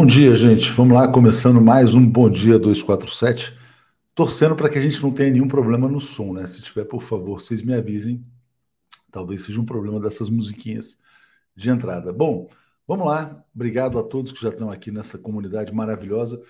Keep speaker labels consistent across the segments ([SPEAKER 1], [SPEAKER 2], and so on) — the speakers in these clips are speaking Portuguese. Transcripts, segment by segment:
[SPEAKER 1] Bom dia, gente. Vamos lá, começando mais um Bom Dia 247. Torcendo para que a gente não tenha nenhum problema no som, né? Se tiver, por favor, vocês me avisem. Talvez seja um problema dessas musiquinhas de entrada. Bom, vamos lá. Obrigado a todos que já estão aqui nessa comunidade maravilhosa.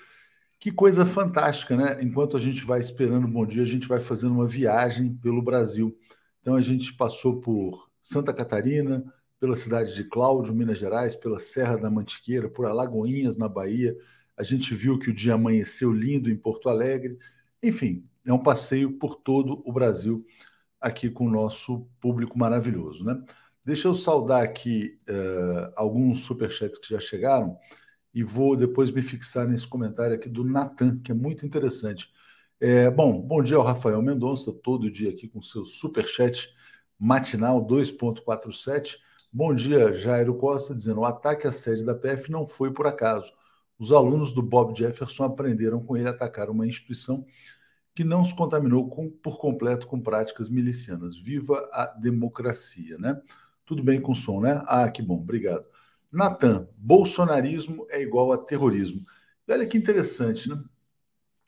[SPEAKER 1] Que coisa fantástica, né? Enquanto a gente vai esperando o bom dia, a gente vai fazendo uma viagem pelo Brasil. Então a gente passou por Santa Catarina, pela cidade de Cláudio, Minas Gerais, pela Serra da Mantiqueira, por Alagoinhas, na Bahia. A gente viu que o dia amanheceu lindo em Porto Alegre. Enfim, é um passeio por todo o Brasil aqui com o nosso público maravilhoso, né? Deixa eu saudar aqui uh, alguns superchats que já chegaram e vou depois me fixar nesse comentário aqui do Natan, que é muito interessante. É, bom, bom dia ao Rafael Mendonça, todo dia aqui com seu superchat matinal 2.47. Bom dia, Jairo Costa, dizendo: o ataque à sede da PF não foi por acaso. Os alunos do Bob Jefferson aprenderam com ele a atacar uma instituição que não se contaminou com, por completo com práticas milicianas. Viva a democracia, né? Tudo bem com o som, né? Ah, que bom, obrigado. Natan, bolsonarismo é igual a terrorismo. Olha que interessante, né?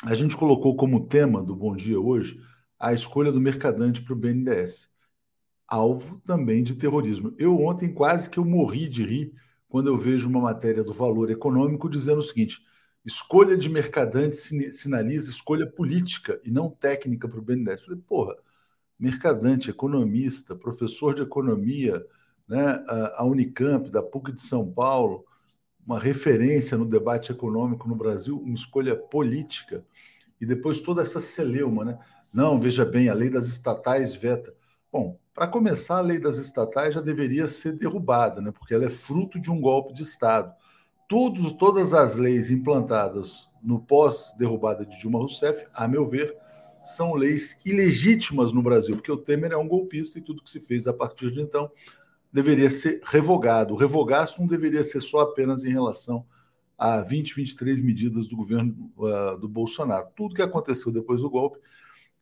[SPEAKER 1] A gente colocou como tema do Bom Dia hoje a escolha do mercadante para o BNDES alvo também de terrorismo. Eu ontem quase que eu morri de rir quando eu vejo uma matéria do Valor Econômico dizendo o seguinte: escolha de mercadante sinaliza escolha política e não técnica para o BNDES. Falei, porra, mercadante, economista, professor de economia, né, a Unicamp, da PUC de São Paulo, uma referência no debate econômico no Brasil, uma escolha política. E depois toda essa celeuma, né? Não, veja bem, a lei das estatais veta. Bom, para começar, a lei das estatais já deveria ser derrubada, né? porque ela é fruto de um golpe de Estado. Todos, todas as leis implantadas no pós-derrubada de Dilma Rousseff, a meu ver, são leis ilegítimas no Brasil, porque o Temer é um golpista e tudo que se fez a partir de então deveria ser revogado. O revogaço não deveria ser só apenas em relação a 20, 23 medidas do governo uh, do Bolsonaro. Tudo que aconteceu depois do golpe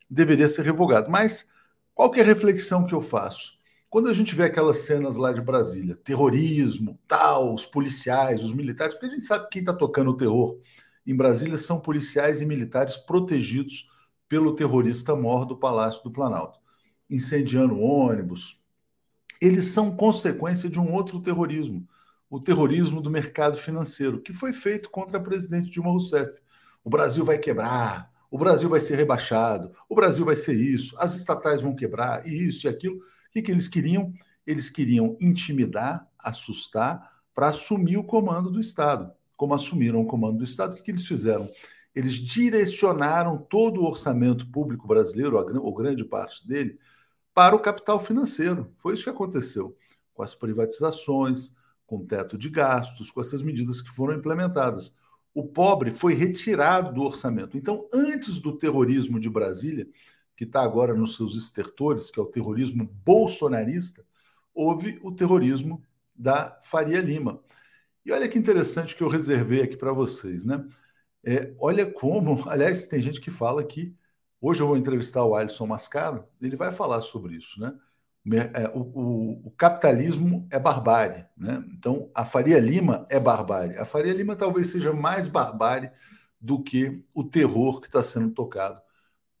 [SPEAKER 1] deveria ser revogado. Mas qual que é a reflexão que eu faço? Quando a gente vê aquelas cenas lá de Brasília, terrorismo, tal, os policiais, os militares, porque a gente sabe que quem está tocando o terror em Brasília são policiais e militares protegidos pelo terrorista mor do Palácio do Planalto, incendiando ônibus. Eles são consequência de um outro terrorismo, o terrorismo do mercado financeiro, que foi feito contra a presidente Dilma Rousseff. O Brasil vai quebrar, o Brasil vai ser rebaixado, o Brasil vai ser isso, as estatais vão quebrar, e isso e aquilo. O que, que eles queriam? Eles queriam intimidar, assustar, para assumir o comando do Estado. Como assumiram o comando do Estado, o que, que eles fizeram? Eles direcionaram todo o orçamento público brasileiro, ou grande parte dele, para o capital financeiro. Foi isso que aconteceu com as privatizações, com o teto de gastos, com essas medidas que foram implementadas o pobre foi retirado do orçamento. Então, antes do terrorismo de Brasília, que está agora nos seus estertores, que é o terrorismo bolsonarista, houve o terrorismo da Faria Lima. E olha que interessante que eu reservei aqui para vocês, né? É, olha como, aliás, tem gente que fala que hoje eu vou entrevistar o Alisson Mascaro, ele vai falar sobre isso, né? É, o, o, o, capitalismo é barbárie. Né? Então, a Faria Lima é barbárie. A Faria Lima talvez seja mais barbárie do que o terror que está sendo tocado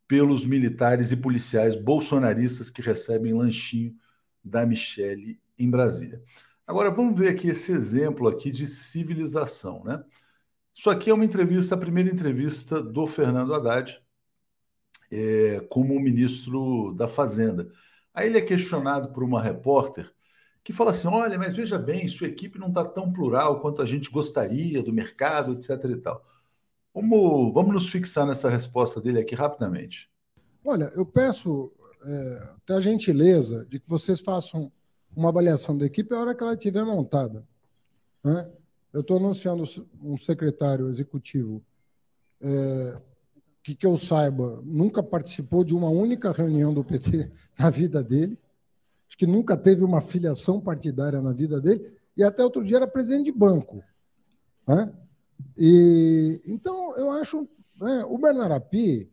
[SPEAKER 1] pelos militares e policiais bolsonaristas que recebem lanchinho da Michelle em Brasília. Agora, vamos ver aqui esse exemplo aqui de civilização. Né? Isso aqui é uma entrevista, a primeira entrevista do Fernando Haddad é, como ministro da Fazenda. Aí ele é questionado por uma repórter que fala assim: olha, mas veja bem, sua equipe não está tão plural quanto a gente gostaria do mercado, etc. e tal. Vamos, vamos nos fixar nessa resposta dele aqui rapidamente.
[SPEAKER 2] Olha, eu peço é, até a gentileza de que vocês façam uma avaliação da equipe a hora que ela estiver montada. Né? Eu estou anunciando um secretário executivo é, que, que eu saiba, nunca participou de uma única reunião do PT na vida dele. Acho que nunca teve uma filiação partidária na vida dele. E até outro dia era presidente de banco. Né? E, então, eu acho. Né, o Bernarapi,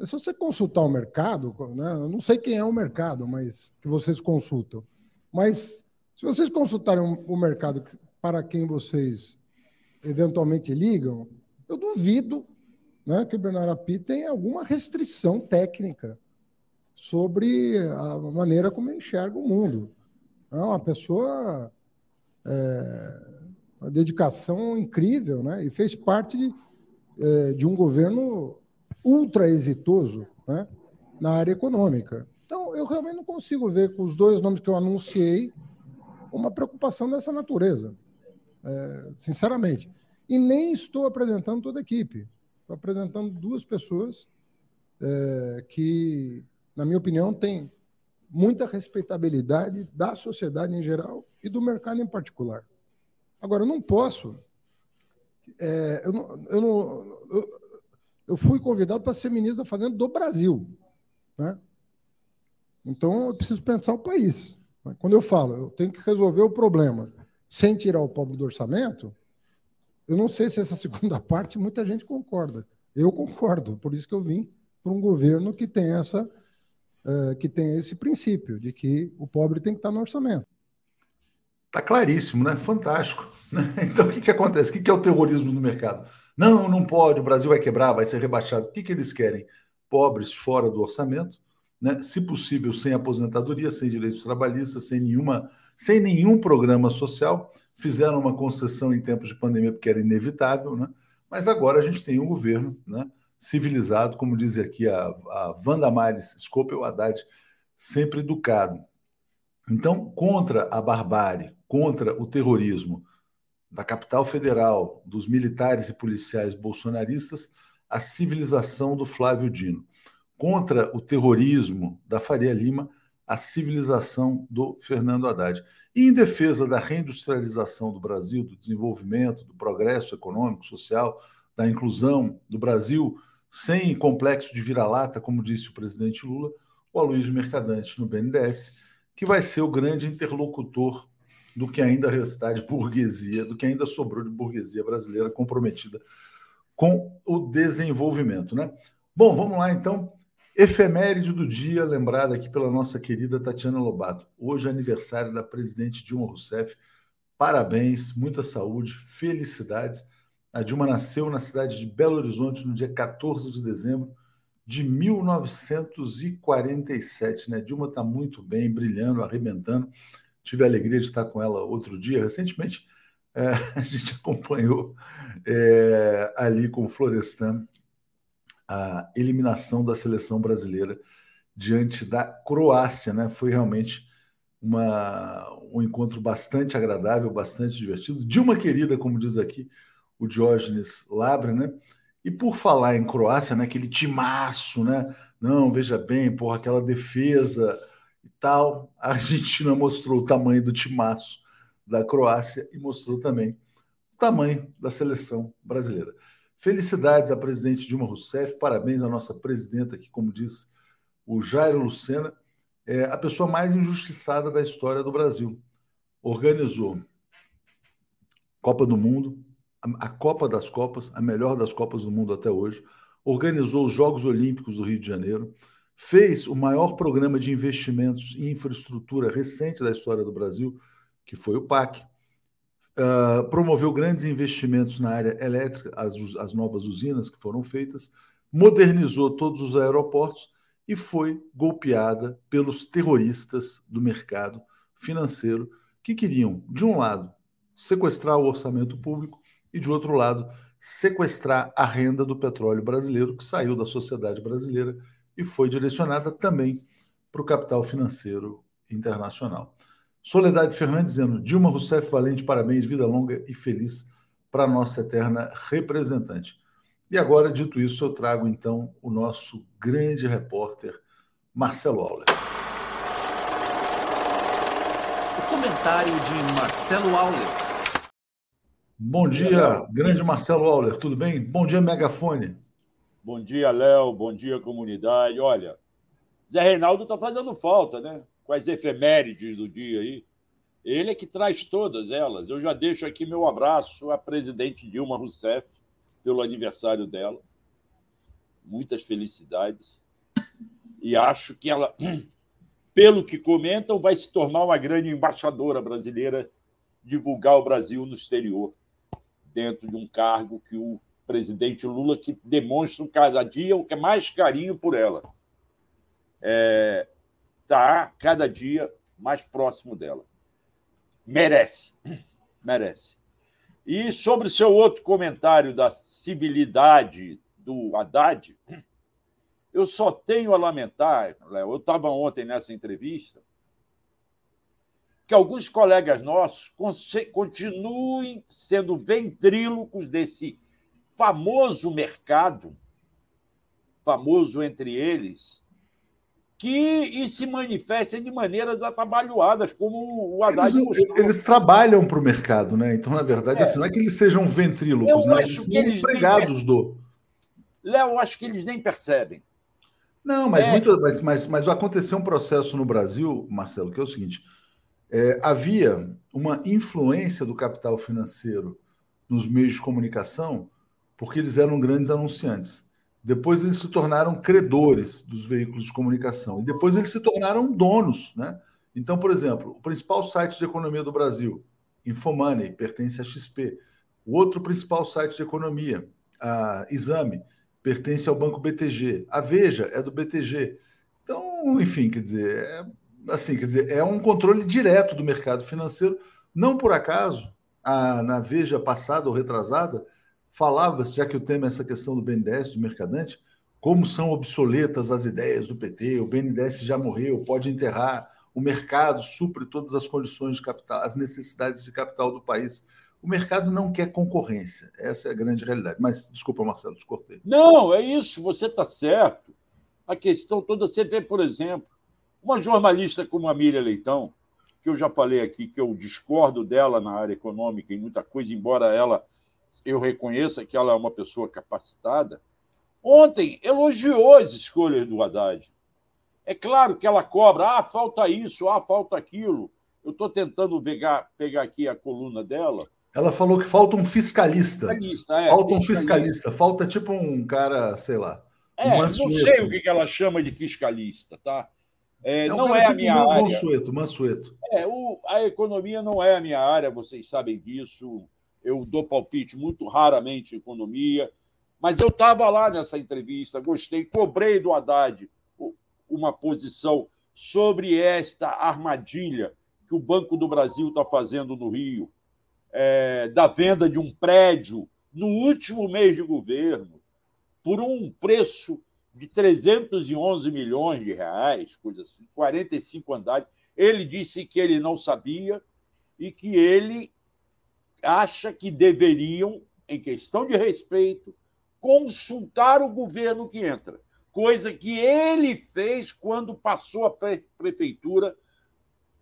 [SPEAKER 2] se você consultar o mercado, né, eu não sei quem é o mercado, mas que vocês consultam. Mas se vocês consultarem o mercado para quem vocês eventualmente ligam, eu duvido né, que o Bernardo Api tenha alguma restrição técnica sobre a maneira como ele enxerga o mundo. É uma pessoa, é, uma dedicação incrível, né? E fez parte de, é, de um governo ultra exitoso, né? Na área econômica. Então, eu realmente não consigo ver com os dois nomes que eu anunciei uma preocupação dessa natureza, é, sinceramente. E nem estou apresentando toda a equipe. Estou apresentando duas pessoas é, que, na minha opinião, têm muita respeitabilidade da sociedade em geral e do mercado em particular. Agora, eu não posso. É, eu, não, eu, não, eu, eu, fui convidado para ser ministro da Fazenda do Brasil. Né? Então, eu preciso pensar o país. Quando eu falo, eu tenho que resolver o problema sem tirar o pobre do orçamento, eu não sei se essa segunda parte muita gente concorda. Eu concordo, por isso que eu vim para um governo que tem essa uh, que tem esse princípio de que o pobre tem que estar no orçamento.
[SPEAKER 1] Está claríssimo, né? Fantástico. Então, o que, que acontece? O que, que é o terrorismo no mercado? Não, não pode, o Brasil vai quebrar, vai ser rebaixado. O que, que eles querem? Pobres fora do orçamento, né? se possível, sem aposentadoria, sem direitos trabalhistas, sem, nenhuma, sem nenhum programa social. Fizeram uma concessão em tempos de pandemia, porque era inevitável, né? mas agora a gente tem um governo né? civilizado, como diz aqui a, a Wanda Mares Scopel Haddad, sempre educado. Então, contra a barbárie, contra o terrorismo da capital federal, dos militares e policiais bolsonaristas, a civilização do Flávio Dino. Contra o terrorismo da Faria Lima, a civilização do Fernando Haddad. E em defesa da reindustrialização do Brasil, do desenvolvimento, do progresso econômico, social, da inclusão do Brasil, sem complexo de vira-lata, como disse o presidente Lula, o Aloysio Mercadante no BNDES, que vai ser o grande interlocutor do que ainda restar de burguesia, do que ainda sobrou de burguesia brasileira comprometida com o desenvolvimento, né? Bom, vamos lá então. Efeméride do dia, lembrada aqui pela nossa querida Tatiana Lobato. Hoje é aniversário da presidente Dilma Rousseff. Parabéns, muita saúde, felicidades. A Dilma nasceu na cidade de Belo Horizonte no dia 14 de dezembro de 1947. Né? Dilma está muito bem, brilhando, arrebentando. Tive a alegria de estar com ela outro dia. Recentemente, é, a gente acompanhou é, ali com o Florestan a eliminação da seleção brasileira diante da Croácia. Né? Foi realmente uma, um encontro bastante agradável, bastante divertido. Dilma querida, como diz aqui o Diógenes Labra, né? E por falar em Croácia, né, aquele timaço, né? Não, veja bem, porra, aquela defesa e tal. A Argentina mostrou o tamanho do timaço da Croácia e mostrou também o tamanho da seleção brasileira. Felicidades à presidente Dilma Rousseff, parabéns à nossa presidenta, que, como diz o Jairo Lucena, é a pessoa mais injustiçada da história do Brasil. Organizou Copa do Mundo, a Copa das Copas, a melhor das Copas do mundo até hoje, organizou os Jogos Olímpicos do Rio de Janeiro, fez o maior programa de investimentos em infraestrutura recente da história do Brasil, que foi o PAC, uh, promoveu grandes investimentos na área elétrica, as, as novas usinas que foram feitas, modernizou todos os aeroportos e foi golpeada pelos terroristas do mercado financeiro que queriam, de um lado, sequestrar o orçamento público e, de outro lado, sequestrar a renda do petróleo brasileiro, que saiu da sociedade brasileira e foi direcionada também para o capital financeiro internacional. Soledade Fernandes dizendo: Dilma Rousseff Valente, parabéns, vida longa e feliz para a nossa eterna representante. E agora, dito isso, eu trago então o nosso grande repórter, Marcelo Auler.
[SPEAKER 3] O comentário de Marcelo Auler
[SPEAKER 1] Bom dia, grande Marcelo Auler, tudo bem? Bom dia, Megafone.
[SPEAKER 4] Bom dia, Léo, bom dia, comunidade. Olha, Zé Reinaldo está fazendo falta, né? Com as efemérides do dia aí. Ele é que traz todas elas. Eu já deixo aqui meu abraço à presidente Dilma Rousseff pelo aniversário dela. Muitas felicidades. E acho que ela, pelo que comentam, vai se tornar uma grande embaixadora brasileira, divulgar o Brasil no exterior dentro de um cargo que o presidente Lula que demonstra cada dia o que é mais carinho por ela. É, tá cada dia mais próximo dela. Merece, merece. E sobre o seu outro comentário da civilidade do Haddad, eu só tenho a lamentar, Léo, eu estava ontem nessa entrevista, que alguns colegas nossos continuem sendo ventrílocos desse famoso mercado, famoso entre eles, que e se manifestem de maneiras atabalhoadas, como o Haddad
[SPEAKER 1] eles, eles trabalham para o mercado, né? Então, na verdade, é. Assim, não é que eles sejam ventrílocos, né? eles são empregados do.
[SPEAKER 4] Léo, acho que eles nem percebem.
[SPEAKER 1] Não, mas, é. muito, mas, mas, mas aconteceu um processo no Brasil, Marcelo, que é o seguinte: é, havia uma influência do capital financeiro nos meios de comunicação, porque eles eram grandes anunciantes. Depois eles se tornaram credores dos veículos de comunicação. E depois eles se tornaram donos. Né? Então, por exemplo, o principal site de economia do Brasil, Infomoney, pertence à XP. O outro principal site de economia, a Exame, pertence ao Banco BTG. A Veja é do BTG. Então, enfim, quer dizer, é, assim, quer dizer, é um controle direto do mercado financeiro. Não por acaso, a, na Veja passada ou retrasada, falava-se, já que o tema é essa questão do BNDES, do mercadante, como são obsoletas as ideias do PT, o BNDES já morreu, pode enterrar, o mercado supre todas as condições de capital, as necessidades de capital do país. O mercado não quer concorrência, essa é a grande realidade. Mas, desculpa, Marcelo, te cortei.
[SPEAKER 4] Não, é isso, você está certo. A questão toda, você vê, por exemplo, uma jornalista como a Miriam Leitão, que eu já falei aqui, que eu discordo dela na área econômica em muita coisa, embora ela eu reconheça que ela é uma pessoa capacitada, ontem elogiou as escolhas do Haddad. É claro que ela cobra, ah, falta isso, ah, falta aquilo. Eu estou tentando pegar, pegar aqui a coluna dela.
[SPEAKER 1] Ela falou que falta um fiscalista. fiscalista é, falta um fiscalista. Falta tipo um cara, sei lá.
[SPEAKER 4] É, um não sei o que ela chama de fiscalista, tá? É, é um não é a tipo minha área.
[SPEAKER 1] Mansueto, Mansueto.
[SPEAKER 4] É, o, a economia não é a minha área, vocês sabem disso eu dou palpite muito raramente em economia, mas eu estava lá nessa entrevista, gostei, cobrei do Haddad uma posição sobre esta armadilha que o Banco do Brasil está fazendo no Rio, é, da venda de um prédio no último mês de governo, por um preço de 311 milhões de reais, coisa assim, 45 andares. Ele disse que ele não sabia e que ele acha que deveriam, em questão de respeito, consultar o governo que entra, coisa que ele fez quando passou a prefeitura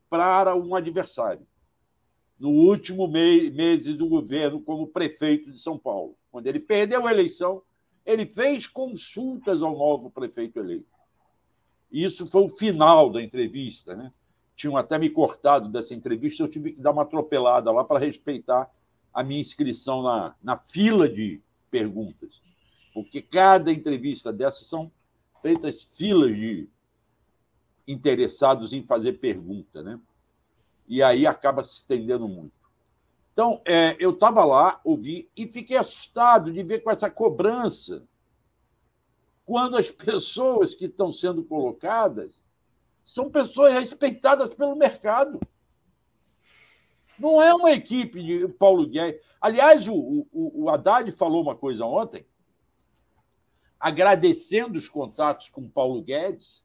[SPEAKER 4] para um adversário. No último mês do governo, como prefeito de São Paulo. Quando ele perdeu a eleição, ele fez consultas ao novo prefeito eleito. Isso foi o final da entrevista, né? Tinham até me cortado dessa entrevista, eu tive que dar uma atropelada lá para respeitar a minha inscrição na, na fila de perguntas. Porque cada entrevista dessas são feitas filas de interessados em fazer pergunta, né? E aí acaba se estendendo muito. Então, é, eu estava lá, ouvi, e fiquei assustado de ver com essa cobrança quando as pessoas que estão sendo colocadas são pessoas respeitadas pelo mercado. Não é uma equipe de Paulo Guedes. Aliás, o, o, o Haddad falou uma coisa ontem, agradecendo os contatos com Paulo Guedes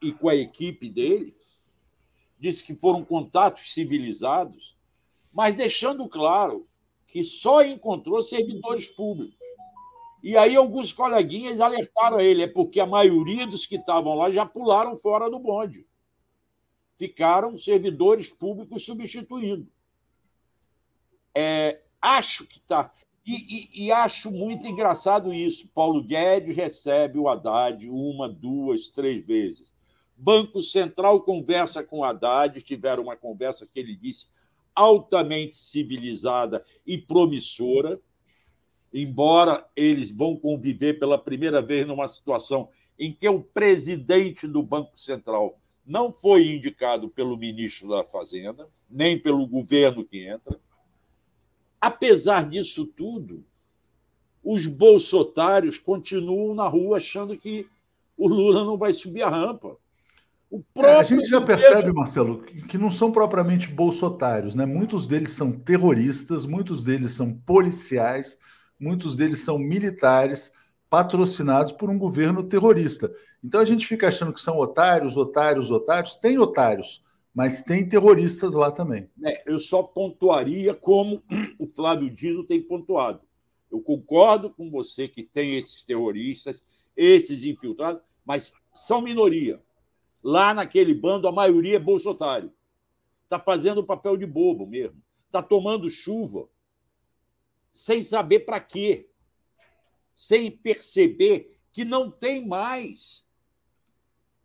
[SPEAKER 4] e com a equipe dele. Disse que foram contatos civilizados, mas deixando claro que só encontrou servidores públicos. E aí alguns coleguinhas alertaram ele, é porque a maioria dos que estavam lá já pularam fora do bonde. Ficaram servidores públicos substituindo. É, acho que está. E, e, e, acho muito engraçado isso. Paulo Guedes recebe o Haddad uma, duas, três vezes. Banco Central conversa com o Haddad, tiveram uma conversa que ele disse altamente civilizada e promissora embora eles vão conviver pela primeira vez numa situação em que o presidente do Banco Central não foi indicado pelo ministro da Fazenda, nem pelo governo que entra, apesar disso tudo, os bolsotários continuam na rua achando que o Lula não vai subir a rampa.
[SPEAKER 1] É, a gente já percebe, Marcelo, que não são propriamente bolsotários, né? Muitos deles são terroristas, muitos deles são policiais, muitos deles são militares patrocinados por um governo terrorista. Então a gente fica achando que são otários, otários, otários. Tem otários, mas tem terroristas lá também.
[SPEAKER 4] É, eu só pontuaria como o Flávio Dino tem pontuado. Eu concordo com você que tem esses terroristas, esses infiltrados, mas são minoria. Lá naquele bando, a maioria é bolsotário. Está fazendo o papel de bobo mesmo. Está tomando chuva sem saber para quê. Sem perceber que não tem mais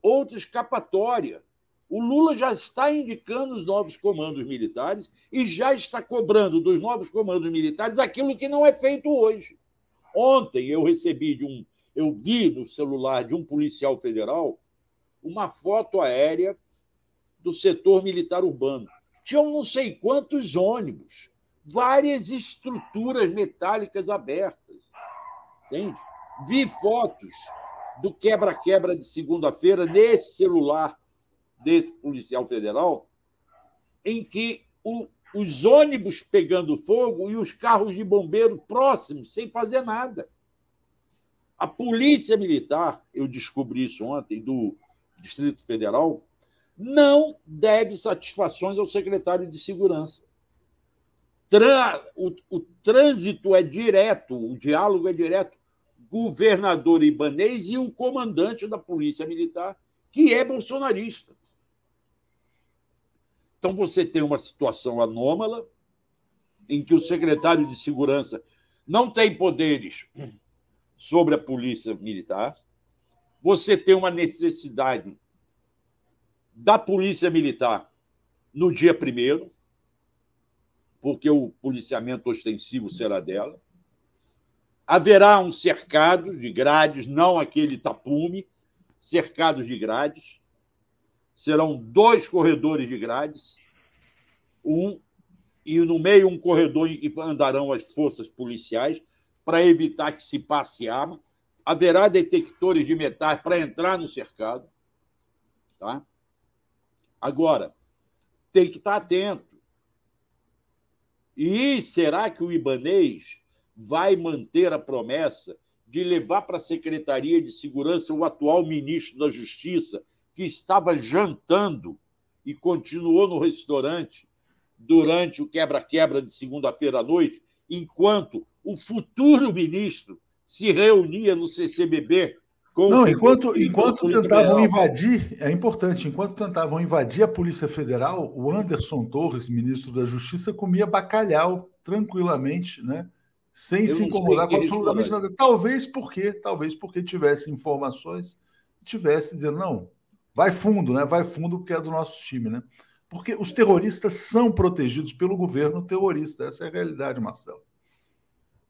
[SPEAKER 4] outra escapatória. O Lula já está indicando os novos comandos militares e já está cobrando dos novos comandos militares aquilo que não é feito hoje. Ontem eu recebi de um, eu vi no celular de um policial federal uma foto aérea do setor militar urbano. Tinham não sei quantos ônibus, várias estruturas metálicas abertas. Entende? Vi fotos do quebra-quebra de segunda-feira nesse celular desse policial federal, em que o, os ônibus pegando fogo e os carros de bombeiro próximos, sem fazer nada. A polícia militar, eu descobri isso ontem, do Distrito Federal, não deve satisfações ao secretário de Segurança. O, o trânsito é direto, o diálogo é direto. Governador Ibanês e o comandante da Polícia Militar, que é bolsonarista. Então você tem uma situação anômala em que o secretário de Segurança não tem poderes sobre a Polícia Militar, você tem uma necessidade da Polícia Militar no dia primeiro, porque o policiamento ostensivo será dela. Haverá um cercado de grades, não aquele tapume, cercados de grades. Serão dois corredores de grades, um e no meio um corredor em que andarão as forças policiais para evitar que se passe arma haverá detectores de metais para entrar no cercado. Tá? Agora, tem que estar atento. E será que o Ibanês vai manter a promessa de levar para a Secretaria de Segurança o atual ministro da Justiça, que estava jantando e continuou no restaurante durante o quebra-quebra de segunda-feira à noite, enquanto o futuro ministro se reunia no CCBB
[SPEAKER 1] Não, enquanto, enquanto tentavam invadir, é importante, enquanto tentavam invadir a Polícia Federal, o Anderson Torres, ministro da Justiça, comia bacalhau tranquilamente, né? Sem Eu se incomodar com absolutamente nada. Talvez porque, talvez porque tivesse informações, tivesse dizendo, não, vai fundo, né? Vai fundo porque é do nosso time, né? Porque os terroristas são protegidos pelo governo terrorista. Essa é a realidade, Marcelo.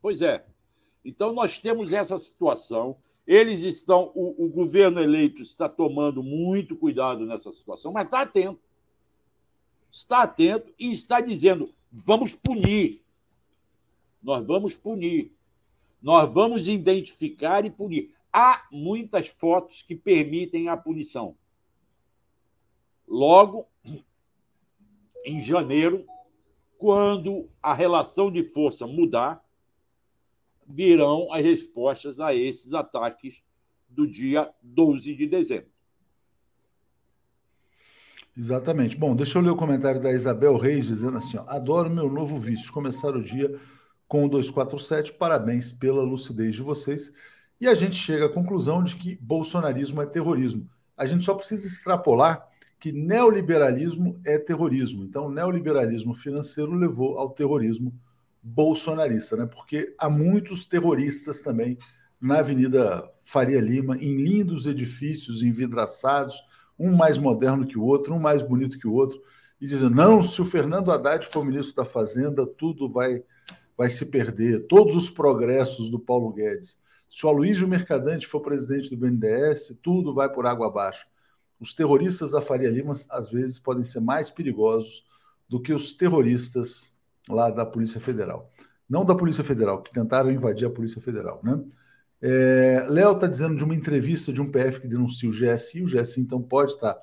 [SPEAKER 4] Pois é. Então, nós temos essa situação. Eles estão, o, o governo eleito está tomando muito cuidado nessa situação, mas está atento. Está atento e está dizendo: vamos punir. Nós vamos punir. Nós vamos identificar e punir. Há muitas fotos que permitem a punição. Logo, em janeiro, quando a relação de força mudar, virão as respostas a esses ataques do dia 12 de dezembro.
[SPEAKER 1] Exatamente. Bom, deixa eu ler o comentário da Isabel Reis dizendo assim: ó, adoro meu novo vício. Começar o dia com o 247. Parabéns pela lucidez de vocês. E a gente chega à conclusão de que bolsonarismo é terrorismo. A gente só precisa extrapolar que neoliberalismo é terrorismo. Então, neoliberalismo financeiro levou ao terrorismo bolsonarista, né? Porque há muitos terroristas também na Avenida Faria Lima, em lindos edifícios envidraçados, um mais moderno que o outro, um mais bonito que o outro, e dizem: não, se o Fernando Haddad for ministro da Fazenda, tudo vai, vai se perder, todos os progressos do Paulo Guedes. Se o Aloysio Mercadante for presidente do BNDES, tudo vai por água abaixo. Os terroristas da Faria Lima, às vezes, podem ser mais perigosos do que os terroristas lá da Polícia Federal. Não da Polícia Federal, que tentaram invadir a Polícia Federal. Né? É, Léo está dizendo de uma entrevista de um PF que denuncia o GSI, o GSI então pode estar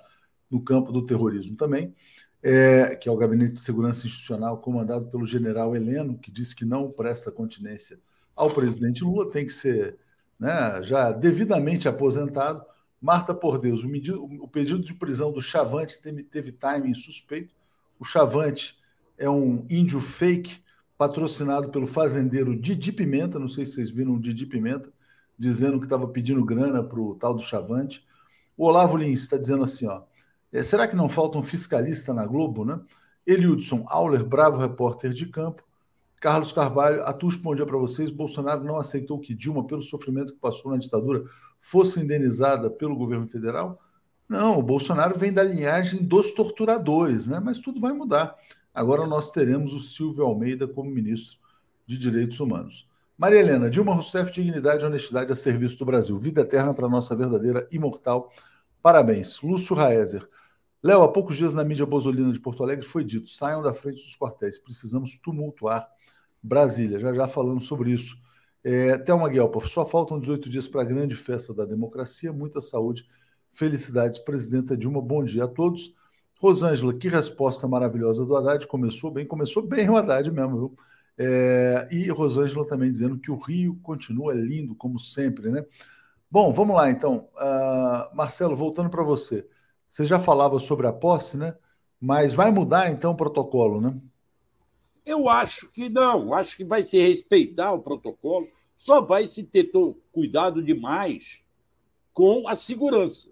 [SPEAKER 1] no campo do terrorismo também, é, que é o Gabinete de Segurança Institucional comandado pelo general Heleno, que disse que não presta continência ao presidente Lula, tem que ser né, já devidamente aposentado. Marta por Deus, o, medido, o pedido de prisão do Chavante teve, teve timing suspeito. O Chavante é um índio fake patrocinado pelo fazendeiro Didi Pimenta, não sei se vocês viram o Didi Pimenta, dizendo que estava pedindo grana para o tal do Chavante. O Olavo Lins está dizendo assim, ó, é, será que não falta um fiscalista na Globo, né? Eliudson Auler, bravo repórter de campo. Carlos Carvalho, Atus, bom dia para vocês. Bolsonaro não aceitou que Dilma, pelo sofrimento que passou na ditadura, fosse indenizada pelo governo federal? Não, o Bolsonaro vem da linhagem dos torturadores, né? Mas tudo vai mudar. Agora nós teremos o Silvio Almeida como ministro de Direitos Humanos. Maria Helena, Dilma Rousseff, dignidade e honestidade a serviço do Brasil. Vida eterna para nossa verdadeira imortal. Parabéns. Lúcio Raezer. Léo, há poucos dias na mídia bozolina de Porto Alegre foi dito: saiam da frente dos quartéis, precisamos tumultuar Brasília. Já já falamos sobre isso. É, Thelma Guelpa, só faltam 18 dias para a grande festa da democracia. Muita saúde, felicidades, presidenta Dilma. Bom dia a todos. Rosângela, que resposta maravilhosa do Haddad. Começou bem, começou bem o Haddad mesmo, viu? É, e Rosângela também dizendo que o Rio continua lindo, como sempre, né? Bom, vamos lá então. Uh, Marcelo, voltando para você. Você já falava sobre a posse, né? Mas vai mudar então o protocolo, né?
[SPEAKER 4] Eu acho que não, acho que vai se respeitar o protocolo, só vai se ter cuidado demais com a segurança.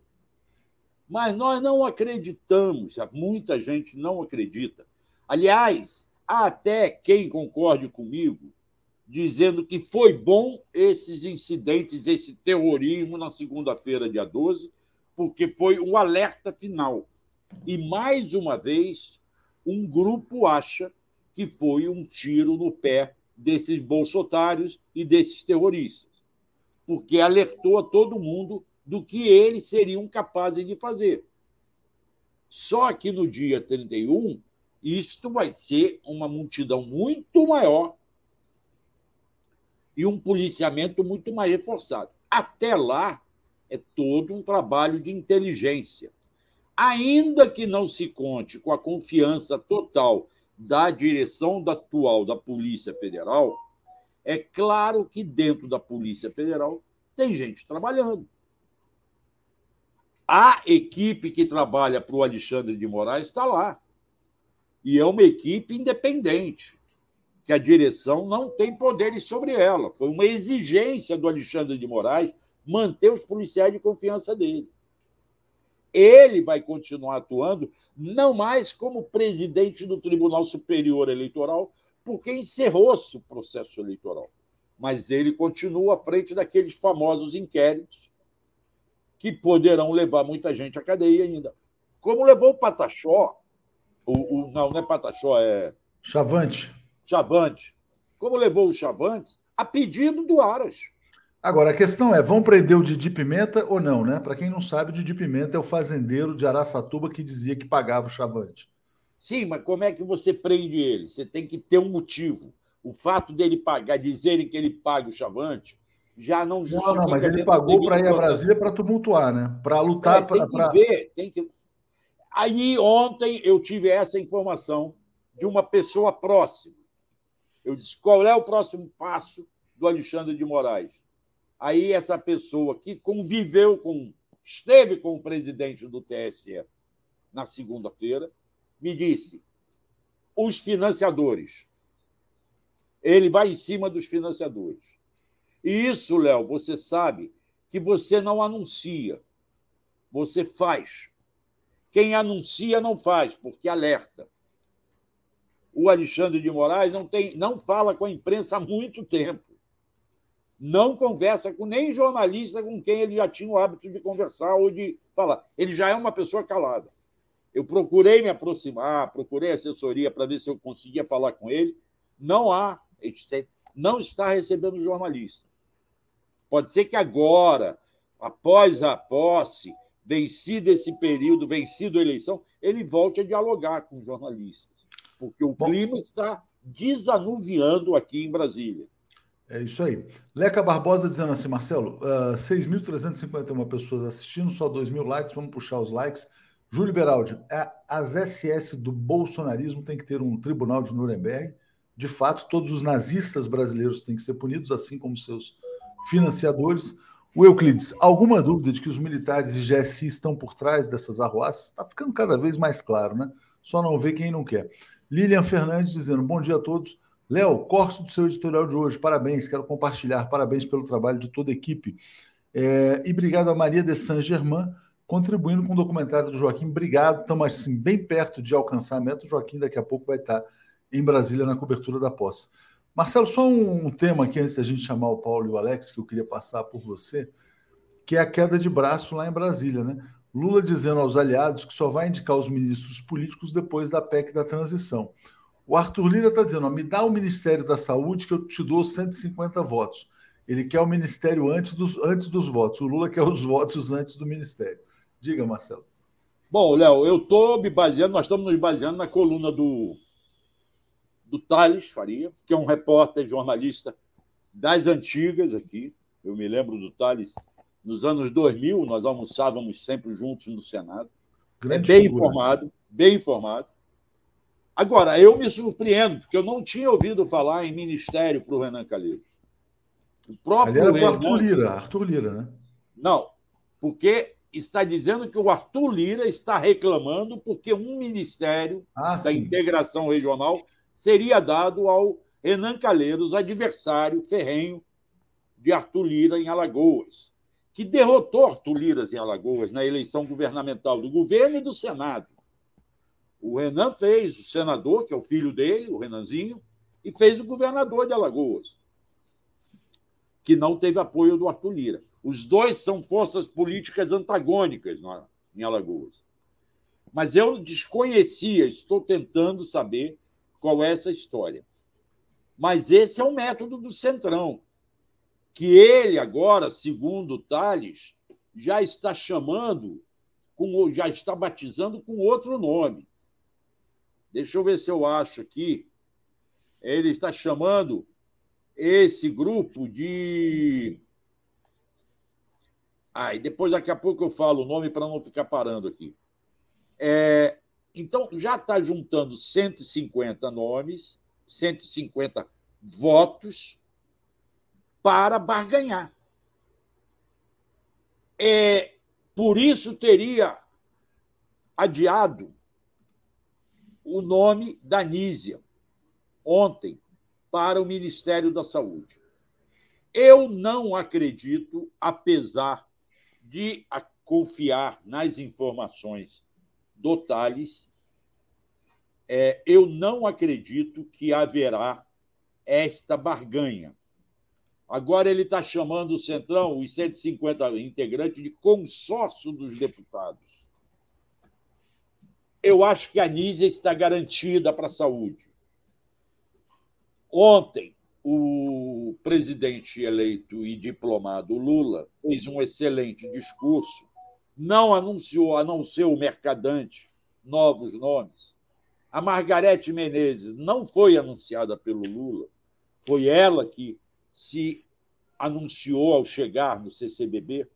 [SPEAKER 4] Mas nós não acreditamos, muita gente não acredita. Aliás, há até quem concorde comigo, dizendo que foi bom esses incidentes, esse terrorismo na segunda-feira, dia 12, porque foi o alerta final. E, mais uma vez, um grupo acha que foi um tiro no pé desses bolsotários e desses terroristas, porque alertou a todo mundo do que eles seriam capazes de fazer. Só que no dia 31, isto vai ser uma multidão muito maior e um policiamento muito mais reforçado. Até lá, é todo um trabalho de inteligência. Ainda que não se conte com a confiança total da direção atual da Polícia Federal, é claro que dentro da Polícia Federal tem gente trabalhando. A equipe que trabalha para o Alexandre de Moraes está lá. E é uma equipe independente, que a direção não tem poderes sobre ela. Foi uma exigência do Alexandre de Moraes manter os policiais de confiança dele ele vai continuar atuando não mais como presidente do Tribunal Superior Eleitoral, porque encerrou-se o processo eleitoral. Mas ele continua à frente daqueles famosos inquéritos que poderão levar muita gente à cadeia ainda. Como levou o Pataxó, o, o, não, não é Pataxó, é.
[SPEAKER 1] Chavante.
[SPEAKER 4] Chavante. Como levou o Chavante a pedido do Aras.
[SPEAKER 1] Agora, a questão é, vão prender o Didi Pimenta ou não, né? Para quem não sabe, o Didi Pimenta é o fazendeiro de Araçatuba que dizia que pagava o chavante.
[SPEAKER 4] Sim, mas como é que você prende ele? Você tem que ter um motivo. O fato dele pagar, dizerem que ele paga o chavante, já não
[SPEAKER 1] justifica... Não, não mas ele pagou para ir a Brasília para tumultuar, né? Para lutar... É,
[SPEAKER 4] tem pra, que pra... ver, tem que... Aí, ontem, eu tive essa informação de uma pessoa próxima. Eu disse, qual é o próximo passo do Alexandre de Moraes? Aí essa pessoa que conviveu com, esteve com o presidente do TSE na segunda-feira, me disse: os financiadores. Ele vai em cima dos financiadores. E isso, Léo, você sabe que você não anuncia, você faz. Quem anuncia não faz, porque alerta. O Alexandre de Moraes não, tem, não fala com a imprensa há muito tempo não conversa com nem jornalista com quem ele já tinha o hábito de conversar ou de falar. Ele já é uma pessoa calada. Eu procurei me aproximar, procurei assessoria para ver se eu conseguia falar com ele. Não há, não está recebendo jornalista. Pode ser que agora, após a posse, vencido esse período, vencido a eleição, ele volte a dialogar com os jornalistas, porque o clima está desanuviando aqui em Brasília.
[SPEAKER 1] É isso aí. Leca Barbosa dizendo assim, Marcelo, uh, ah, 6.351 pessoas assistindo, só 2 mil likes, vamos puxar os likes. Júlio Beraldi, as SS do bolsonarismo tem que ter um tribunal de Nuremberg. De fato, todos os nazistas brasileiros têm que ser punidos, assim como seus financiadores. O Euclides, alguma dúvida de que os militares e GSI estão por trás dessas arruaças? Está ficando cada vez mais claro, né? Só não vê quem não quer. Lilian Fernandes dizendo: bom dia a todos. Léo, corte do seu editorial de hoje, parabéns, quero compartilhar, parabéns pelo trabalho de toda a equipe. É, e obrigado a Maria de Saint-Germain, contribuindo com o documentário do Joaquim. Obrigado, estamos assim, bem perto de alcançamento. O Joaquim daqui a pouco vai estar em Brasília na cobertura da posse. Marcelo, só um tema aqui antes da gente chamar o Paulo e o Alex, que eu queria passar por você, que é a queda de braço lá em Brasília, né? Lula dizendo aos aliados que só vai indicar os ministros políticos depois da PEC da transição. O Arthur Lira está dizendo: ó, me dá o Ministério da Saúde que eu te dou 150 votos. Ele quer o Ministério antes dos, antes dos votos. O Lula quer os votos antes do Ministério. Diga, Marcelo.
[SPEAKER 4] Bom, Léo, eu estou me baseando, nós estamos nos baseando na coluna do, do Thales Faria, que é um repórter, jornalista das antigas aqui. Eu me lembro do Thales. Nos anos 2000, nós almoçávamos sempre juntos no Senado. Grande é bem figura. informado, bem informado. Agora, eu me surpreendo, porque eu não tinha ouvido falar em ministério para o Renan Calheiros.
[SPEAKER 1] O próprio Ali era Arthur Lira, Arthur Lira, né?
[SPEAKER 4] Não, porque está dizendo que o Arthur Lira está reclamando porque um ministério ah, da sim. integração regional seria dado ao Renan Calheiros, adversário ferrenho de Arthur Lira em Alagoas, que derrotou Arthur Lira em Alagoas na eleição governamental do governo e do Senado. O Renan fez o senador, que é o filho dele, o Renanzinho, e fez o governador de Alagoas, que não teve apoio do Arthur Lira. Os dois são forças políticas antagônicas em Alagoas. Mas eu desconhecia, estou tentando saber qual é essa história. Mas esse é o método do Centrão, que ele agora, segundo Tales, já está chamando, com, já está batizando com outro nome. Deixa eu ver se eu acho aqui. Ele está chamando esse grupo de. Ah, e depois, daqui a pouco, eu falo o nome para não ficar parando aqui. É, então, já está juntando 150 nomes, 150 votos para barganhar. É, por isso teria adiado o nome da Nízia ontem para o Ministério da Saúde. Eu não acredito, apesar de confiar nas informações do é, eu não acredito que haverá esta barganha. Agora ele está chamando o Centrão, os 150 integrantes, de consórcio dos deputados eu acho que a Nízia está garantida para a saúde. Ontem, o presidente eleito e diplomado Lula fez um excelente discurso, não anunciou, a não ser o mercadante, novos nomes. A Margarete Menezes não foi anunciada pelo Lula, foi ela que se anunciou ao chegar no CCBB,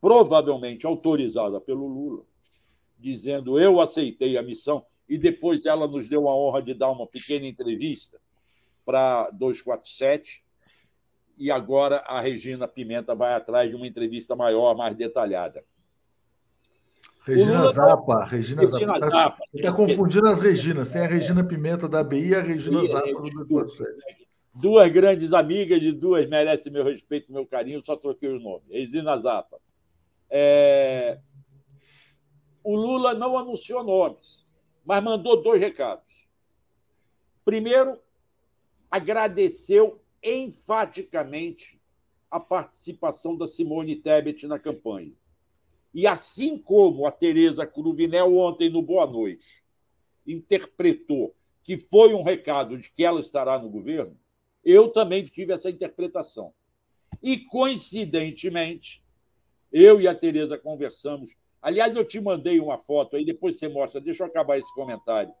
[SPEAKER 4] provavelmente autorizada pelo Lula dizendo eu aceitei a missão, e depois ela nos deu a honra de dar uma pequena entrevista para 247, e agora a Regina Pimenta vai atrás de uma entrevista maior, mais detalhada.
[SPEAKER 1] Regina Lula... Zapa, Regina, Regina Zapa. Zapa. Você está confundindo as Reginas. Tem a Regina Pimenta da BI e a Regina e, Zapa do 247.
[SPEAKER 4] Duas grandes amigas de duas merecem meu respeito, meu carinho, só troquei o nome. Regina Zapa. É o Lula não anunciou nomes, mas mandou dois recados. Primeiro, agradeceu enfaticamente a participação da Simone Tebet na campanha. E assim como a Tereza Cruvinel ontem no Boa Noite interpretou que foi um recado de que ela estará no governo, eu também tive essa interpretação. E coincidentemente, eu e a Tereza conversamos Aliás, eu te mandei uma foto aí, depois você mostra. Deixa eu acabar esse comentário.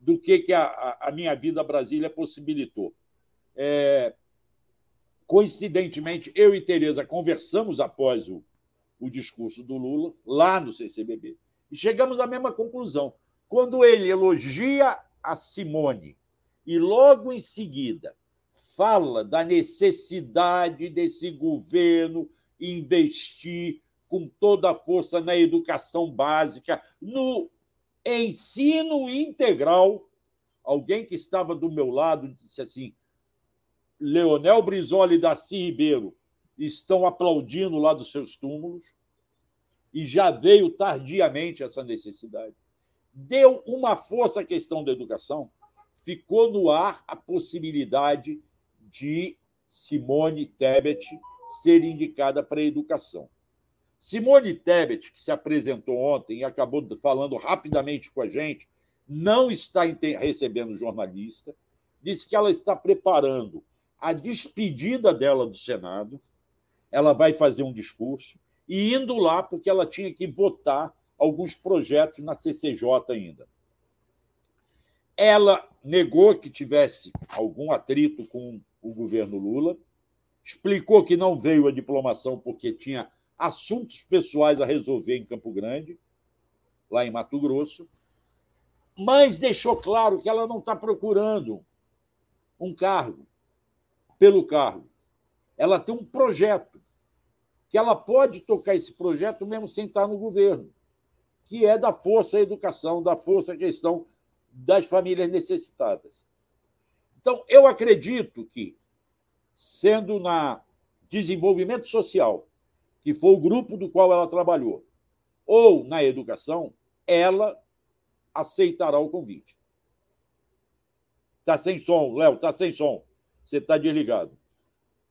[SPEAKER 4] do que, que a, a minha vida Brasília possibilitou. É, coincidentemente, eu e Tereza conversamos após o, o discurso do Lula, lá no CCBB, e chegamos à mesma conclusão. Quando ele elogia a Simone e logo em seguida fala da necessidade desse governo investir com toda a força na educação básica, no ensino integral. Alguém que estava do meu lado disse assim: Leonel Brizola e Darcy Ribeiro estão aplaudindo lá dos seus túmulos, e já veio tardiamente essa necessidade. Deu uma força à questão da educação, ficou no ar a possibilidade de Simone Tebet ser indicada para a educação. Simone Tebet, que se apresentou ontem e acabou falando rapidamente com a gente, não está recebendo jornalista, disse que ela está preparando a despedida dela do Senado, ela vai fazer um discurso, e indo lá porque ela tinha que votar alguns projetos na CCJ ainda. Ela negou que tivesse algum atrito com o governo Lula, explicou que não veio a diplomação porque tinha assuntos pessoais a resolver em Campo Grande, lá em Mato Grosso, mas deixou claro que ela não está procurando um cargo pelo cargo. Ela tem um projeto, que ela pode tocar esse projeto mesmo sem estar no governo, que é da força à educação, da força à questão das famílias necessitadas. Então, eu acredito que, sendo na desenvolvimento social, que foi o grupo do qual ela trabalhou, ou na educação, ela aceitará o convite. Está sem som, Léo, está sem som. Você está desligado.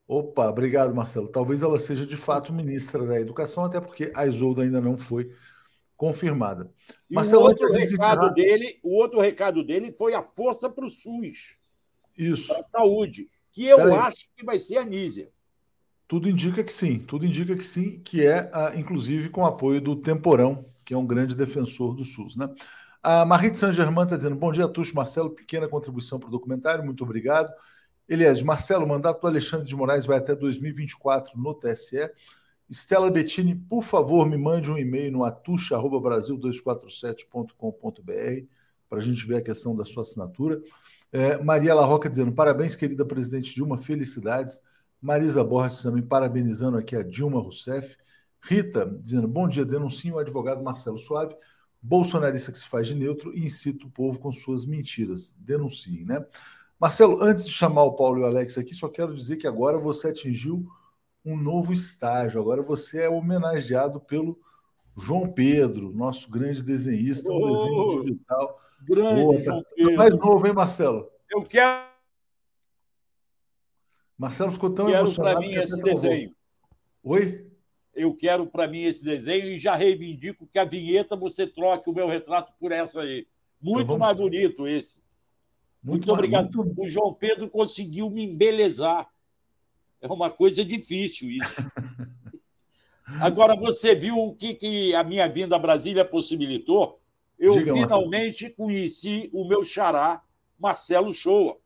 [SPEAKER 1] Opa, obrigado, Marcelo. Talvez ela seja de fato ministra da Educação, até porque a Isolda ainda não foi confirmada.
[SPEAKER 4] E Marcelo, o outro recado encerrar... dele, o outro recado dele foi a força para o SUS.
[SPEAKER 1] Isso.
[SPEAKER 4] Para a saúde, que eu acho que vai ser a Nízia.
[SPEAKER 1] Tudo indica que sim, tudo indica que sim, que é, ah, inclusive, com o apoio do Temporão, que é um grande defensor do SUS. Né? A Marit Saint-Germain está dizendo: bom dia, Tuxo, Marcelo, pequena contribuição para o documentário, muito obrigado. Elias, Marcelo, o mandato do Alexandre de Moraes vai até 2024 no TSE. Estela Bettini, por favor, me mande um e-mail no atucha.brasil247.com.br para a gente ver a questão da sua assinatura. É, Maria La Roca dizendo: parabéns, querida presidente Dilma, felicidades. Marisa Borges também parabenizando aqui a Dilma Rousseff. Rita dizendo: bom dia, denuncio o advogado Marcelo Suave, bolsonarista que se faz de neutro e incita o povo com suas mentiras. Denunciem, né? Marcelo, antes de chamar o Paulo e o Alex aqui, só quero dizer que agora você atingiu um novo estágio. Agora você é homenageado pelo João Pedro, nosso grande desenhista, um oh, desenho digital.
[SPEAKER 4] Grande Boa, tá João Pedro.
[SPEAKER 1] mais novo, hein, Marcelo?
[SPEAKER 4] Eu quero.
[SPEAKER 1] Marcelo ficou tão
[SPEAKER 4] quero emocionado. Quero para mim esse desenho.
[SPEAKER 1] Oi?
[SPEAKER 4] Eu quero para mim esse desenho e já reivindico que a vinheta você troque o meu retrato por essa aí. Muito então mais bonito esse. Muito, muito obrigado. Muito... O João Pedro conseguiu me embelezar. É uma coisa difícil isso. Agora, você viu o que, que a minha vinda a Brasília possibilitou? Eu Diga, finalmente Marcelo. conheci o meu xará, Marcelo Shoa.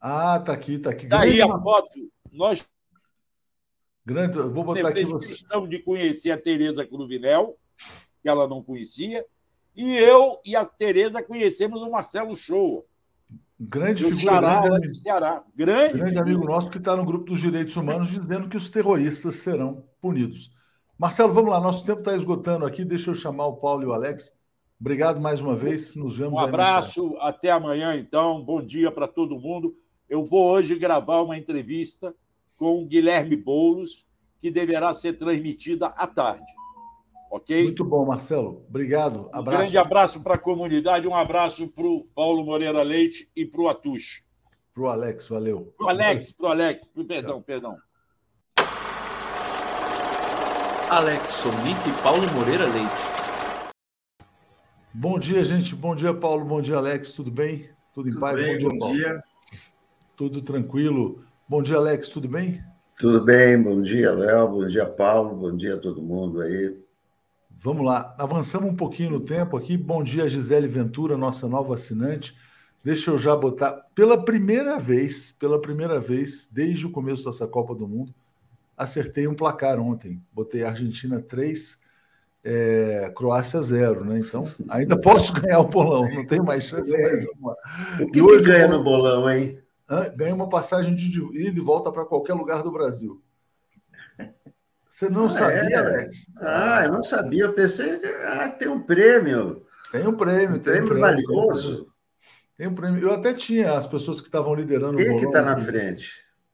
[SPEAKER 1] Ah, tá aqui, tá aqui.
[SPEAKER 4] Daí a foto. Nós
[SPEAKER 1] Grande, vou botar aqui você.
[SPEAKER 4] questão de conhecer a Tereza Cruvinel, que ela não conhecia, e eu e a Tereza conhecemos o Marcelo Shoa.
[SPEAKER 1] Grande figura.
[SPEAKER 4] Xará, grande, amigo, Ceará.
[SPEAKER 1] grande, grande amigo nosso que está no grupo dos direitos humanos dizendo que os terroristas serão punidos. Marcelo, vamos lá, nosso tempo está esgotando aqui. Deixa eu chamar o Paulo e o Alex. Obrigado mais uma vez. Nos vemos.
[SPEAKER 4] Um abraço, até amanhã, então. Bom dia para todo mundo. Eu vou hoje gravar uma entrevista com o Guilherme Boulos, que deverá ser transmitida à tarde. Ok?
[SPEAKER 1] Muito bom, Marcelo. Obrigado.
[SPEAKER 4] Abraço. Um grande abraço para a comunidade, um abraço para o Paulo Moreira Leite e para o Atush.
[SPEAKER 1] Para o Alex, valeu.
[SPEAKER 4] Para o Alex, para o Alex, perdão, perdão.
[SPEAKER 3] Alex Sonic e Paulo Moreira Leite.
[SPEAKER 1] Bom dia, gente. Bom dia, Paulo. Bom dia, Alex. Tudo bem? Tudo em
[SPEAKER 5] Tudo
[SPEAKER 1] paz?
[SPEAKER 5] Bem,
[SPEAKER 1] bom dia,
[SPEAKER 5] bom
[SPEAKER 1] Paulo.
[SPEAKER 5] dia.
[SPEAKER 1] Tudo tranquilo. Bom dia, Alex. Tudo bem?
[SPEAKER 5] Tudo bem. Bom dia, Léo. Bom dia, Paulo. Bom dia a todo mundo aí.
[SPEAKER 1] Vamos lá, avançamos um pouquinho no tempo aqui. Bom dia, Gisele Ventura, nossa nova assinante. Deixa eu já botar. Pela primeira vez, pela primeira vez, desde o começo dessa Copa do Mundo, acertei um placar ontem. Botei Argentina 3, é, Croácia 0, né? Então, ainda posso ganhar o bolão, não tenho mais chance mais
[SPEAKER 5] uma. O que, hoje, que ganha no bolão, hein?
[SPEAKER 1] Ganha uma passagem de ida e volta para qualquer lugar do Brasil. Você não ah, sabia, é? Alex?
[SPEAKER 5] Ah, eu não sabia. Eu pensei, ah, tem um prêmio.
[SPEAKER 1] Tem um prêmio,
[SPEAKER 5] um tem prêmio, um prêmio valioso.
[SPEAKER 1] Tem um prêmio. Eu até tinha as pessoas que estavam liderando
[SPEAKER 5] Quem o Quem que está na frente?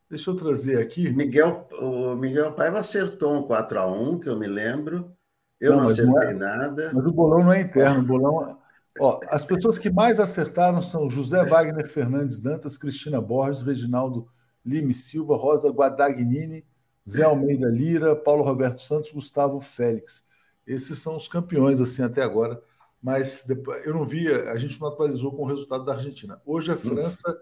[SPEAKER 1] Deixa eu trazer aqui.
[SPEAKER 5] Miguel, o Miguel Paiva acertou um 4x1, que eu me lembro. Eu não, não acertei não é, nada.
[SPEAKER 1] Mas o bolão não é interno. O bolão. Ó, as pessoas que mais acertaram são José Wagner Fernandes Dantas, Cristina Borges, Reginaldo Lime Silva, Rosa Guadagnini, Zé Almeida Lira, Paulo Roberto Santos, Gustavo Félix. Esses são os campeões assim até agora, mas depois, eu não via, a gente não atualizou com o resultado da Argentina. Hoje é França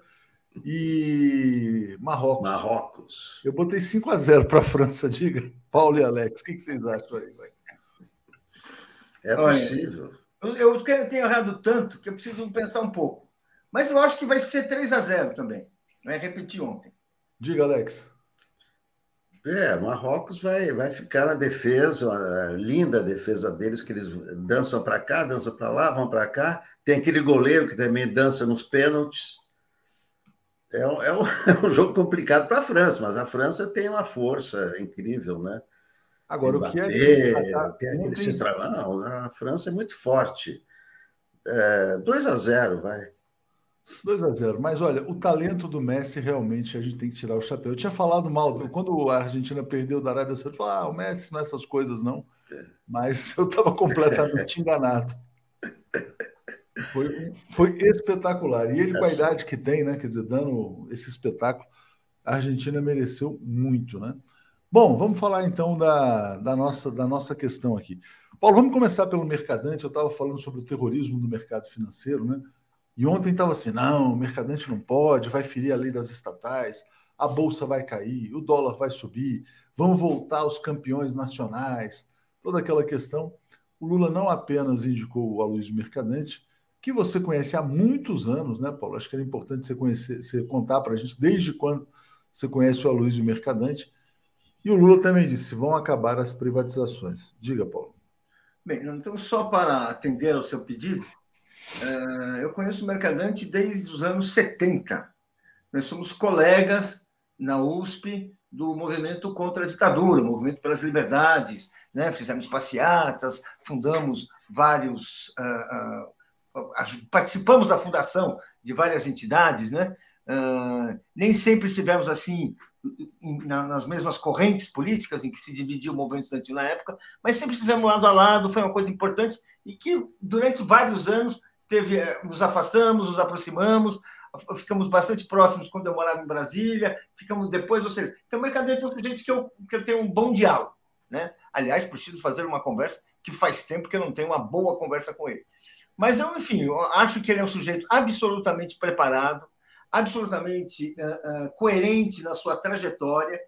[SPEAKER 1] e Marrocos.
[SPEAKER 5] Marrocos.
[SPEAKER 1] Eu botei 5 a 0 para a França, diga. Paulo e Alex, o que, vocês acham aí? Vai?
[SPEAKER 5] É possível.
[SPEAKER 6] Olha, eu, eu tenho errado tanto que eu preciso pensar um pouco. Mas eu acho que vai ser 3 a 0 também. Vai repetir ontem.
[SPEAKER 1] Diga, Alex.
[SPEAKER 5] É, Marrocos vai, vai ficar na defesa, a linda defesa deles, que eles dançam para cá, dançam para lá, vão para cá. Tem aquele goleiro que também dança nos pênaltis. É um, é um, é um jogo complicado para a França, mas a França tem uma força incrível, né?
[SPEAKER 1] Agora, o que é
[SPEAKER 5] que tem aquele central, a França é muito forte. É, 2 a 0 vai.
[SPEAKER 1] 2 a 0 Mas olha, o talento do Messi realmente a gente tem que tirar o chapéu. Eu tinha falado mal, quando a Argentina perdeu da Arábia Saudita, eu falei, ah, o Messi não é essas coisas, não. Mas eu estava completamente enganado. Foi, foi espetacular. E ele, com a idade que tem, né? Quer dizer, dando esse espetáculo, a Argentina mereceu muito, né? Bom, vamos falar então da, da, nossa, da nossa questão aqui. Paulo, vamos começar pelo mercadante. Eu estava falando sobre o terrorismo do mercado financeiro, né? E ontem estava assim: não, o mercadante não pode, vai ferir a lei das estatais, a bolsa vai cair, o dólar vai subir, vão voltar os campeões nacionais, toda aquela questão. O Lula não apenas indicou o Aloysio Mercadante, que você conhece há muitos anos, né, Paulo? Acho que era importante você conhecer, você contar para a gente desde quando você conhece o Aloysio Mercadante. E o Lula também disse: vão acabar as privatizações. Diga, Paulo.
[SPEAKER 6] Bem, então, só para atender ao seu pedido, eu conheço o Mercadante desde os anos 70. Nós somos colegas na USP do movimento contra a ditadura, movimento pelas liberdades, né? fizemos passeatas, fundamos vários, uh, uh, participamos da fundação de várias entidades, né? Uh, nem sempre estivemos assim nas mesmas correntes políticas em que se dividia o movimento estudantil na época, mas sempre estivemos lado a lado, foi uma coisa importante e que durante vários anos teve, eh, nos afastamos, nos aproximamos, ficamos bastante próximos quando eu morava em Brasília, ficamos depois, ou seja, então o Mercadante um sujeito que eu, que eu tenho um bom diálogo. Né? Aliás, preciso fazer uma conversa que faz tempo que eu não tenho uma boa conversa com ele. Mas eu, enfim, eu acho que ele é um sujeito absolutamente preparado, absolutamente uh, uh, coerente na sua trajetória,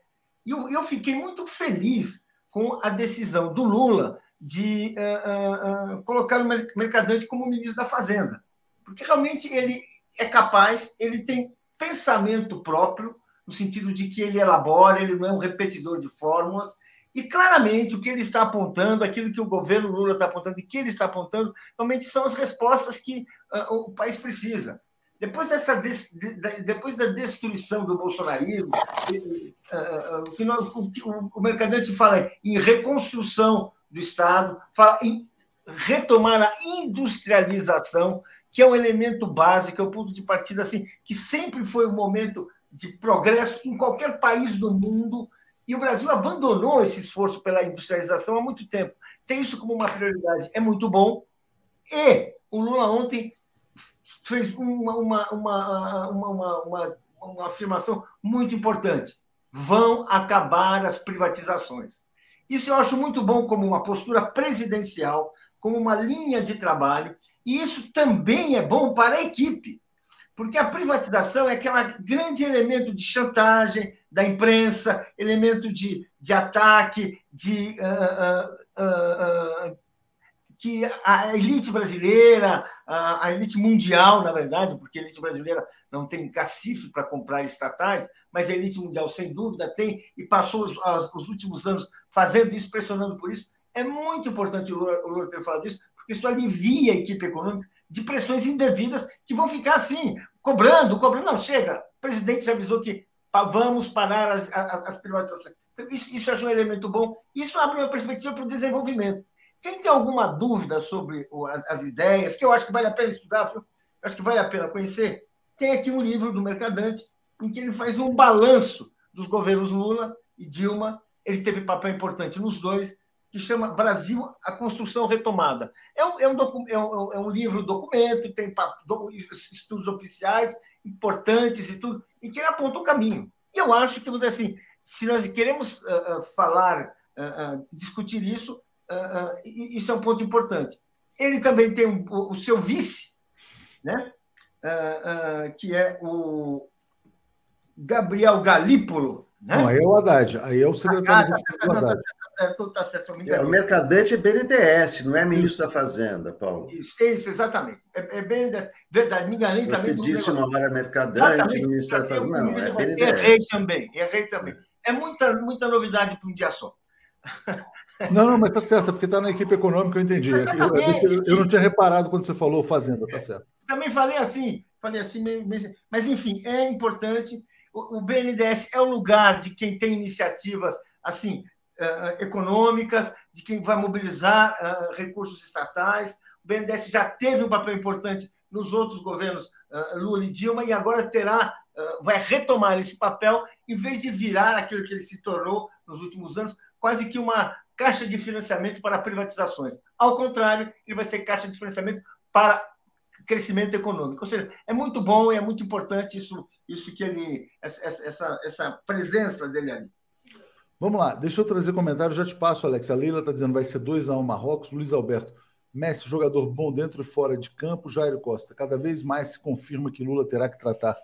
[SPEAKER 6] e eu, eu fiquei muito feliz com a decisão do Lula de uh, uh, colocar o Mercadante como ministro da Fazenda. Porque realmente ele é capaz, ele tem pensamento próprio, no sentido de que ele elabora, ele não é um repetidor de fórmulas, e claramente o que ele está apontando, aquilo que o governo Lula está apontando e que ele está apontando, realmente são as respostas que uh, o país precisa. Depois, dessa, depois da destruição do bolsonarismo, o que nós, o, o Mercadante fala em reconstrução do Estado, fala em retomar a industrialização, que é um elemento básico, é o ponto de partida assim, que sempre foi um momento de progresso em qualquer país do mundo, e o Brasil abandonou esse esforço pela industrialização há muito tempo. Tem isso como uma prioridade, é muito bom. E o Lula ontem fez uma, uma, uma, uma, uma afirmação muito importante. Vão acabar as privatizações. Isso eu acho muito bom como uma postura presidencial, como uma linha de trabalho, e isso também é bom para a equipe, porque a privatização é aquele grande elemento de chantagem da imprensa, elemento de, de ataque, de uh, uh, uh, que a elite brasileira, a, elite mundial, na verdade, porque a elite brasileira não tem cacife para comprar estatais, mas a elite mundial, sem dúvida, tem e passou os, os últimos anos fazendo isso, pressionando por isso. É muito importante o Lula, o Lula ter falado isso, porque isso alivia a equipe econômica de pressões indevidas que vão ficar assim, cobrando, cobrando. Não, chega, o presidente já avisou que vamos parar as, as, as privatizações. Então, isso, isso eu acho um elemento bom. Isso abre uma perspectiva para o desenvolvimento. Quem tem alguma dúvida sobre as, as, ideias, que eu acho que vale a pena estudar, acho que vale a pena conhecer, tem aqui um livro do Mercadante em que ele faz um balanço dos governos Lula e Dilma. Ele teve papel importante nos dois, que chama Brasil, a Construção Retomada. É um, é um, é um, é um livro documento, tem estudos oficiais importantes e tudo, e que aponta o caminho. E eu acho que, assim, se nós queremos uh, uh, falar, uh, discutir isso, isso é um ponto importante. Ele também tem um, o, o, seu vice, né? que é o Gabriel Galípolo,
[SPEAKER 1] né? Não, aí é o Haddad, aí é o secretário ah, tá, tá,
[SPEAKER 5] Haddad. Tá certo, tá certo, é, o mercadante é BNDES, não é ministro da Fazenda, Paulo.
[SPEAKER 6] Isso, isso exatamente. É, é BNDES. Verdade, me enganei
[SPEAKER 5] Você
[SPEAKER 6] também.
[SPEAKER 5] Você disse uma hora mercadante, ministro da Fazenda. Não, é BNDES.
[SPEAKER 6] Errei também, errei também. É muita, muita novidade para um dia só.
[SPEAKER 1] Não, não, mas tá certo, é porque está na equipe econômica, eu entendi. Eu, eu, eu, não tinha reparado quando você falou Fazenda, tá certo.
[SPEAKER 6] Também falei assim, falei assim, mas enfim, é importante o BNDES é o lugar de quem tem iniciativas assim econômicas, de quem vai mobilizar recursos estatais. O BNDES já teve um papel importante nos outros governos Lula e Dilma e agora terá vai retomar esse papel em vez de virar aquilo que ele se tornou nos últimos anos, quase que uma caixa de financiamento para privatizações. Ao contrário, ele vai ser caixa de financiamento para crescimento econômico. Ou seja, é muito bom e é muito importante isso, isso que ele, essa, essa, essa presença dele ali.
[SPEAKER 1] Vamos lá, deixa eu trazer comentário, já te passo, Alex. A Leila está dizendo vai ser 2 a 1 um Marrocos. Luiz Alberto, Messi, jogador bom dentro e fora de campo. Jairo Costa, cada vez mais se confirma que Lula terá que tratar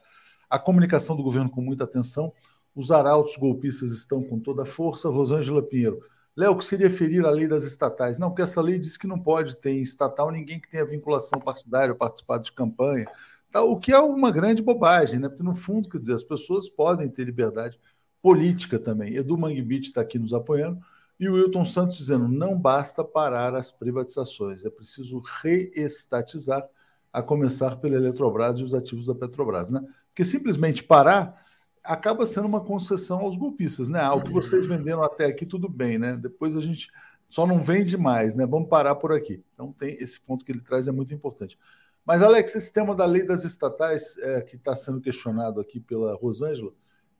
[SPEAKER 1] a comunicação do governo com muita atenção. Os arautos golpistas estão com toda a força. Rosângela Pinheiro, Léo, que seria ferir a lei das estatais? Não, porque essa lei diz que não pode ter em estatal ninguém que tenha vinculação partidária ou participado de campanha, tá? o que é uma grande bobagem, né? Porque, no fundo, quer dizer, as pessoas podem ter liberdade política também. Edu Mangbit está aqui nos apoiando, e o Wilton Santos dizendo: não basta parar as privatizações, é preciso reestatizar, a começar pela Eletrobras e os ativos da Petrobras. Né? Porque simplesmente parar acaba sendo uma concessão aos golpistas, né? Ah, o que vocês venderam até aqui, tudo bem, né? Depois a gente só não vende mais, né? Vamos parar por aqui. Então tem esse ponto que ele traz é muito importante. Mas, Alex, esse tema da lei das estatais é, que está sendo questionado aqui pela Rosângela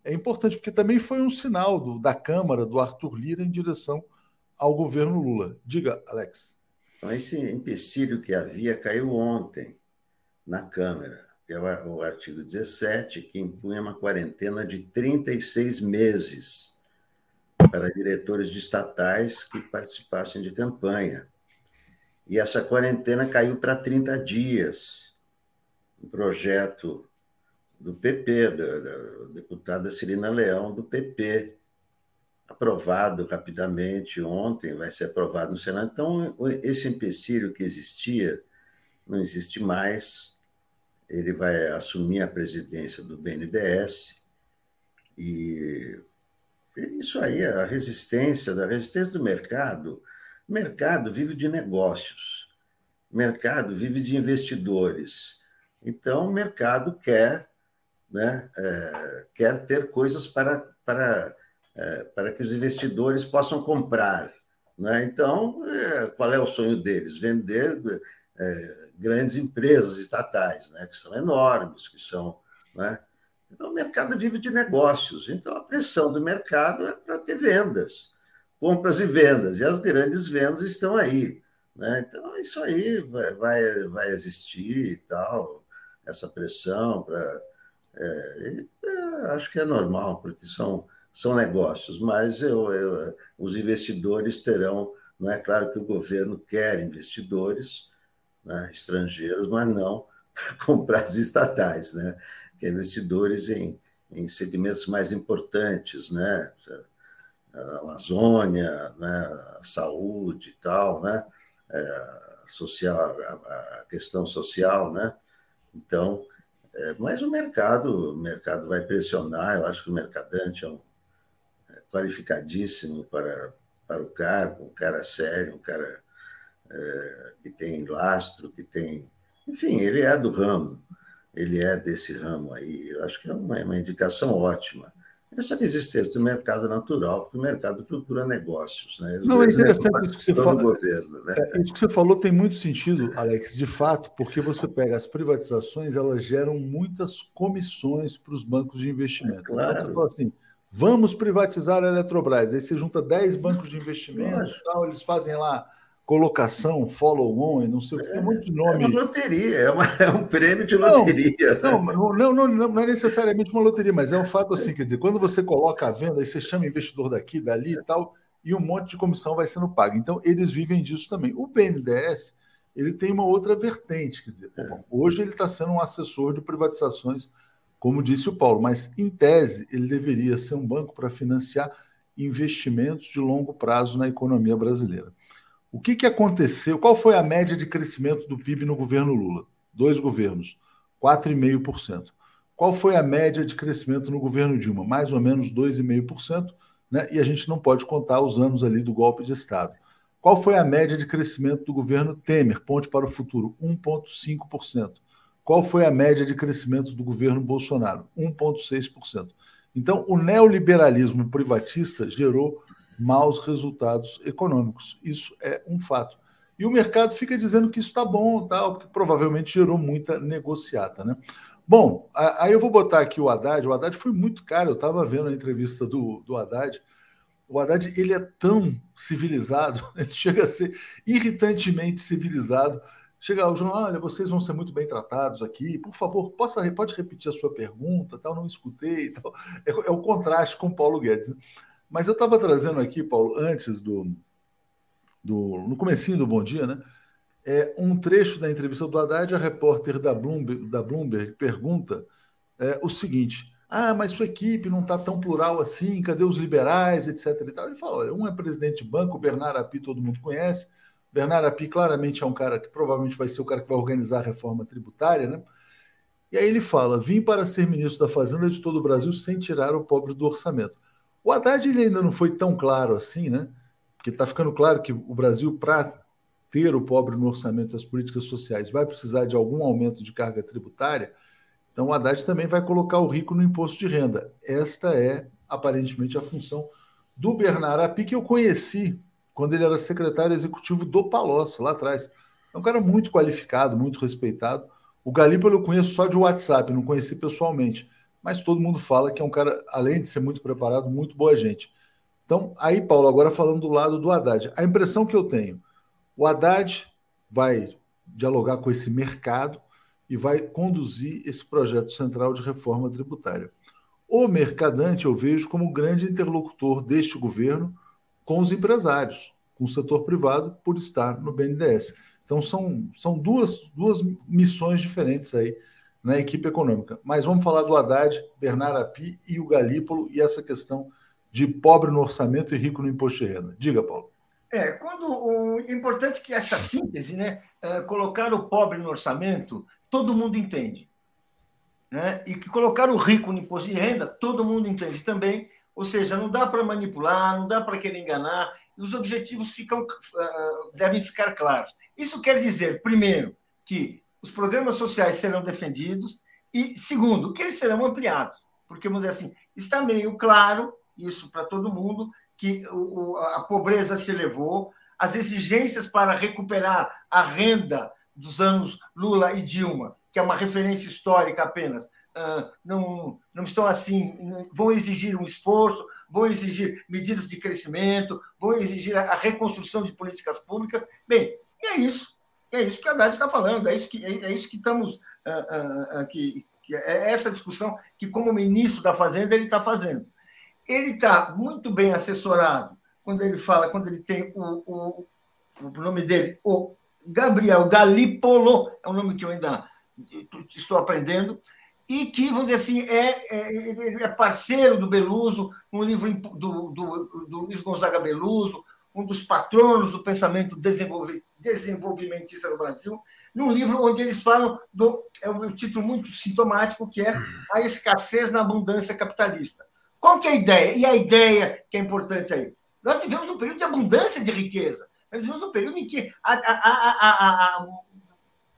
[SPEAKER 1] é importante, porque também foi um sinal do, da Câmara, do Arthur Lira, em direção ao governo Lula. Diga, Alex.
[SPEAKER 5] Então, esse empecilho que havia caiu ontem na Câmara que é o artigo 17, que impunha uma quarentena de 36 meses para diretores de estatais que participassem de campanha. E essa quarentena caiu para 30 dias. Um projeto do PP, da, da deputada Cirina Leão, do PP, aprovado rapidamente ontem, vai ser aprovado no Senado. Então, esse empecilho que existia não existe mais ele vai assumir a presidência do BNDES e isso aí, a resistência, da resistência do mercado. O mercado vive de negócios, o mercado vive de investidores. Então, o mercado quer, né, é, quer ter coisas para, para, é, para que os investidores possam comprar. Né? Então, é, qual é o sonho deles? Vender é, grandes empresas estatais, né, que são enormes, que são. Né? Então, o mercado vive de negócios. Então, a pressão do mercado é para ter vendas, compras e vendas, e as grandes vendas estão aí. Né? Então, isso aí vai, vai, vai existir e tal, essa pressão para. É, é, acho que é normal, porque são, são negócios, mas eu, eu, os investidores terão. Não é claro que o governo quer investidores, né, estrangeiros, mas não comprar as estatais, né? que é investidores em, em segmentos mais importantes, né? a Amazônia, né? a saúde e tal, né? é, social, a, a, questão social, né? Então, é, mas o mercado, o mercado vai pressionar. Eu acho que o mercadante é, um, é qualificadíssimo para, para o cargo, um cara sério, um cara é, que tem lastro, que tem, enfim, ele é do ramo, ele é desse ramo aí. Eu acho que é uma, uma indicação ótima. Essa é existência do mercado natural, porque o mercado procura negócios. Né?
[SPEAKER 1] Não, é interessante isso que você falou. Governo, né? é, isso que você falou tem muito sentido, Alex, de fato, porque você pega as privatizações, elas geram muitas comissões para os bancos de investimento. É, claro. Então você fala assim, vamos privatizar a Eletrobras, aí você junta 10 bancos de investimento, tal, eles fazem lá colocação, follow-on, não sei o que, tem um monte de nome.
[SPEAKER 5] É uma loteria, é, uma, é um prêmio de loteria.
[SPEAKER 1] Não, não, não, não, não, é necessariamente uma loteria, mas é um fato assim, quer dizer, quando você coloca a venda, aí você chama investidor daqui, dali e tal, e um monte de comissão vai sendo paga. Então, eles vivem disso também. O BNDES, ele tem uma outra vertente, quer dizer, bom, hoje ele está sendo um assessor de privatizações, como disse o Paulo, mas em tese ele deveria ser um banco para financiar investimentos de longo prazo na economia brasileira. O que, que aconteceu? Qual foi a média de crescimento do PIB no governo Lula? Dois governos, 4,5%. Qual foi a média de crescimento no governo Dilma? Mais ou menos 2,5%, né? e a gente não pode contar os anos ali do golpe de Estado. Qual foi a média de crescimento do governo Temer? Ponte para o futuro, 1,5%. Qual foi a média de crescimento do governo Bolsonaro? 1,6%. Então, o neoliberalismo privatista gerou maus resultados econômicos. Isso é um fato. E o mercado fica dizendo que isso está bom, tal, porque provavelmente gerou muita negociata, né? Bom, aí eu vou botar aqui o Haddad. O Haddad foi muito caro. Eu estava vendo a entrevista do, do Haddad. O Haddad ele é tão civilizado, ele chega a ser irritantemente civilizado. Chega ao jornal, olha, vocês vão ser muito bem tratados aqui. Por favor, possa, pode repetir a sua pergunta, tal, não escutei, tal. É, é o contraste com o Paulo Guedes. Né? Mas eu estava trazendo aqui, Paulo, antes do, do. no comecinho do Bom Dia, né? É, um trecho da entrevista do Haddad, a repórter da Bloomberg, da Bloomberg pergunta é, o seguinte: ah, mas sua equipe não está tão plural assim, cadê os liberais, etc. E tal. Ele fala: olha, um é presidente de banco, Bernardo Api todo mundo conhece. Bernardo Api claramente é um cara que provavelmente vai ser o cara que vai organizar a reforma tributária, né? E aí ele fala: vim para ser ministro da Fazenda de todo o Brasil sem tirar o pobre do orçamento. O Haddad ele ainda não foi tão claro assim, né? Porque está ficando claro que o Brasil, para ter o pobre no orçamento das políticas sociais, vai precisar de algum aumento de carga tributária. Então, o Haddad também vai colocar o rico no imposto de renda. Esta é, aparentemente, a função do Bernardo Api, que eu conheci quando ele era secretário executivo do Palocci, lá atrás. É um cara muito qualificado, muito respeitado. O Galipo eu conheço só de WhatsApp, não conheci pessoalmente mas todo mundo fala que é um cara, além de ser muito preparado, muito boa gente. Então, aí, Paulo, agora falando do lado do Haddad, a impressão que eu tenho, o Haddad vai dialogar com esse mercado e vai conduzir esse projeto central de reforma tributária. O mercadante eu vejo como grande interlocutor deste governo com os empresários, com o setor privado, por estar no BNDES. Então, são, são duas, duas missões diferentes aí na equipe econômica. Mas vamos falar do Haddad, Bernardo Api e o Galípolo e essa questão de pobre no orçamento e rico no imposto de renda. Diga, Paulo.
[SPEAKER 6] É, quando o importante é que essa síntese, né, é, colocar o pobre no orçamento, todo mundo entende. Né? E que colocar o rico no imposto de renda, todo mundo entende também. Ou seja, não dá para manipular, não dá para querer enganar, os objetivos ficam, uh, devem ficar claros. Isso quer dizer, primeiro, que os programas sociais serão defendidos e, segundo, que eles serão ampliados. Porque, vamos dizer assim, está meio claro, isso para todo mundo, que o, a pobreza se elevou, as exigências para recuperar a renda dos anos Lula e Dilma, que é uma referência histórica apenas, não, não estão assim, vão exigir um esforço, vão exigir medidas de crescimento, vão exigir a reconstrução de políticas públicas. Bem, e é isso. É isso que a Haddad está falando, é isso que, é, é isso que estamos. Uh, uh, que, que é essa discussão que, como ministro da Fazenda, ele está fazendo. Ele está muito bem assessorado quando ele fala, quando ele tem o, o, o nome dele, o Gabriel Galipolo, é um nome que eu ainda estou aprendendo, e que, vamos dizer assim, é, é, é parceiro do Beluso, no livro do, do, do Luiz Gonzaga Beluso, um dos patronos do pensamento desenvolvimentista no Brasil, num livro onde eles falam do é um título muito sintomático que é a escassez na abundância capitalista. Qual que é a ideia? E a ideia que é importante aí? Nós vivemos um período de abundância de riqueza. Nós vivemos um período em que a, a, a,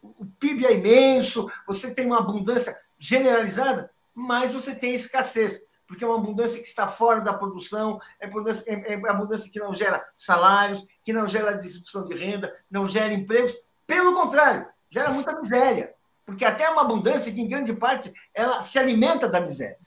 [SPEAKER 6] o PIB é imenso, você tem uma abundância generalizada, mas você tem escassez, porque é uma abundância que está fora da produção, é abundância, é, é abundância que não gera salários, que não gera distribuição de renda, não gera empregos, pelo contrário, gera muita miséria, porque até uma abundância que, em grande parte, ela se alimenta da miséria.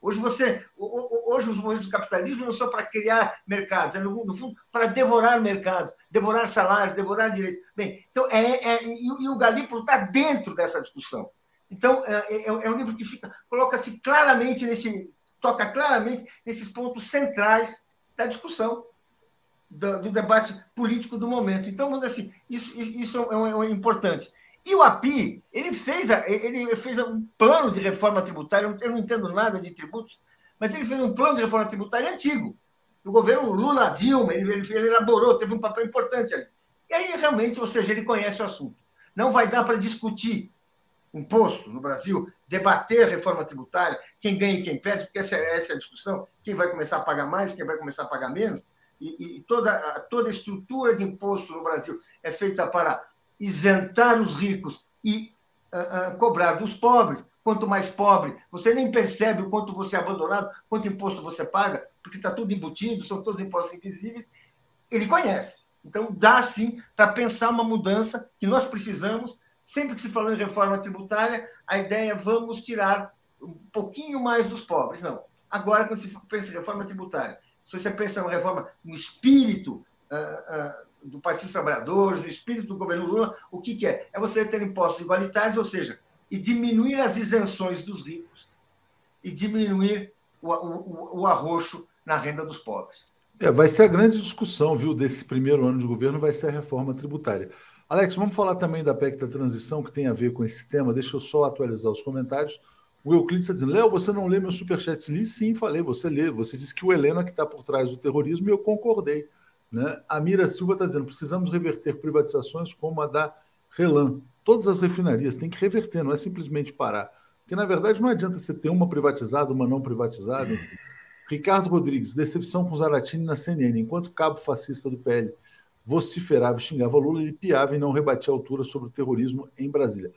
[SPEAKER 6] Hoje você, hoje os movimentos do capitalismo não são para criar mercados, é no, fundo para devorar mercados, devorar salários, devorar direitos. Bem, então é, é e, e, o Galípolo está dentro dessa discussão. Então é, é, é um livro que fica coloca-se claramente nesse toca claramente nesses pontos centrais da discussão do, do, debate político do momento. Então, vamos dizer assim, isso, isso é, é, é importante. E o API, ele fez, ele fez um plano de reforma tributária, eu não entendo nada de tributos, mas ele fez um plano de reforma tributária antigo. O governo Lula-Dilma, ele, ele elaborou, teve um papel importante ali. E aí, realmente, ou seja, ele conhece o assunto. Não vai dar para discutir imposto no Brasil, debater reforma tributária, quem ganha e quem perde, porque essa, essa é a discussão, quem vai começar a pagar mais, quem vai começar a pagar menos e, e toda, toda a estrutura de imposto no Brasil é feita para isentar os ricos e uh, uh, cobrar dos pobres. Quanto mais pobre, você nem percebe o quanto você é abandonado, quanto imposto você paga, porque está tudo embutido, são todos impostos invisíveis. Ele conhece. Então, dá sim para pensar uma mudança que nós precisamos. Sempre que se falou em reforma tributária, a ideia é vamos tirar um pouquinho mais dos pobres. Não. Agora, quando se pensa em reforma tributária, se você pensa em reforma no espírito uh, uh, do Partido dos Trabalhadores, no espírito do governo Lula, o que, que, é? É você ter impostos igualitários, ou seja, e diminuir as isenções dos ricos e diminuir o, o, o arroxo na renda dos pobres.
[SPEAKER 1] É, vai ser a grande discussão, viu, desse primeiro ano de governo, vai ser a reforma tributária. Alex, vamos falar também da PEC da transição, que tem a ver com esse tema. Deixa eu só atualizar os comentários. O Euclides está dizendo, Léo, você não lê meu superchat? Li sim, falei, você lê. Você disse que o Helena que está por trás do terrorismo e eu concordei. Né? A Mira Silva está dizendo, precisamos reverter privatizações como a da Relan. Todas as refinarias têm que reverter, não é simplesmente parar. Porque, na verdade, não adianta você ter uma privatizada, uma não privatizada. Ricardo Rodrigues, decepção com Zaratini na CNN. Enquanto cabo fascista do PL vociferava xingava Lula, ele piava e não rebatia a altura sobre o terrorismo em Brasília.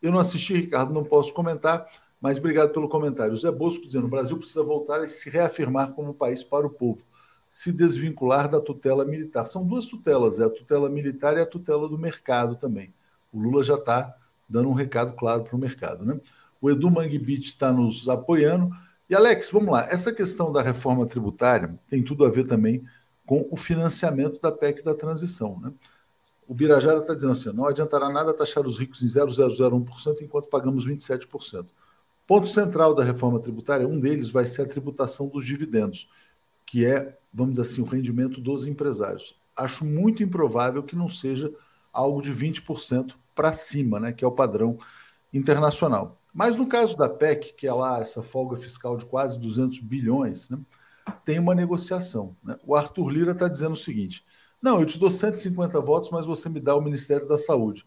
[SPEAKER 1] Eu não assisti, Ricardo, não posso comentar, mas obrigado pelo comentário. O Zé Bosco dizendo: o Brasil precisa voltar e se reafirmar como um país para o povo, se desvincular da tutela militar. São duas tutelas, é a tutela militar e a tutela do mercado também. O Lula já está dando um recado claro para o mercado. Né? O Edu Mangbit está nos apoiando. E, Alex, vamos lá. Essa questão da reforma tributária tem tudo a ver também com o financiamento da PEC da transição. Né? O Birajara está dizendo assim: não adiantará nada taxar os ricos em 0,001% enquanto pagamos 27%. Ponto central da reforma tributária, um deles vai ser a tributação dos dividendos, que é, vamos dizer assim, o rendimento dos empresários. Acho muito improvável que não seja algo de 20% para cima, né, que é o padrão internacional. Mas no caso da PEC, que é lá essa folga fiscal de quase 200 bilhões, né, tem uma negociação. Né? O Arthur Lira está dizendo o seguinte: não, eu te dou 150 votos, mas você me dá o Ministério da Saúde.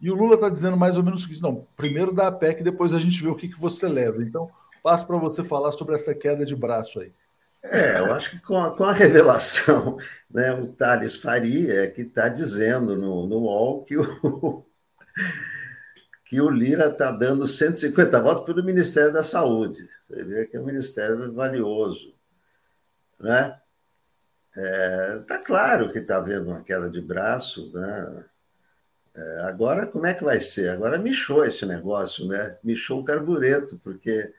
[SPEAKER 1] E o Lula está dizendo mais ou menos o seguinte: não, primeiro dá a PEC, depois a gente vê o que, que você leva. Então, passo para você falar sobre essa queda de braço aí.
[SPEAKER 5] É, eu acho que com a, com a revelação, né, o Thales Faria é que está dizendo no, no UOL que o, que o Lira está dando 150 votos para o Ministério da Saúde. Você vê que é um ministério valioso. Né? É, tá claro que está havendo uma queda de braço, né? É, agora, como é que vai ser? Agora michou esse negócio, né? Michou o carbureto, porque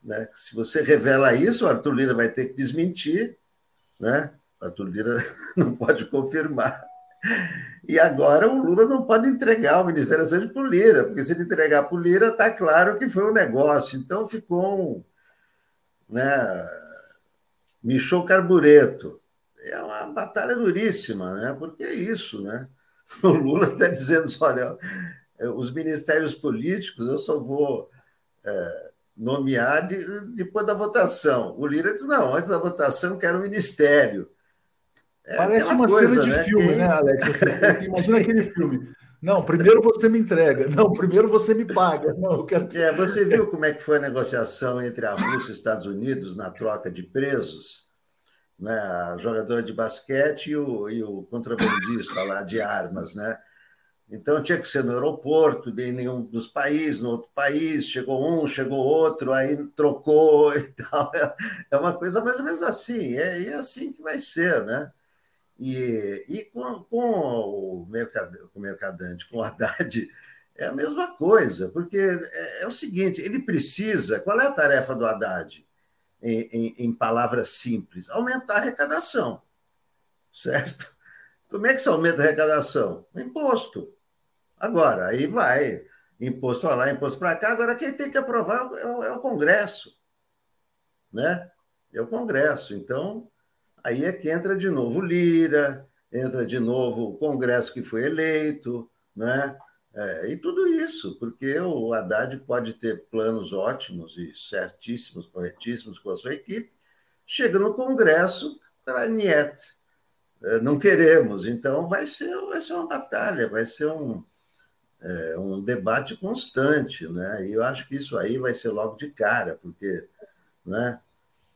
[SPEAKER 5] né, se você revela isso, o Arthur Lira vai ter que desmentir, né? O Arthur Lira não pode confirmar. E agora o Lula não pode entregar o Ministério da Saúde para o Lira, porque se ele entregar para o Lira, está claro que foi um negócio. Então ficou um. Né, michou carbureto. É uma batalha duríssima, né? Porque é isso, né? o Lula está dizendo: olha, é, os ministérios políticos eu só vou é, nomear de, depois da votação. O Lira diz: não, antes da votação eu quero um ministério.
[SPEAKER 1] É Parece uma coisa, cena de né? filme, Quem... né, Alex? Imagina aquele filme. Não, primeiro você me entrega. Não, primeiro você me paga. Não, eu quero...
[SPEAKER 5] é, você viu como é que foi a negociação entre a Rússia e os Estados Unidos na troca de presos? Né? A jogadora de basquete e o, e o contrabandista lá de armas, né? Então tinha que ser no aeroporto, de nenhum dos países, no outro país, chegou um, chegou outro, aí trocou e tal. É uma coisa mais ou menos assim, é, é assim que vai ser, né? E, e com, com o, com o mercadante, com o Haddad, é a mesma coisa, porque é, é, o seguinte: ele precisa. Qual é a tarefa do Haddad? Em, em, em palavras simples: aumentar a arrecadação, certo? Como é que se aumenta a arrecadação? Imposto. Agora, aí vai, imposto para lá, imposto para cá. Agora, quem tem que aprovar é o, é o Congresso, né? É o Congresso. Então, Aí é que entra de novo Lira, entra de novo o Congresso que foi eleito, né? É, e tudo isso, porque o Haddad pode ter planos ótimos e certíssimos, corretíssimos com a sua equipe, chega no Congresso para niet. É, não queremos, então vai ser, vai ser uma batalha, vai ser um, é, um debate constante, né? E eu acho que isso aí vai ser logo de cara, porque né,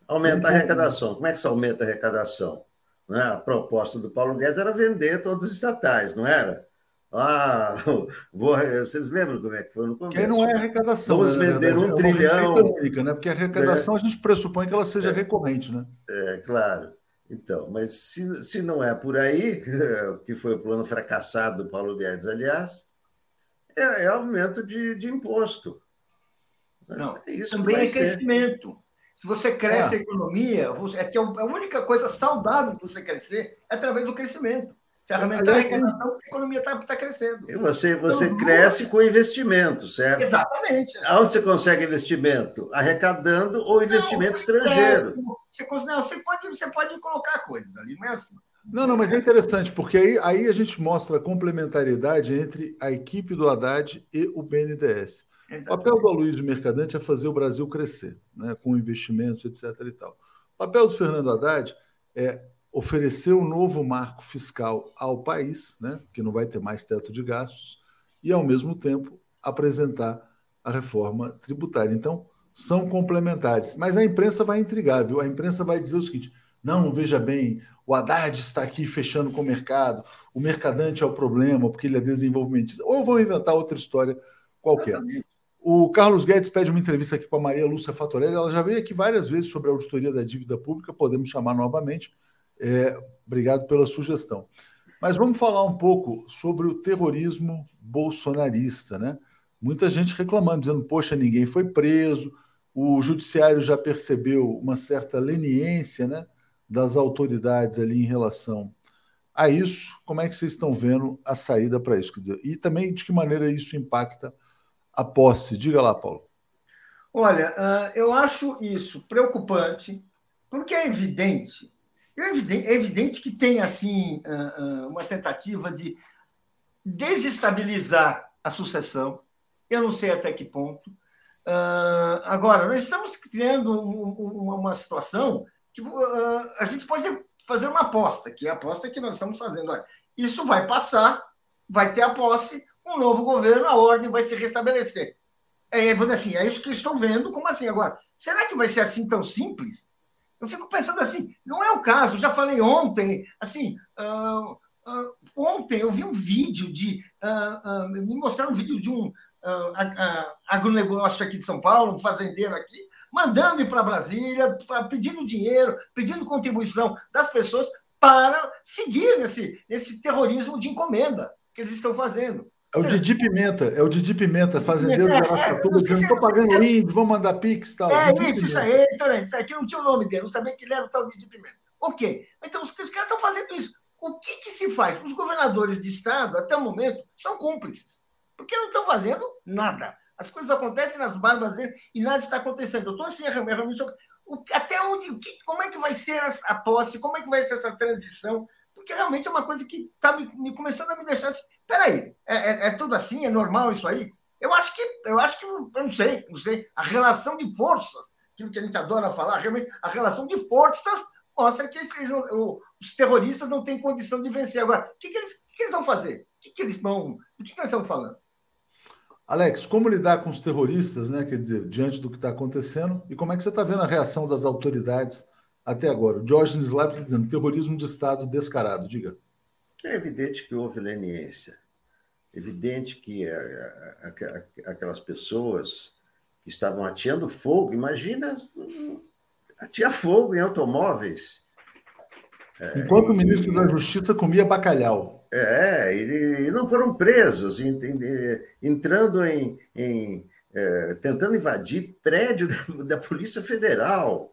[SPEAKER 5] Aumentar a arrecadação. Como é que se aumenta a arrecadação? Né? A proposta do Paulo Guedes era vender todos os estatais, não era? Ah, vou, vocês lembram como é que foi no
[SPEAKER 1] começo? Que não é arrecadação.
[SPEAKER 5] Vamos né, vender um é trilhão.
[SPEAKER 1] Única, né? Porque a arrecadação é. a gente pressupõe que ela seja é. recorrente, né?
[SPEAKER 5] É, claro. Então, mas se, se não é por aí, que foi o plano fracassado do Paulo Guedes, aliás, é, é aumento de, de imposto.
[SPEAKER 6] Não, é isso também é crescimento. Se você cresce é. a economia, é que a única coisa saudável para você crescer é através do crescimento. Se aumentar a arrecadação, a economia está tá crescendo.
[SPEAKER 5] E você, você então, cresce com investimento, certo?
[SPEAKER 6] Exatamente.
[SPEAKER 5] Aonde você consegue investimento? Arrecadando ou investimento não, estrangeiro.
[SPEAKER 6] Você, não, você, pode, você pode colocar coisas ali, não é assim.
[SPEAKER 1] Não, não, mas é interessante, porque aí, aí a gente mostra a complementariedade entre a equipe do Haddad e o BNDES. O papel do Aloysio Mercadante é fazer o Brasil crescer, né, com investimentos, etc. E tal. O papel do Fernando Haddad é oferecer um novo marco fiscal ao país, né, que não vai ter mais teto de gastos, e, ao mesmo tempo, apresentar a reforma tributária. Então, são complementares. Mas a imprensa vai intrigar, viu? A imprensa vai dizer o seguinte: não, veja bem, o Haddad está aqui fechando com o mercado, o mercadante é o problema, porque ele é desenvolvimentista. Ou vão inventar outra história qualquer. Exatamente. O Carlos Guedes pede uma entrevista aqui com a Maria Lúcia Fatorelli. Ela já veio aqui várias vezes sobre a auditoria da dívida pública, podemos chamar novamente. É, obrigado pela sugestão. Mas vamos falar um pouco sobre o terrorismo bolsonarista, né? Muita gente reclamando, dizendo, poxa, ninguém foi preso, o judiciário já percebeu uma certa leniência né, das autoridades ali em relação a isso. Como é que vocês estão vendo a saída para isso? E também de que maneira isso impacta a posse. Diga lá, Paulo.
[SPEAKER 6] Olha, ah, eu acho isso preocupante, porque é evidente, é evidente, é evidente que tem assim ah, ah, uma tentativa de desestabilizar a sucessão. Eu não sei até que ponto. Agora, nós estamos criando uma situação que a gente pode fazer uma aposta, que é a aposta que nós estamos fazendo. Isso vai passar, vai ter a posse, um novo governo, a ordem vai se restabelecer. É, assim, é isso que estou vendo. Como assim agora? Será que vai ser assim tão simples? Eu fico pensando assim, não é o caso. Já falei ontem, assim, uh, uh, ontem eu vi um vídeo de. Uh, me mostraram um vídeo de um agronegócio aqui de São Paulo, um fazendeiro aqui, mandando ir para Brasília, pedindo dinheiro, pedindo contribuição das pessoas para seguir nesse, nesse terrorismo de encomenda que eles estão fazendo.
[SPEAKER 1] É o Didi Pimenta, é o Didi Pimenta, fazendeiro de Aracatuba, dizendo: estou pagando índio, vamos mandar pix e tal.
[SPEAKER 6] É Didi isso, isso aí, isso aqui não tinha o nome dele, não sabia que ele era o tal Didi Pimenta. Ok, então os, os caras estão fazendo isso. O que, que se faz? Os governadores de Estado, até o momento, são cúmplices, porque não estão fazendo nada. As coisas acontecem nas barbas dele e nada está acontecendo. Eu estou assim, realmente, até onde, como é que vai ser a posse, como é que vai ser essa transição porque realmente é uma coisa que está me, me, começando a me deixar assim. Peraí, é, é, é tudo assim? É normal isso aí? Eu acho que, eu acho que, eu não sei, não sei. A relação de forças, aquilo que a gente adora falar, realmente, a relação de forças mostra que esses, os terroristas não têm condição de vencer. Agora, o que, que, eles, que, que eles vão fazer? O que, que eles vão. O que, que nós estamos falando?
[SPEAKER 1] Alex, como lidar com os terroristas, né? Quer dizer, diante do que está acontecendo, e como é que você está vendo a reação das autoridades até agora? O George Slap está dizendo terrorismo de Estado descarado. Diga.
[SPEAKER 5] É evidente que houve leniência. Evidente que aquelas pessoas que estavam ateando fogo, imagina atear fogo em automóveis.
[SPEAKER 1] É, Enquanto o ministro da Justiça comia bacalhau.
[SPEAKER 5] É, e, e não foram presos, entrando em. em é, tentando invadir prédio da, da Polícia Federal.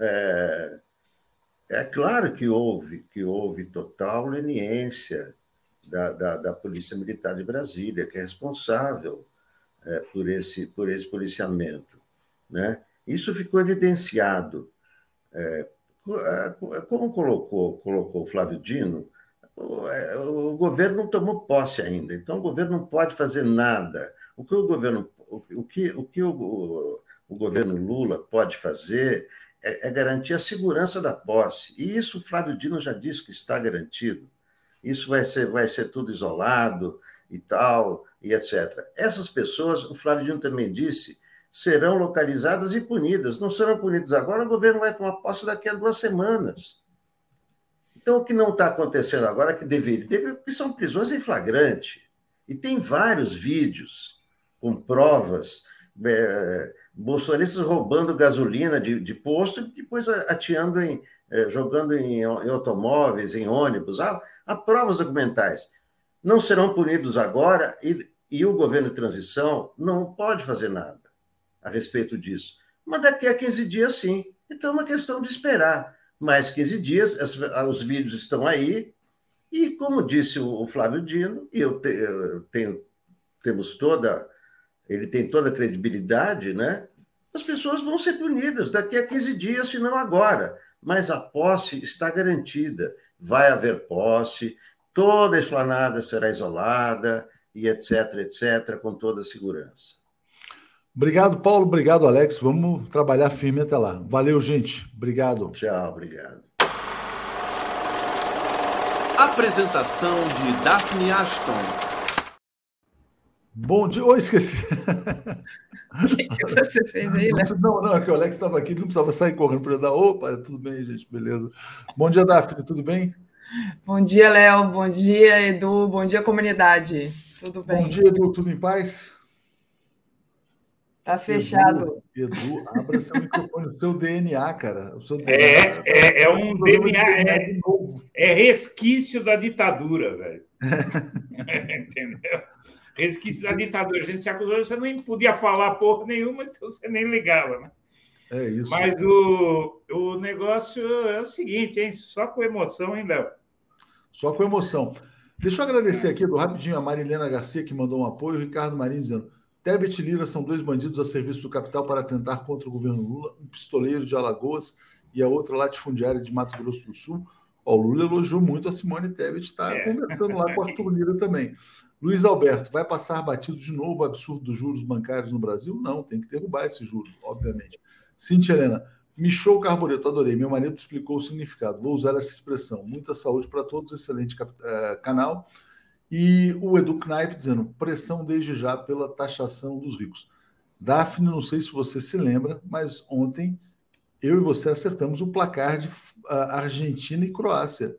[SPEAKER 5] É, é, claro que houve, que houve total leniência da, da, da Polícia Militar de Brasília, que é responsável é, por, esse, por esse policiamento. Né? Isso ficou evidenciado. É, é como colocou, colocou Flávio Dino, o, é, o, governo não tomou posse ainda, então o governo não pode fazer nada. O que o governo, o, o que, o, que o, o governo Lula pode fazer é, é, garantir a segurança da posse. E isso o Flávio Dino já disse que está garantido. Isso vai ser, vai ser tudo isolado e tal, e etc. Essas pessoas, o Flávio Dino também disse, serão localizadas e punidas. Não serão punidas agora, o governo vai tomar posse daqui a duas semanas. Então, o que não está acontecendo agora, que deveria, deveria, porque são prisões em flagrante. E tem vários vídeos com provas, é, bolsonaristas roubando gasolina de, de posto e depois ateando em, é, jogando em, em, automóveis, em ônibus. Há, há provas documentais não serão punidos agora e, e o governo de transição não pode fazer nada a respeito disso. Mas daqui a 15 dias, sim. Então é uma questão de esperar. Mais 15 dias, os vídeos estão aí, e como disse o Flávio Dino, e eu, tenho, temos toda, ele tem toda a credibilidade, né? As pessoas vão ser punidas daqui a 15 dias, se não agora. Mas a posse está garantida. Vai haver posse, toda a esplanada será isolada e etc, etc, com toda a segurança.
[SPEAKER 1] Obrigado, Paulo. Obrigado, Alex. Vamos trabalhar firme até lá. Valeu, gente. Obrigado.
[SPEAKER 5] Tchau, obrigado.
[SPEAKER 3] Apresentação de Daphne Ashton.
[SPEAKER 1] Bom dia. Oh, esqueci.
[SPEAKER 7] O que, que, você fez aí, né?
[SPEAKER 1] Não, não, é que o Alex estava aqui, não precisava sair correndo para dar. Opa, tudo bem, gente, beleza. Bom dia, Daphne, tudo bem?
[SPEAKER 7] Bom dia, Léo. Bom dia, Edu. Bom dia, comunidade. Tudo bem?
[SPEAKER 1] Bom dia, Edu. Tudo em paz?
[SPEAKER 7] Tá fechado.
[SPEAKER 1] Edu, Edu abra seu microfone, o seu DNA, cara. O seu
[SPEAKER 8] DNA, é, é, é um DNA, é, é resquício da ditadura, velho. Entendeu? Resquício da ditadura. A gente se acusou, você nem podia falar porra nenhuma, então você nem ligava, né?
[SPEAKER 1] É isso.
[SPEAKER 8] Mas o, o negócio é o seguinte, hein? Só com emoção, hein, Léo?
[SPEAKER 1] Só com emoção. Deixa eu agradecer aqui do rapidinho a Marilena Garcia, que mandou um apoio, o Ricardo Marinho dizendo: Tebet e Lira são dois bandidos a serviço do capital para atentar contra o governo Lula, um pistoleiro de Alagoas e a outra latifundiária de Mato Grosso do Sul. Ó, o Lula elogiou muito a Simone Tebet, está é. conversando lá com a Arthur Lira também. Luiz Alberto, vai passar batido de novo o absurdo dos juros bancários no Brasil? Não, tem que derrubar esses juros, obviamente. Cintia Helena, Michou Carbureto, adorei. Meu marido explicou o significado. Vou usar essa expressão. Muita saúde para todos, excelente uh, canal. E o Edu Knaip dizendo: pressão desde já pela taxação dos ricos. Daphne, não sei se você se lembra, mas ontem eu e você acertamos o placar de uh, Argentina e Croácia.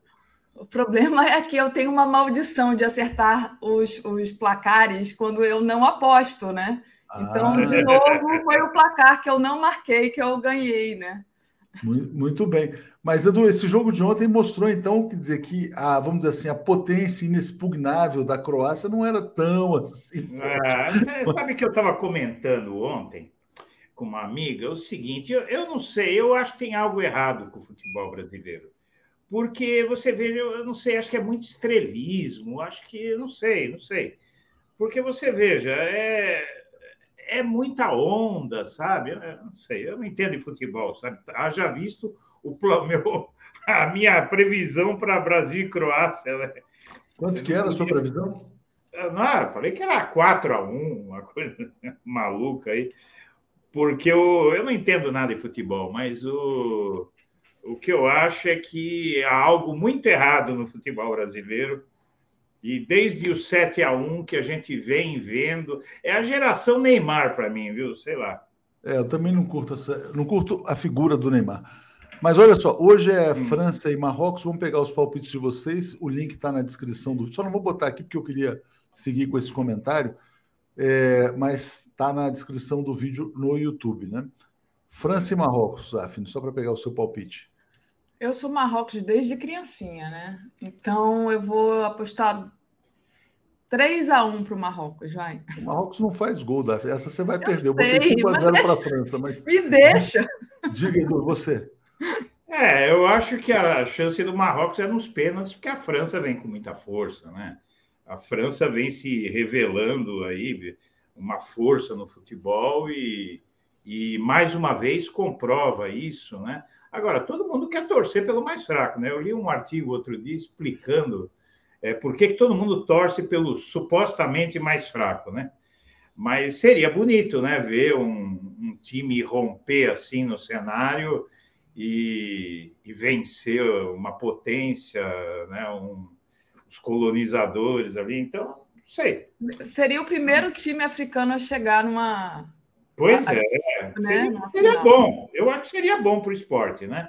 [SPEAKER 7] O problema é que eu tenho uma maldição de acertar os, os placares quando eu não aposto, né? Então, ah. de novo, foi o placar que eu não marquei que eu ganhei, né?
[SPEAKER 1] Muito, bem. Mas, Edu, esse jogo de ontem mostrou, então, quer dizer, que a, vamos dizer assim, a potência inexpugnável da Croácia não era tão assim.
[SPEAKER 8] Ah, sabe que eu estava comentando ontem com uma amiga o seguinte: eu, eu não sei, eu acho que tem algo errado com o futebol brasileiro. Porque você vê, eu não sei, acho que é muito estrelismo, acho que, não sei, não sei. Porque você veja, é, é muita onda, sabe? Eu não sei, eu não entendo de futebol, sabe? Haja visto o meu, a minha previsão para Brasil e Croácia. Né?
[SPEAKER 1] Quanto que era a sua previsão?
[SPEAKER 8] Não, eu falei que era 4 a 1 uma coisa maluca aí. Porque eu, eu não entendo nada de futebol, mas o, O que eu acho é que há algo muito errado no futebol brasileiro. E desde o 7 a 1 que a gente vem vendo, é a geração Neymar para mim, viu? Sei lá.
[SPEAKER 1] É, eu também não curto, essa, não curto a figura do Neymar. Mas olha só, hoje é hum. França e Marrocos. Vamos pegar os palpites de vocês. O link está na descrição do vídeo. Só não vou botar aqui porque eu queria seguir com esse comentário, é, mas está na descrição do vídeo no YouTube, né? França e Marrocos, Zafine, só para pegar o seu palpite.
[SPEAKER 7] Eu sou Marrocos desde criancinha, né? Então eu vou apostar 3 a 1 para o Marrocos, vai.
[SPEAKER 1] O Marrocos não faz gol, Davi. Essa você vai
[SPEAKER 7] eu
[SPEAKER 1] perder.
[SPEAKER 7] Sei, eu
[SPEAKER 1] botei 5 a 0 para a França. Mas...
[SPEAKER 7] Me deixa.
[SPEAKER 1] Diga, Edu, você.
[SPEAKER 8] É, eu acho que a chance do Marrocos é nos pênaltis, porque a França vem com muita força, né? A França vem se revelando aí uma força no futebol e, e mais uma vez comprova isso, né? Agora, todo mundo quer torcer pelo mais fraco, né? Eu li um artigo outro dia explicando é, por que, que todo mundo torce pelo supostamente mais fraco, né? Mas seria bonito, né? Ver um, um time romper assim no cenário e, e vencer uma potência, né? Um, os colonizadores ali. Então, sei.
[SPEAKER 7] Seria o primeiro time africano a chegar numa.
[SPEAKER 8] Pois é, né? seria, seria bom. Eu acho que seria bom para o esporte, né?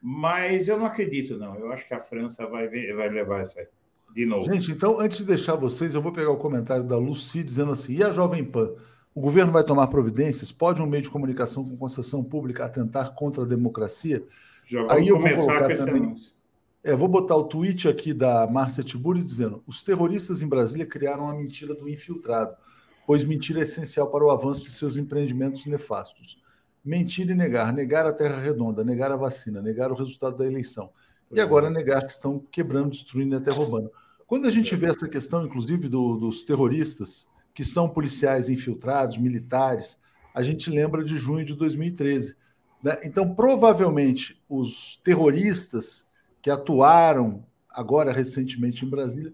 [SPEAKER 8] Mas eu não acredito, não. Eu acho que a França vai, vai levar essa. De novo.
[SPEAKER 1] Gente, então, antes de deixar vocês, eu vou pegar o comentário da Lucy dizendo assim: e a Jovem Pan? O governo vai tomar providências? Pode um meio de comunicação com concessão pública atentar contra a democracia?
[SPEAKER 8] Já Aí eu vou colocar também.
[SPEAKER 1] É, vou botar o tweet aqui da Márcia Tiburi dizendo: os terroristas em Brasília criaram a mentira do infiltrado, pois mentira é essencial para o avanço de seus empreendimentos nefastos. Mentir e negar, negar a terra redonda, negar a vacina, negar o resultado da eleição. E agora negar que estão quebrando, destruindo e até roubando. Quando a gente vê essa questão, inclusive, do, dos terroristas, que são policiais infiltrados, militares, a gente lembra de junho de 2013. Né? Então, provavelmente, os terroristas que atuaram agora recentemente em Brasília,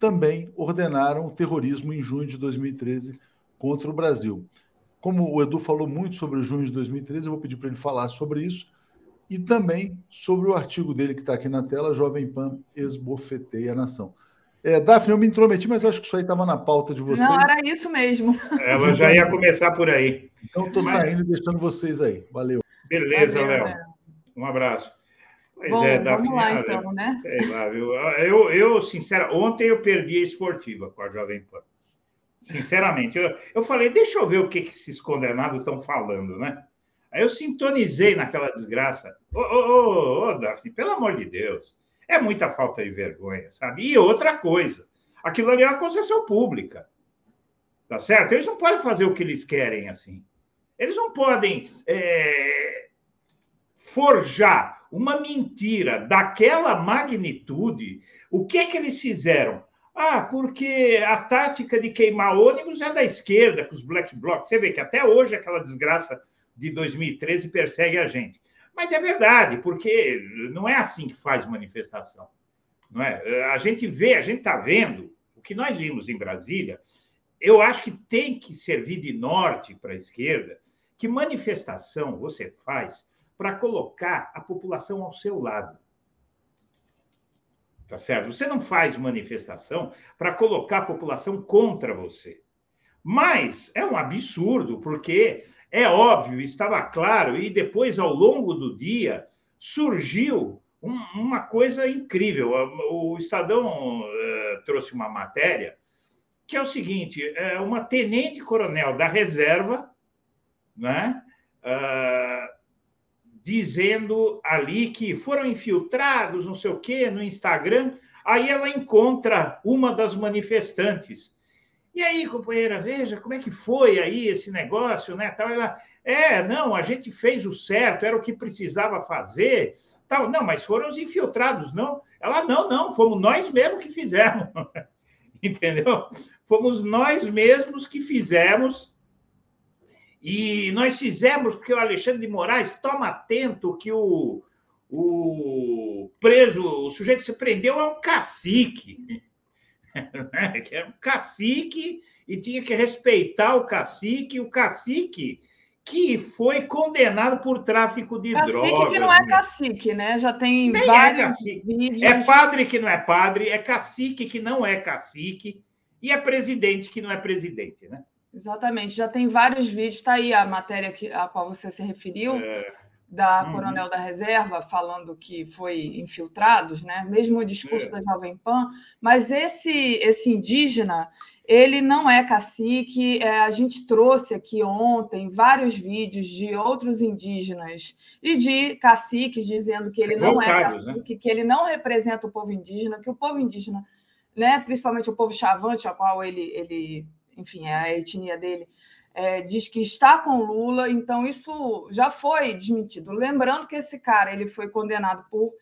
[SPEAKER 1] também ordenaram o terrorismo em junho de 2013 contra o Brasil. Como o Edu falou muito sobre junho de 2013, eu vou pedir para ele falar sobre isso e também sobre o artigo dele que está aqui na tela, Jovem Pan esbofeteia a nação. É, Daphne, eu me intrometi, mas eu acho que isso aí estava na pauta de vocês.
[SPEAKER 7] Não, era isso mesmo.
[SPEAKER 8] Ela já ia começar por aí.
[SPEAKER 1] Então, estou mas... saindo e deixando vocês aí. Valeu.
[SPEAKER 8] Beleza, Léo. Um abraço.
[SPEAKER 7] Pois Bom, é, vamos lá então, né?
[SPEAKER 8] Viu? Eu, eu, sincera, ontem eu perdi a esportiva com a Jovem Pan. Sinceramente, eu, eu falei, deixa eu ver o que, que esses condenados estão falando, né? Aí eu sintonizei naquela desgraça. Ô, ô, ô, ô, Daphne, pelo amor de Deus, é muita falta de vergonha, sabe? E outra coisa, aquilo ali é uma concessão pública, tá certo? Eles não podem fazer o que eles querem assim. Eles não podem é, forjar uma mentira daquela magnitude, o que é que eles fizeram? Ah, porque a tática de queimar ônibus é da esquerda, com os black blocs. Você vê que até hoje aquela desgraça de 2013 persegue a gente. Mas é verdade, porque não é assim que faz manifestação. Não é? A gente vê, a gente está vendo o que nós vimos em Brasília. Eu acho que tem que servir de norte para a esquerda que manifestação você faz para colocar a população ao seu lado. Tá certo? Você não faz manifestação para colocar a população contra você. Mas é um absurdo, porque é óbvio, estava claro, e depois, ao longo do dia, surgiu um, uma coisa incrível. O Estadão uh, trouxe uma matéria que é o seguinte: é uma tenente-coronel da reserva, né? Uh, dizendo ali que foram infiltrados, não sei o quê, no Instagram. Aí ela encontra uma das manifestantes. E aí, companheira, veja como é que foi aí esse negócio, né? Tal, ela, é, não, a gente fez o certo, era o que precisava fazer, tal. Não, mas foram os infiltrados, não? Ela, não, não, fomos nós mesmos que fizemos. Entendeu? Fomos nós mesmos que fizemos e nós fizemos porque o Alexandre de Moraes, toma atento que o, o preso, o sujeito que se prendeu é um cacique. Né? que era um cacique e tinha que respeitar o cacique, o cacique que foi condenado por tráfico de
[SPEAKER 7] cacique
[SPEAKER 8] drogas.
[SPEAKER 7] Cacique que não é cacique, né? Já tem Nem é vários
[SPEAKER 8] é vídeos. É padre que não é padre, é cacique que não é cacique e é presidente que não é presidente, né?
[SPEAKER 7] Exatamente, já tem vários vídeos, está aí a matéria que, a qual você se referiu, é. da uhum. Coronel da Reserva, falando que foi infiltrados, né? mesmo o discurso é. da Jovem Pan, mas esse, esse indígena, ele não é cacique, é, a gente trouxe aqui ontem vários vídeos de outros indígenas e de caciques dizendo que ele não é cacique, né? que ele não representa o povo indígena, que o povo indígena, né, principalmente o povo chavante, a qual ele, ele enfim, é a etnia dele, é, diz que está com Lula, então isso já foi desmentido. Lembrando que esse cara ele foi condenado por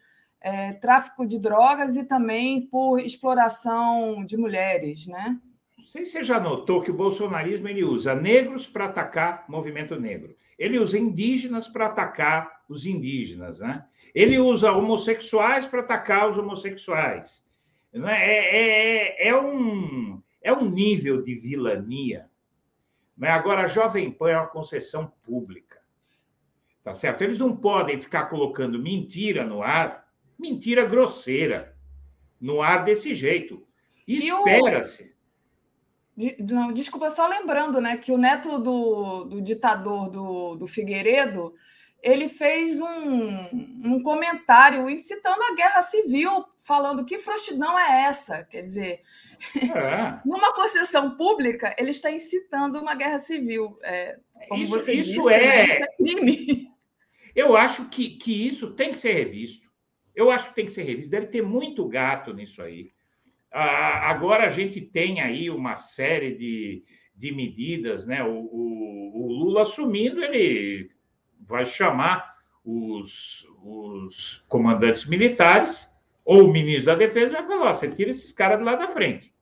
[SPEAKER 7] é, tráfico de drogas e também por exploração de mulheres, né?
[SPEAKER 8] Não sei se você já notou que o bolsonarismo ele usa negros para atacar movimento negro. Ele usa indígenas para atacar os indígenas, né? Ele usa homossexuais para atacar os homossexuais. É, é, é, é um é um nível de vilania. Mas agora, a Jovem Pan é uma concessão pública. Tá certo? Eles não podem ficar colocando mentira no ar, mentira grosseira, no ar desse jeito. Espera-se.
[SPEAKER 7] Não, desculpa, só lembrando, né, que o neto do, do ditador do, do Figueiredo ele fez um, um comentário incitando a guerra civil, falando que frouxidão é essa. Quer dizer, é. numa concessão pública, ele está incitando uma guerra civil. É,
[SPEAKER 8] como isso você isso disse, é... Né? é crime. Eu acho que, que isso tem que ser revisto. Eu acho que tem que ser revisto. Deve ter muito gato nisso aí. Ah, agora a gente tem aí uma série de, de medidas, né? O, o, o Lula assumindo, ele vai chamar os, os comandantes militares ou o ministro da Defesa vai falar: você tira esses caras lá da frente,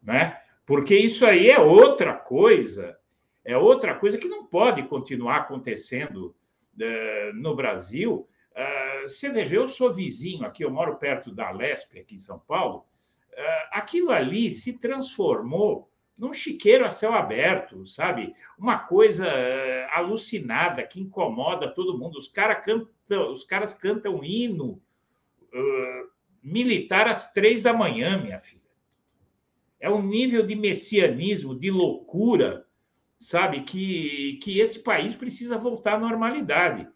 [SPEAKER 8] né? Porque isso aí é outra coisa, é outra coisa que não pode continuar acontecendo uh, no Brasil. Uh, você veja, eu sou vizinho aqui, eu moro perto da Lespe, aqui em São Paulo. Uh, aquilo ali se transformou num chiqueiro a céu aberto, sabe? Uma coisa uh, alucinada que incomoda todo mundo. Os, cara cantam, os caras cantam hino uh, militar às três da manhã, minha filha. É um nível de messianismo, de loucura, sabe? Que, que esse país precisa voltar à normalidade.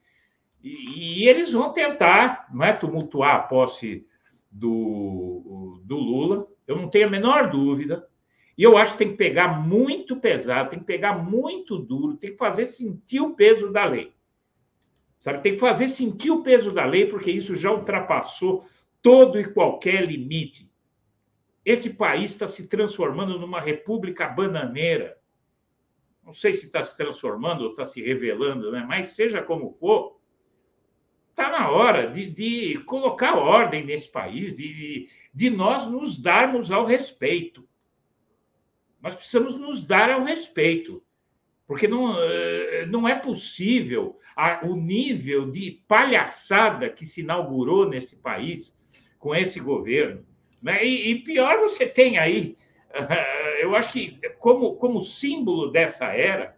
[SPEAKER 8] E, e eles vão tentar, não é, tumultuar a posse do, do Lula. Eu não tenho a menor dúvida e eu acho que tem que pegar muito pesado, tem que pegar muito duro, tem que fazer sentir o peso da lei. Sabe, tem que fazer sentir o peso da lei, porque isso já ultrapassou todo e qualquer limite. Esse país está se transformando numa república bananeira. Não sei se está se transformando ou está se revelando, né? mas seja como for, está na hora de, de, colocar ordem nesse país, de, de nós nos darmos ao respeito nós precisamos nos dar ao respeito, porque não, eh, não é possível a, o nível de palhaçada que se inaugurou nesse país com esse governo. Né? E, e pior, você tem aí, eu acho que como, como símbolo dessa era,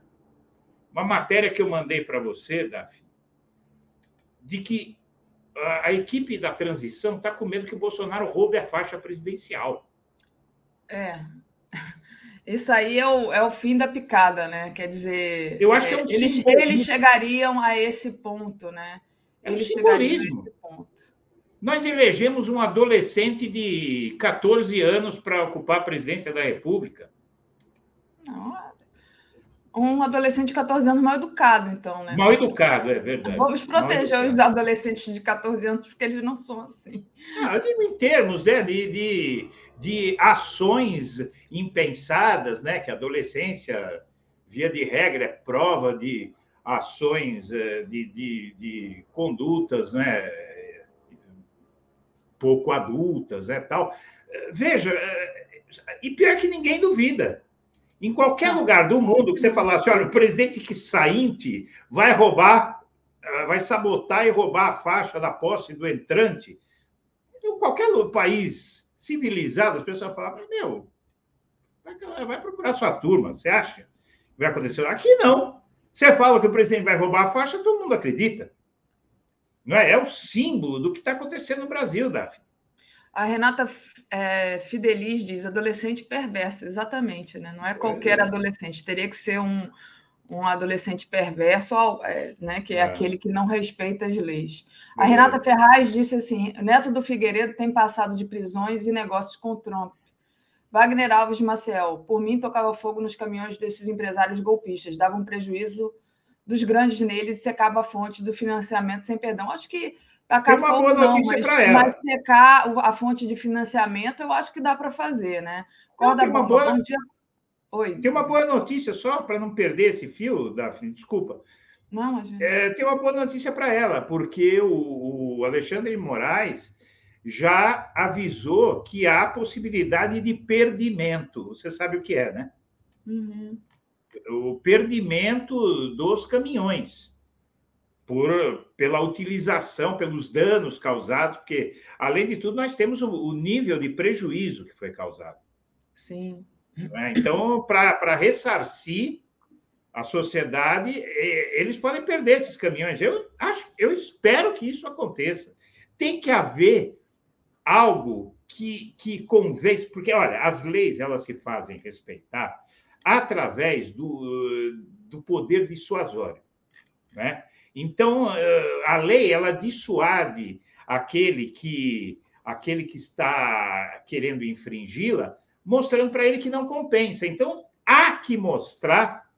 [SPEAKER 8] uma matéria que eu mandei para você, Daphne, de que a, equipe da transição está com medo que o Bolsonaro roube a faixa presidencial.
[SPEAKER 7] É. Isso aí é o, é o fim da picada, né? Quer dizer,
[SPEAKER 8] eu acho que é um
[SPEAKER 7] eles, eles chegariam a esse ponto, né?
[SPEAKER 8] É eles chegariam a esse ponto. Nós elegemos um adolescente de 14 anos para ocupar a presidência da República.
[SPEAKER 7] Não, um adolescente de 14 anos mal educado, então, né?
[SPEAKER 8] Mal educado, é verdade.
[SPEAKER 7] Vamos proteger os adolescentes de 14 anos, porque eles não são assim.
[SPEAKER 8] Ah, digo em termos né, de, de, de ações impensadas, né? Que a adolescência, via de regra, é prova de ações, eh, de, de, de condutas, né? Pouco adultas, né? Tal. Veja, eh, e pior que ninguém duvida em qualquer lugar do mundo que você falasse, olha, o presidente que sainte vai roubar, eh, vai sabotar e roubar a faixa da posse do entrante, em qualquer país civilizado, as pessoas falavam, meu, vai procurar sua turma, você acha? Vai acontecer? Aqui não. Você fala que o presidente vai roubar a faixa, todo mundo acredita. Não é? é o símbolo do que está acontecendo no Brasil, Daphne.
[SPEAKER 7] A Renata é, Fidelis diz adolescente perverso, exatamente, né? Não é qualquer é. adolescente, teria que ser um, um adolescente perverso, é, né? Que é, é, aquele que não respeita as leis. A Renata Ferraz disse assim: Neto do Figueiredo tem passado de prisões e negócios com Trump. Wagner Alves Maciel, por mim, tocava fogo nos caminhões desses empresários golpistas, dava um prejuízo dos grandes neles e secava a fonte do financiamento sem perdão. Acho que tacar Tem uma fogo boa não, mas, mas secar a fonte de financiamento eu acho que dá para fazer, né?
[SPEAKER 8] Corda não, boa... Bom dia. Oi. Tem uma boa notícia só para não perder esse fio, Daphne, desculpa.
[SPEAKER 7] Não,
[SPEAKER 8] é, tem uma boa notícia para ela, porque o, o Alexandre Moraes já avisou que há possibilidade de perdimento. Você sabe o que é, né?
[SPEAKER 7] Uhum.
[SPEAKER 8] O perdimento dos caminhões por, pela utilização, pelos danos causados, porque, além de tudo, nós temos o, o nível de prejuízo que foi causado.
[SPEAKER 7] Sim.
[SPEAKER 8] É? Então, para ressarcir a sociedade, eles podem perder esses caminhões. Eu acho, eu espero que isso aconteça. Tem que haver algo que, que convence, porque, olha, as leis elas se fazem respeitar através do, do poder dissuasório. Né? Então, a lei ela dissuade aquele que aquele que está querendo infringi-la, mostrando para ele que não compensa. Então, há que mostrar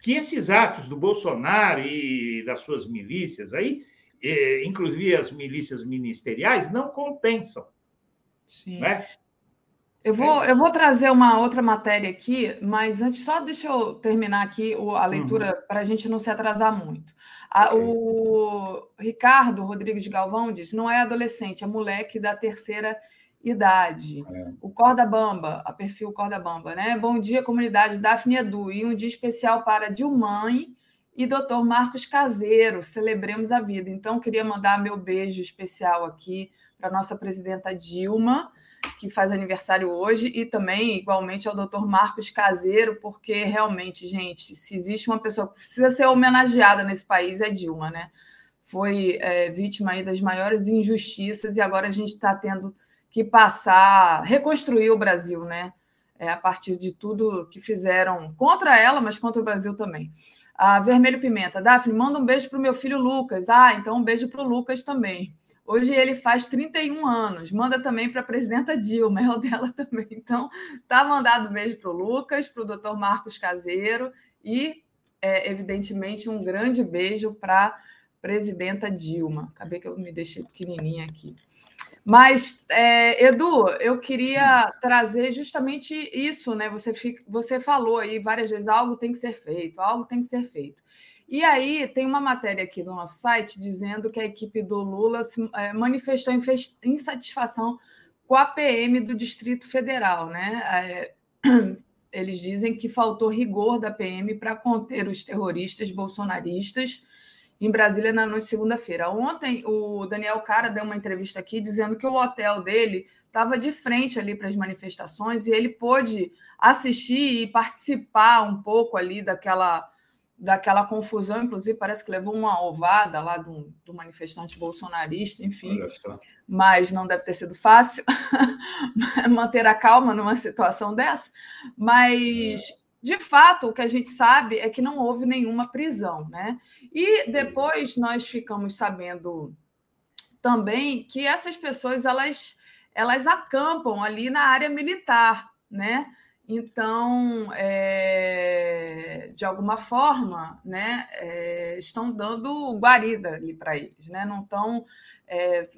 [SPEAKER 8] que esses atos do Bolsonaro e das suas milícias aí inclusive as milícias ministeriais, não compensam. Sim. Né?
[SPEAKER 7] Eu vou, eu vou trazer uma outra matéria aqui, mas antes, só deixa eu terminar aqui a leitura uhum. para a gente não se atrasar muito. A, o Ricardo Rodrigues Galvão diz: não é adolescente, é moleque da terceira idade. É. O Corda Bamba, a perfil Corda Bamba, né? Bom dia, comunidade Daphne Edu. E um dia especial para Dilmãe e doutor Marcos Caseiro, celebremos a vida. Então, queria mandar meu beijo especial aqui para nossa presidenta Dilma, que faz aniversário hoje, e também, igualmente, ao doutor Marcos Caseiro, porque realmente, gente, se existe uma pessoa que precisa ser homenageada nesse país, é Dilma, né? Foi é, vítima das maiores injustiças e agora a gente está tendo que passar, reconstruir o Brasil, né? É, a partir de tudo que fizeram contra ela, mas contra o Brasil também. A Vermelho Pimenta. Daphne, manda um beijo para o meu filho Lucas. Ah, então um beijo para o Lucas também. Hoje ele faz 31 anos. Manda também para a presidenta Dilma, é o dela também. Então, tá mandado um beijo para o Lucas, para o doutor Marcos Caseiro e, é, evidentemente, um grande beijo para presidenta Dilma. Acabei que eu me deixei pequenininha aqui. Mas, é, Edu, eu queria trazer justamente isso, né? Você, fica, você falou aí várias vezes, algo tem que ser feito, algo tem que ser feito. E aí tem uma matéria aqui no nosso site dizendo que a equipe do Lula se, é, manifestou insatisfação com a PM do Distrito Federal, né? É, eles dizem que faltou rigor da PM para conter os terroristas bolsonaristas em Brasília na noite de segunda-feira. Ontem, o Daniel Cara deu uma entrevista aqui dizendo que o hotel dele estava de frente ali para as manifestações e ele pôde assistir e participar um pouco ali daquela, daquela confusão. Inclusive, parece que levou uma ovada lá do, do manifestante bolsonarista, enfim. Mas não deve ter sido fácil manter a calma numa situação dessa. Mas. De fato, o que a gente sabe é que não houve nenhuma prisão, né? E depois nós ficamos sabendo também que essas pessoas elas elas acampam ali na área militar, né? Então, é, de alguma forma, né, é, estão dando guarida ali para eles, né? Não estão é,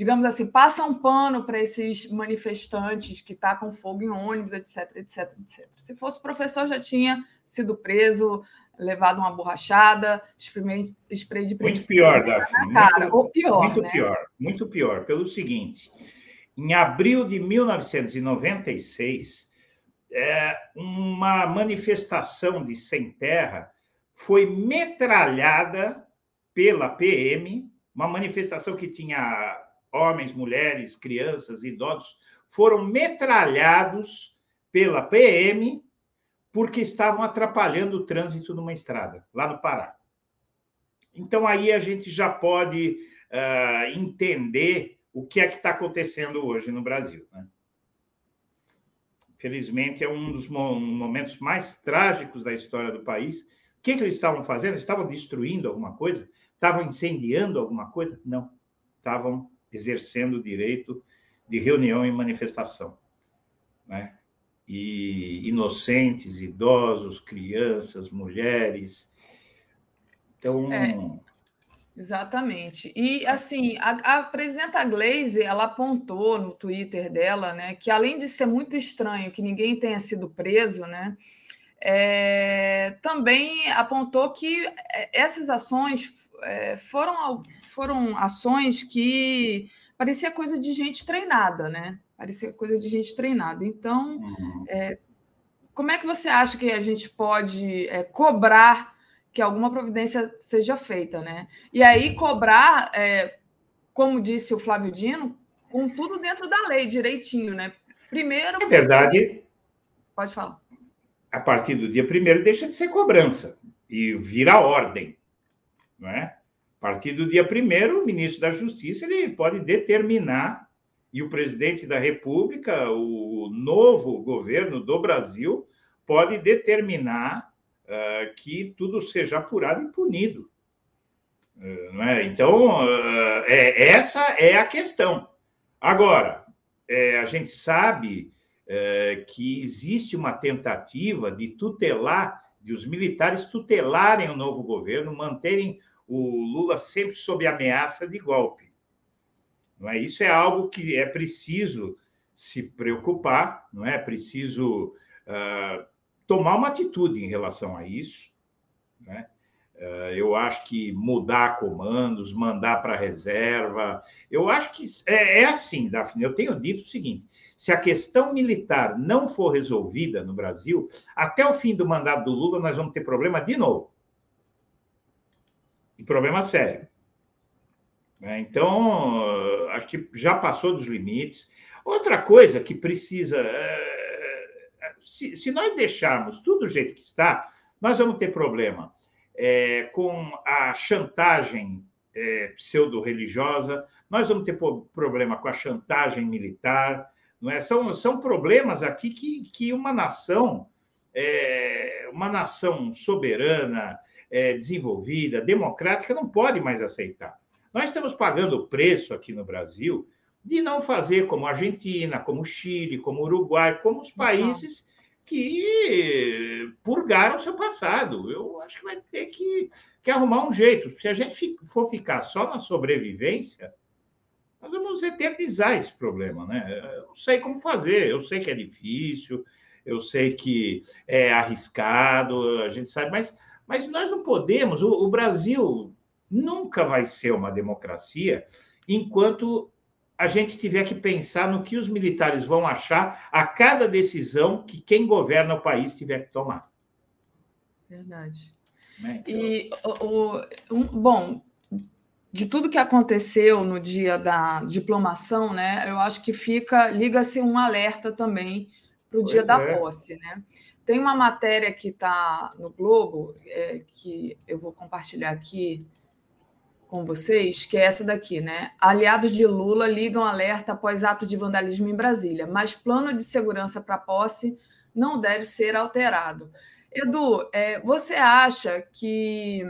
[SPEAKER 7] digamos assim, passa um pano para esses manifestantes que tacam fogo em ônibus, etc, etc, etc. Se fosse professor, já tinha sido preso, levado uma borrachada, spray, spray de
[SPEAKER 8] Muito pior, Daphne.
[SPEAKER 7] Cara, muito, ou pior.
[SPEAKER 8] Muito
[SPEAKER 7] né?
[SPEAKER 8] pior, muito pior. Pelo seguinte, em abril de 1996, é, uma manifestação de sem terra foi metralhada pela PM, uma manifestação que tinha homens, mulheres, crianças, idosos, foram metralhados pela PM porque estavam atrapalhando o trânsito numa estrada, lá no Pará. Então, aí a gente já pode uh, entender o que é que está acontecendo hoje no Brasil. Né? Felizmente, é um dos momentos mais trágicos da história do país. O que, que eles estavam fazendo? Estavam destruindo alguma coisa? Estavam incendiando alguma coisa? Não. Estavam exercendo o direito de reunião e manifestação. Né? E inocentes, idosos, crianças, mulheres. Então.
[SPEAKER 7] É, exatamente. E, assim, a, a presidenta Glaze, ela apontou no Twitter dela, né, que além de ser muito estranho que ninguém tenha sido preso, né, é, também apontou que é, essas ações é, foram, foram ações que parecia coisa de gente treinada, né? Parecia coisa de gente treinada. Então, uhum. é, como é que você acha que a gente pode é, cobrar que alguma providência seja feita, né? E aí cobrar, é, como disse o Flávio Dino, com tudo dentro da lei, direitinho, né? Primeiro.
[SPEAKER 8] É verdade.
[SPEAKER 7] Pode falar.
[SPEAKER 8] A partir do dia primeiro deixa de ser cobrança e vira ordem. Não é? A partir do dia primeiro, o ministro da Justiça ele pode determinar, e o presidente da República, o novo governo do Brasil, pode determinar uh, que tudo seja apurado e punido. Uh, é? Então, uh, é, essa é a questão. Agora, é, a gente sabe é, que existe uma tentativa de tutelar, de os militares tutelarem o novo governo, manterem o Lula sempre sob ameaça de golpe. Não é? Isso é algo que é preciso se preocupar, não é? Preciso uh, tomar uma atitude em relação a isso. Né? Eu acho que mudar comandos, mandar para reserva. Eu acho que é, é assim, Daphne. Eu tenho dito o seguinte: se a questão militar não for resolvida no Brasil, até o fim do mandato do Lula, nós vamos ter problema de novo. E problema sério. Né? Então, acho que já passou dos limites. Outra coisa que precisa. É, se, se nós deixarmos tudo do jeito que está, nós vamos ter problema é, com a chantagem pseudo-religiosa, nós vamos ter problema com a chantagem militar. Não é? são, são problemas aqui que, que uma nação, é, uma nação soberana, é, desenvolvida, democrática, não pode mais aceitar. Nós estamos pagando o preço aqui no Brasil de não fazer como a Argentina, como o Chile, como o Uruguai, como os países que purgaram seu passado. Eu acho que vai ter que, que arrumar um jeito. Se a gente for ficar só na sobrevivência, nós vamos eternizar esse problema, né? Eu não sei como fazer, eu sei que é difícil, eu sei que é arriscado, a gente sabe, mas mas nós não podemos, o, o Brasil nunca vai ser uma democracia enquanto a gente tiver que pensar no que os militares vão achar a cada decisão que quem governa o país tiver que tomar.
[SPEAKER 7] Verdade. Né? E, o, o um, bom, de tudo que aconteceu no dia da diplomação, né, eu acho que fica, liga-se um alerta também para o dia é. da posse, né? Tem uma matéria que está no Globo, é, que eu vou compartilhar aqui com vocês, que é essa daqui, né? Aliados de Lula ligam alerta após ato de vandalismo em Brasília, mas plano de segurança para posse não deve ser alterado. Edu, é, você acha que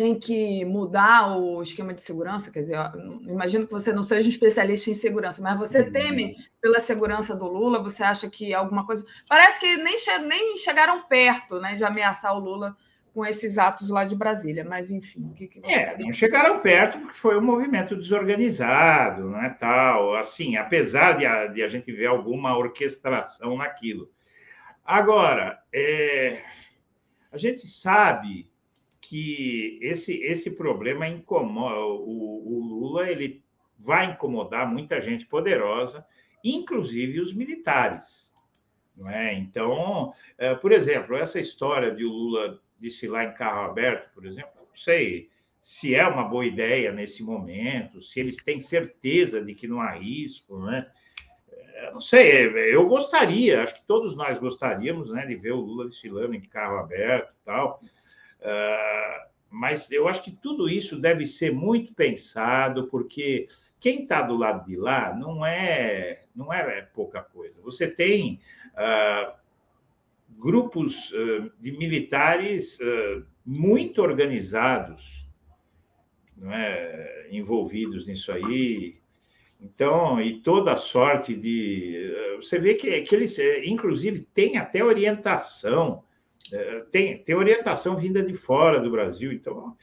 [SPEAKER 7] tem que mudar o esquema de segurança? Quer dizer, imagino que você não seja um especialista em segurança, mas você uhum. teme pela segurança do Lula? Você acha que alguma coisa. Parece que nem, che... nem chegaram perto né, de ameaçar o Lula com esses atos lá de Brasília, mas enfim, o que, que você.
[SPEAKER 8] É, não chegaram perto porque foi um movimento desorganizado, não é tal. Assim, apesar de a, de a gente ver alguma orquestração naquilo. Agora, é... a gente sabe que esse, esse problema incomoda o, o Lula, ele vai incomodar muita gente poderosa, inclusive os militares. Não é? Então, é, por exemplo, essa história de o Lula desfilar em carro aberto, por exemplo, não sei se é uma boa ideia nesse momento, se eles têm certeza de que não há risco, né? eu não sei, eu gostaria, acho que todos nós gostaríamos né, de ver o Lula desfilando em carro aberto e tal. Uh, mas eu acho que tudo isso deve ser muito pensado, porque quem está do lado de lá não é, não é pouca coisa. Você tem uh, grupos uh, de militares muito organizados é, envolvidos nisso aí. Então, e toda sorte de. Você vê que, que eles, é, inclusive, têm até orientação, é, tem, tem orientação vinda de fora do Brasil. Então,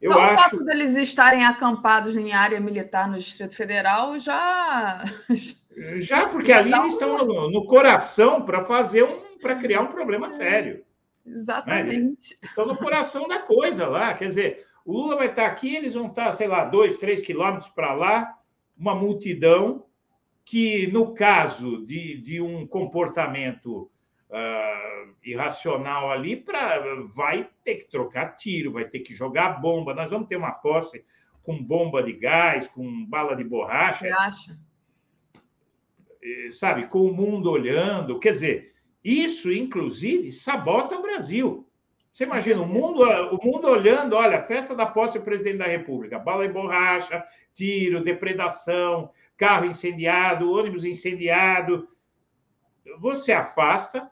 [SPEAKER 8] eu
[SPEAKER 7] Só
[SPEAKER 8] acho...
[SPEAKER 7] o fato deles estarem acampados em área militar no Distrito Federal já.
[SPEAKER 8] Já, porque ali eles estão no, no coração para fazer um. para criar um problema sério.
[SPEAKER 7] Exatamente.
[SPEAKER 8] Né? Estão no coração da coisa lá. Quer dizer, o Lula vai estar aqui, eles vão estar, sei lá, dois, três quilômetros para lá, uma multidão que, no caso de, de um comportamento uh, irracional ali, pra, vai ter que trocar tiro, vai ter que jogar bomba. Nós vamos ter uma posse com bomba de gás, com bala de borracha. Sabe, com o mundo olhando. Quer dizer, isso, inclusive, sabota o Brasil. Você imagina o mundo, o mundo olhando, olha, festa da posse do presidente da República, bala e borracha, tiro, depredação, carro incendiado, ônibus incendiado. Você afasta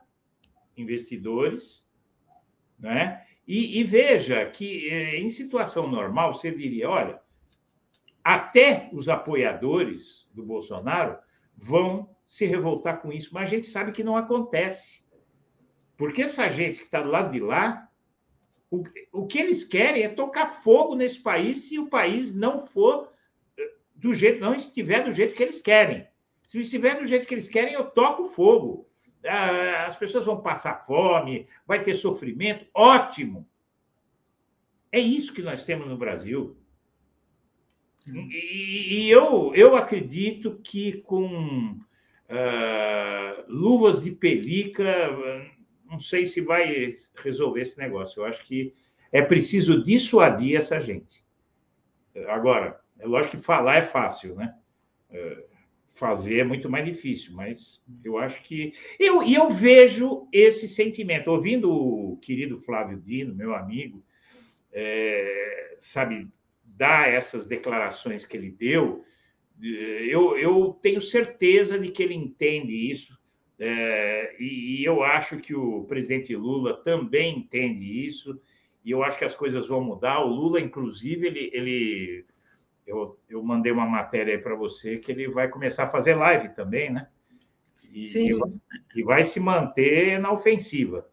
[SPEAKER 8] investidores, né? E, e veja que eh, em situação normal você diria, olha, até os apoiadores do Bolsonaro vão se revoltar com isso, mas a gente sabe que não acontece. Porque essa gente que está do lado de lá o, o que eles querem é tocar fogo nesse país se o país não for eh, do jeito, não estiver do jeito que eles querem. Se estiver do jeito que eles querem, eu toco fogo. Ah, as pessoas vão passar fome, vai ter sofrimento, ótimo. É isso que nós temos no Brasil. E, eu, eu acredito que com uh, luvas de pelica não sei se vai resolver esse negócio. Eu acho que é preciso dissuadir essa gente. Agora, é lógico que falar é fácil, né? É, fazer é muito mais difícil, mas eu acho que. Eu, e eu vejo esse sentimento. Ouvindo o querido Flávio Dino, meu amigo, é, sabe, dar essas declarações que ele deu, eu, eu tenho certeza de que ele entende isso é, e, e, eu acho que o presidente Lula também entende isso, e eu acho que as coisas vão mudar. O Lula, inclusive, ele. ele eu, eu mandei uma matéria aí para você que ele vai começar a fazer live também, né? E,
[SPEAKER 7] Sim.
[SPEAKER 8] e vai se manter na ofensiva.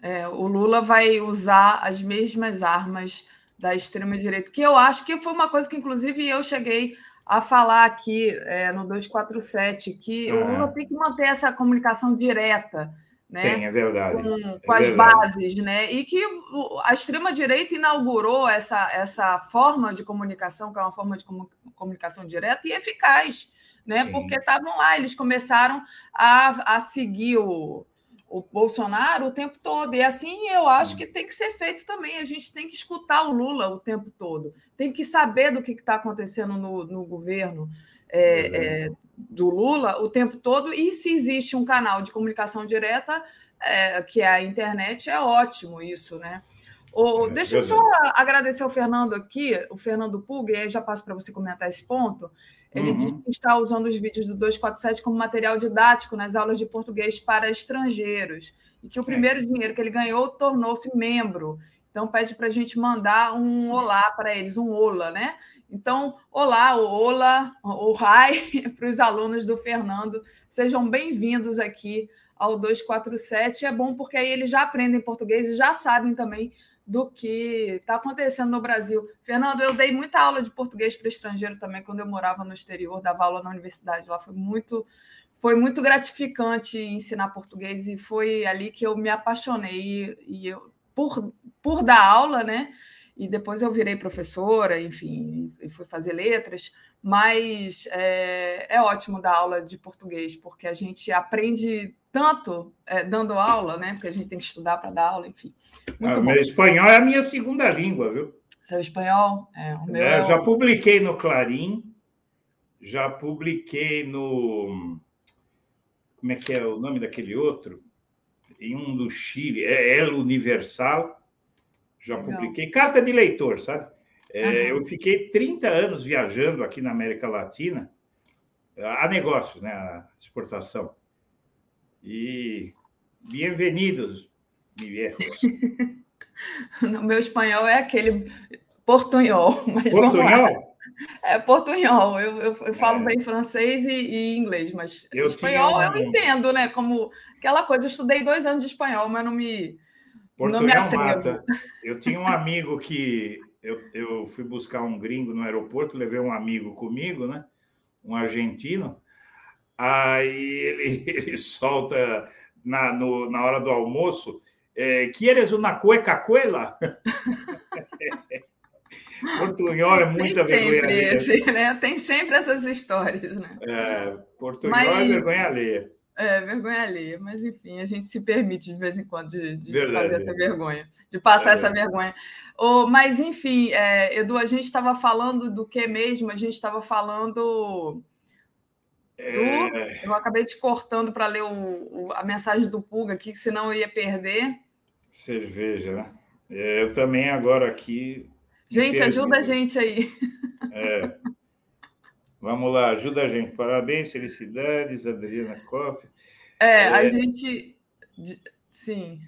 [SPEAKER 7] É, o Lula vai usar as mesmas armas da extrema-direita, que eu acho que foi uma coisa que, inclusive, eu cheguei a falar aqui é, no 247 que o Lula tem que manter essa comunicação direta. Né?
[SPEAKER 8] Tem, é verdade.
[SPEAKER 7] Com,
[SPEAKER 8] é
[SPEAKER 7] com as
[SPEAKER 8] verdade.
[SPEAKER 7] bases, né? E que a extrema-direita inaugurou essa, essa forma de comunicação, que é uma forma de comunicação direta e eficaz, né? Sim. Porque estavam lá, eles começaram a, a seguir o, o Bolsonaro o tempo todo. E assim eu acho que tem que ser feito também. A gente tem que escutar o Lula o tempo todo, tem que saber do que está acontecendo no, no governo é, é, do Lula o tempo todo. E se existe um canal de comunicação direta, é, que é a internet, é ótimo isso, né? O, deixa eu só agradecer ao Fernando aqui, o Fernando Pug, e aí já passo para você comentar esse ponto. Ele uhum. diz que está usando os vídeos do 247 como material didático nas aulas de português para estrangeiros e que o primeiro é. dinheiro que ele ganhou tornou-se membro. Então, pede para a gente mandar um olá para eles, um ola, né? Então, olá, o ola, o rai para os alunos do Fernando. Sejam bem-vindos aqui ao 247. É bom porque aí eles já aprendem português e já sabem também do que está acontecendo no Brasil. Fernando, eu dei muita aula de português para estrangeiro também quando eu morava no exterior, dava aula na universidade lá, foi muito foi muito gratificante ensinar português e foi ali que eu me apaixonei e eu por, por dar aula, né? E depois eu virei professora, enfim, e fui fazer letras, mas é, é ótimo dar aula de português, porque a gente aprende tanto é, dando aula, né? Porque a gente tem que estudar para dar aula, enfim.
[SPEAKER 8] Muito ah, meu espanhol é a minha segunda língua, viu?
[SPEAKER 7] Seu espanhol? É, o meu
[SPEAKER 8] é, já publiquei no Clarim, já publiquei no. como é que é o nome daquele outro? Em um do Chile, é El Universal. Já Legal. publiquei. Carta de leitor, sabe? É. Eu fiquei 30 anos viajando aqui na América Latina a negócio, né? A exportação. E bem-vindos, mi viejos.
[SPEAKER 7] no meu espanhol é aquele portunhol. Mas portunhol? É portunhol. Eu, eu, eu falo é. bem francês e, e, inglês, mas eu espanhol eu entendo, né? Como aquela coisa. Eu estudei dois anos de espanhol, mas não me. Portunhol mata.
[SPEAKER 8] Eu tinha um amigo que eu, eu fui buscar um gringo no aeroporto, levei um amigo comigo, né? Um argentino. Aí ele, ele solta na, no, na hora do almoço, é, ¿Quieres una cueca cuela? Portunhol é muita Tem vergonha alheia.
[SPEAKER 7] Esse, né? Tem sempre essas histórias, né?
[SPEAKER 8] É, Portunhol é Mas... é vergonha alheia.
[SPEAKER 7] É, vergonha alheia. Mas, enfim, a gente se permite de vez em quando de, de fazer essa vergonha, de passar é essa vergonha. Oh, mas, enfim, é, Edu, a gente estava falando do que mesmo? A gente estava falando é... Eu acabei te cortando para ler o, o, a mensagem do Pulga aqui, que senão eu ia perder.
[SPEAKER 8] Cerveja, né? É, eu também agora aqui.
[SPEAKER 7] Gente, ajuda a gente aí.
[SPEAKER 8] É. Vamos lá, ajuda a gente. Parabéns, felicidades, Adriana Coppi.
[SPEAKER 7] É, é, a gente. Sim.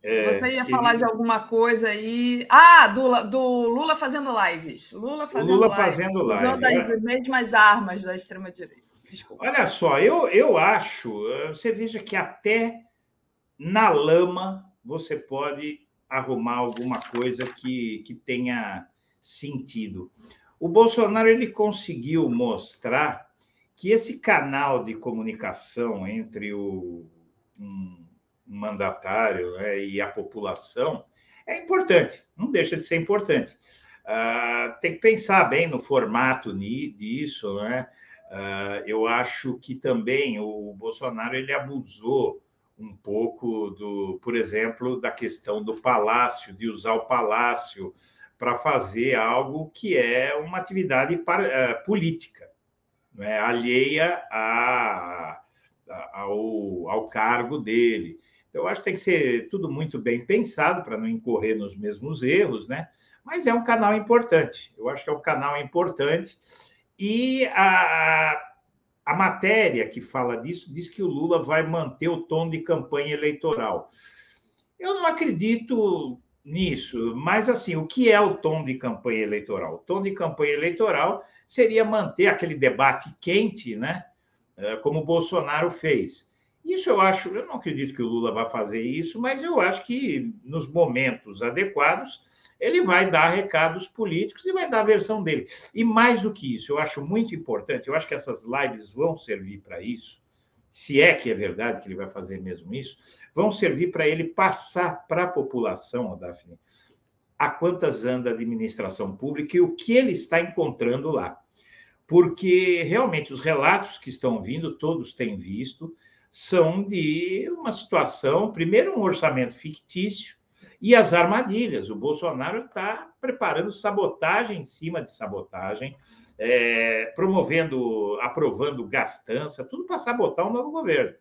[SPEAKER 7] É, Você ia falar de alguma coisa aí. Ah, do, do Lula fazendo lives. Lula fazendo
[SPEAKER 8] Lula live. fazendo live. Uma
[SPEAKER 7] das é. mesmas armas da extrema-direita.
[SPEAKER 8] Desculpa. Olha só, eu, eu acho, eh, você veja que até na lama você pode arrumar alguma coisa que, que tenha sentido. O Bolsonaro ele conseguiu mostrar que esse canal de comunicação entre o um mandatário né, e a população é importante, não deixa de ser importante. Uh, tem que pensar bem no formato disso, né? Uh, eu acho que também o Bolsonaro ele abusou um pouco do, por exemplo, da questão do palácio, de usar o palácio para fazer algo que é uma atividade para, uh, política, é? alheia a, a, ao, ao cargo dele. Então, eu acho que tem que ser tudo muito bem pensado para não incorrer nos mesmos erros, né? Mas é um canal importante. Eu acho que é um canal importante e a, a matéria que fala disso diz que o Lula vai manter o tom de campanha eleitoral. Eu não acredito nisso, mas assim, o que é o tom de campanha eleitoral? O tom de campanha eleitoral seria manter aquele debate quente, né? É, como Bolsonaro fez. Isso eu acho, eu não acredito que o Lula vá fazer isso, mas eu acho que nos momentos adequados ele vai dar recados políticos e vai dar a versão dele. E mais do que isso, eu acho muito importante, eu acho que essas lives vão servir para isso, se é que é verdade que ele vai fazer mesmo isso, vão servir para ele passar para a população, Daphne, a quantas anda a administração pública e o que ele está encontrando lá. Porque realmente os relatos que estão vindo, todos têm visto, são de uma situação, primeiro, um orçamento fictício, e as armadilhas. O Bolsonaro está preparando sabotagem em cima de sabotagem, é, promovendo, aprovando gastança, tudo para sabotar o novo governo.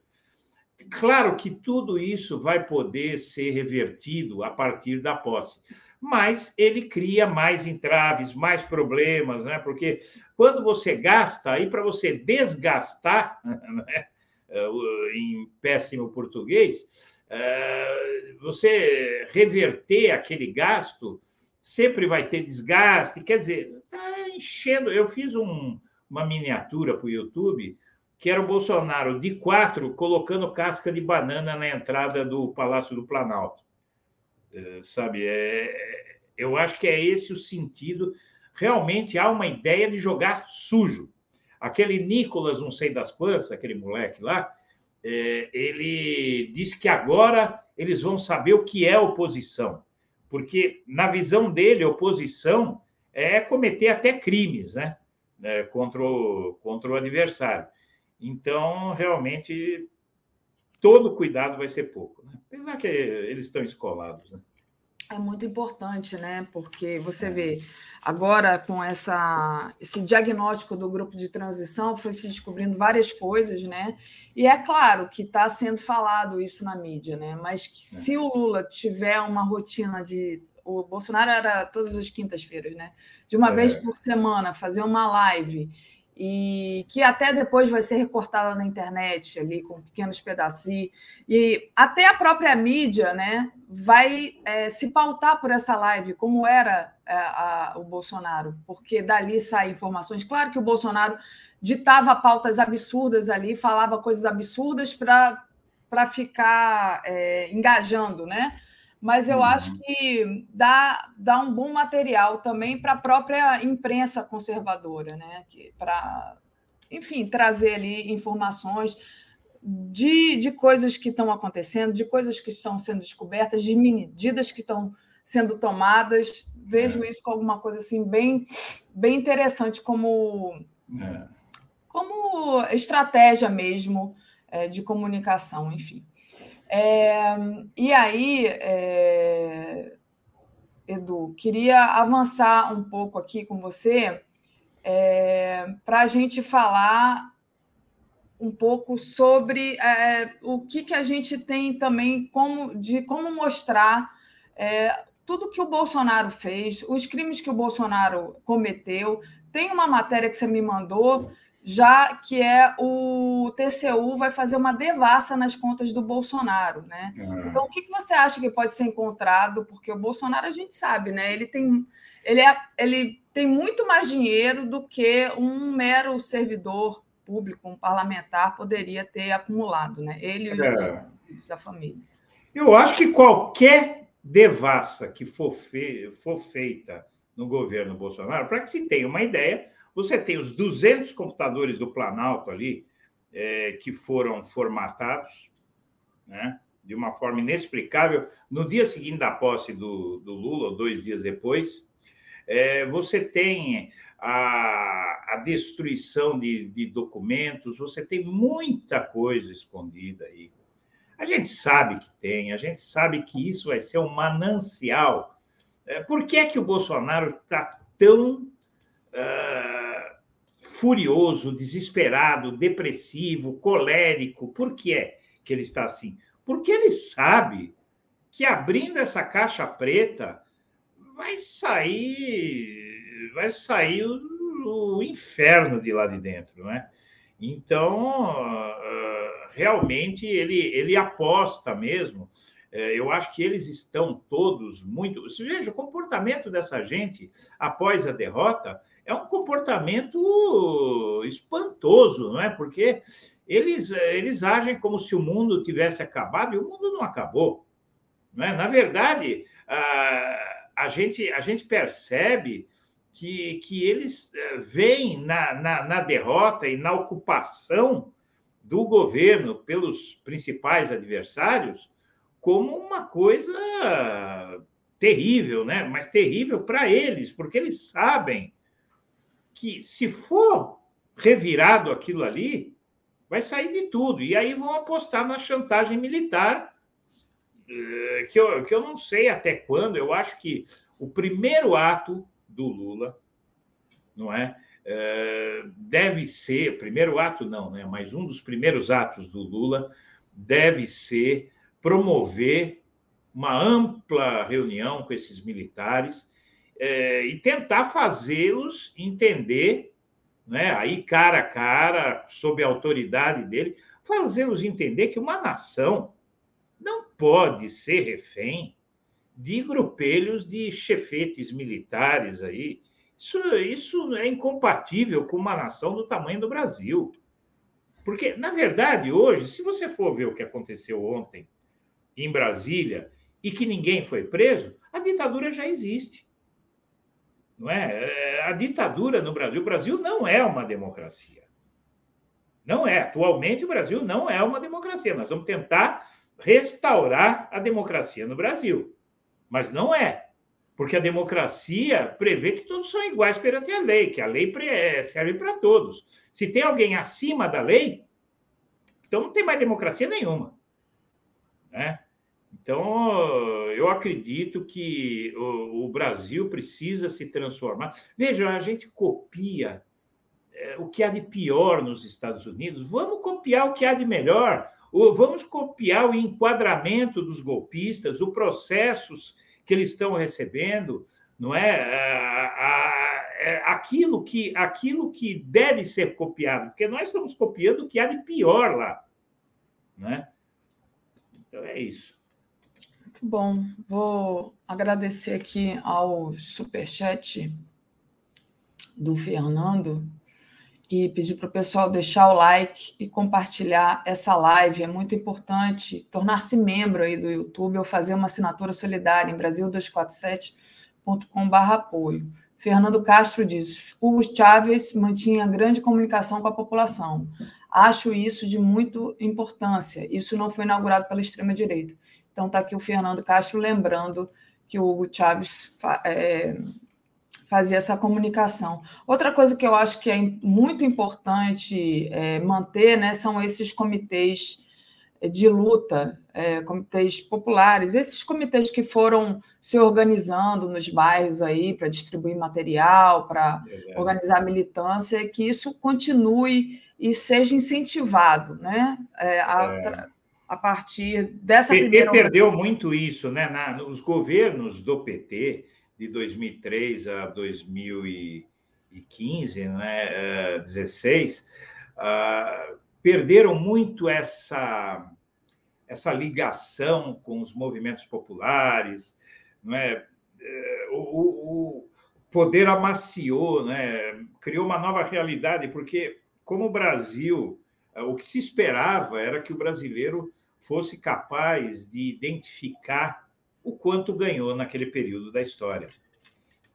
[SPEAKER 8] Claro que tudo isso vai poder ser revertido a partir da posse, mas ele cria mais entraves, mais problemas, né? Porque quando você gasta, aí para você desgastar, né? em péssimo português, é, você reverter aquele gasto, sempre vai ter desgaste. Quer dizer, está enchendo. Eu fiz um, uma miniatura para o YouTube que era o Bolsonaro de quatro colocando casca de banana na entrada do Palácio do Planalto. É, sabe, é, eu acho que é esse o sentido. Realmente há uma ideia de jogar sujo. Aquele Nicolas, não sei das quantas, aquele moleque lá, é, ele disse que agora eles vão saber o que é oposição, porque na visão dele, oposição é cometer até crimes, né, é, contra, o, contra o adversário. Então, realmente, todo cuidado vai ser pouco, né? apesar que eles estão escolados. Né?
[SPEAKER 7] É muito importante, né? Porque você é. vê agora com essa, esse diagnóstico do grupo de transição, foi se descobrindo várias coisas, né? E é claro que está sendo falado isso na mídia, né? Mas que, é. se o Lula tiver uma rotina de. O Bolsonaro era todas as quintas-feiras, né? De uma é. vez por semana, fazer uma live e que até depois vai ser recortada na internet ali com pequenos pedaços. E, e até a própria mídia né vai é, se pautar por essa live como era é, a, o Bolsonaro. Porque dali saem informações. Claro que o Bolsonaro ditava pautas absurdas ali falava coisas absurdas para para ficar é, engajando né mas eu uhum. acho que dá, dá um bom material também para a própria imprensa conservadora, né? Para, enfim, trazer ali informações de, de coisas que estão acontecendo, de coisas que estão sendo descobertas, de medidas que estão sendo tomadas. Vejo é. isso como alguma coisa assim bem, bem interessante como, é. como estratégia mesmo é, de comunicação, enfim. É, e aí, é, Edu, queria avançar um pouco aqui com você é, para a gente falar um pouco sobre é, o que, que a gente tem também como, de como mostrar é, tudo que o Bolsonaro fez, os crimes que o Bolsonaro cometeu. Tem uma matéria que você me mandou já que é o TCU vai fazer uma devassa nas contas do Bolsonaro, né? Ah. Então, o que você acha que pode ser encontrado? Porque o Bolsonaro a gente sabe, né? Ele tem, ele é, ele tem muito mais dinheiro do que um mero servidor público, um parlamentar poderia ter acumulado, né? Ele e é. família.
[SPEAKER 8] Eu acho que qualquer devassa que for, fe... for feita no governo Bolsonaro, para que se tenha uma ideia, você tem os 200 computadores do Planalto ali, é, que foram formatados, né, de uma forma inexplicável, no dia seguinte da posse do, do Lula, dois dias depois. É, você tem a, a destruição de, de documentos, você tem muita coisa escondida aí. A gente sabe que tem, a gente sabe que isso vai ser um manancial. É, por que é que o Bolsonaro está tão uh, furioso, desesperado, depressivo, colérico. Por que é que ele está assim? Porque ele sabe que abrindo essa caixa preta vai sair vai sair o, o inferno de lá de dentro, né? Então, ah, realmente ele ele aposta mesmo. É, eu acho que eles estão todos muito. Veja, o comportamento dessa gente após a derrota é um comportamento espantoso, não é? Porque eles, eles agem como se o mundo tivesse acabado e o mundo não acabou. Não é? Na verdade, a, a, gente, a gente percebe que, que eles eh, veem na, na, na derrota e na ocupação do governo pelos principais adversários como uma coisa terrível, né? Mas terrível para eles, porque eles sabem que, se for revirado aquilo ali, vai sair de tudo. E aí vão apostar na chantagem militar, eh, que eu, que eu não sei até quando. Eu acho que o primeiro ato do Lula, não é? Eh, deve ser, primeiro ato não, né? Mas um dos primeiros atos do Lula deve ser promover uma ampla reunião com esses militares é, e tentar fazê-los entender, né, aí cara a cara, sob a autoridade dele, fazê-los entender que uma nação não pode ser refém de grupelhos de chefetes militares aí. Isso, isso é incompatível com uma nação do tamanho do Brasil. Porque, na verdade, hoje, se você for ver o que aconteceu ontem em Brasília e que ninguém foi preso, a ditadura já existe não é? é? A ditadura no Brasil, o Brasil não é uma democracia. Não é. Atualmente, o Brasil não é uma democracia. Nós vamos tentar restaurar a democracia no Brasil. Mas não é. Porque a democracia prevê que todos são iguais perante a lei, que a lei é, serve para todos. Se tem alguém acima da lei, então não tem mais democracia nenhuma. Né? Então, eu acredito que o, o Brasil precisa se transformar. Veja, a gente copia é, o que há de pior nos Estados Unidos, vamos copiar o que há de melhor. Vamos copiar o enquadramento dos golpistas, os processos que eles estão recebendo, não é? é? aquilo, que, aquilo que deve ser copiado, porque nós estamos copiando o que há de pior lá. Né? Então é isso.
[SPEAKER 7] Muito bom. Vou agradecer aqui ao superchat do Fernando e pedir para o pessoal deixar o like e compartilhar essa live. É muito importante tornar-se membro aí do YouTube ou fazer uma assinatura solidária em brasil247.com.br apoio. Fernando Castro diz: Hugo Chávez mantinha grande comunicação com a população. Acho isso de muita importância. Isso não foi inaugurado pela extrema-direita. Então, está aqui o Fernando Castro lembrando que o Hugo Chávez é, fazia essa comunicação. Outra coisa que eu acho que é muito importante é, manter né, são esses comitês de luta, é, comitês populares, esses comitês que foram se organizando nos bairros aí para distribuir material, para é organizar militância, que isso continue e seja incentivado, né? É, a, é. A, partir dessa
[SPEAKER 8] o PT primeira... perdeu muito isso, né? Na, nos governos do PT de 2003 a 2015, né, 16, uh, uh, perderam muito essa essa ligação com os movimentos populares, não é? é o, o poder amaciou, né? criou uma nova realidade, porque, como o Brasil, o que se esperava era que o brasileiro fosse capaz de identificar o quanto ganhou naquele período da história.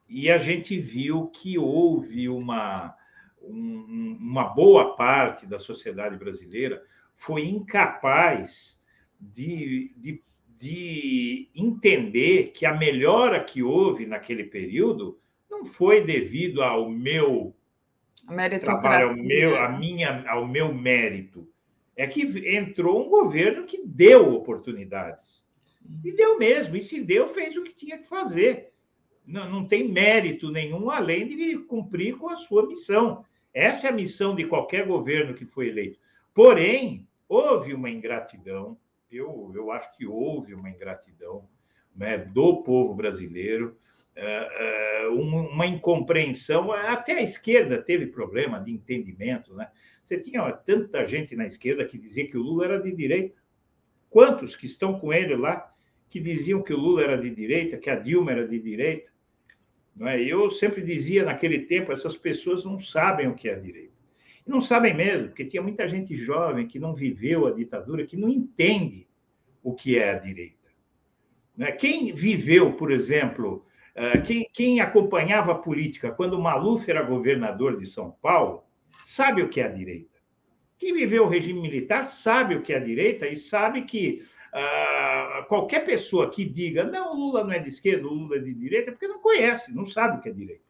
[SPEAKER 8] E a gente viu que houve uma, um, uma boa parte da sociedade brasileira foi incapaz de, de, de entender que a melhora que houve naquele período não foi devido ao meu trabalho, ao meu, a minha, ao meu mérito. É que entrou um governo que deu oportunidades. E deu mesmo, e se deu, fez o que tinha que fazer. Não, não tem mérito nenhum além de cumprir com a sua missão. Essa é a missão de qualquer governo que foi eleito. Porém, houve uma ingratidão, eu, eu acho que houve uma ingratidão né, do povo brasileiro, uh, uh, uma incompreensão, até a esquerda teve problema de entendimento. Né? Você tinha tanta gente na esquerda que dizia que o Lula era de direita. Quantos que estão com ele lá que diziam que o Lula era de direita, que a Dilma era de direita. Não é? Eu sempre dizia naquele tempo, essas pessoas não sabem o que é a direita. E não sabem mesmo, porque tinha muita gente jovem que não viveu a ditadura, que não entende o que é a direita. Né? Quem viveu, por exemplo, eh, quem, quem acompanhava a política quando Maluf era governador de São Paulo, sabe o que é a direita. Quem viveu o regime militar sabe o que é a direita e sabe que Uh, qualquer pessoa que diga não, Lula não é de esquerda, Lula é de direita, é porque não conhece, não sabe o que é direita.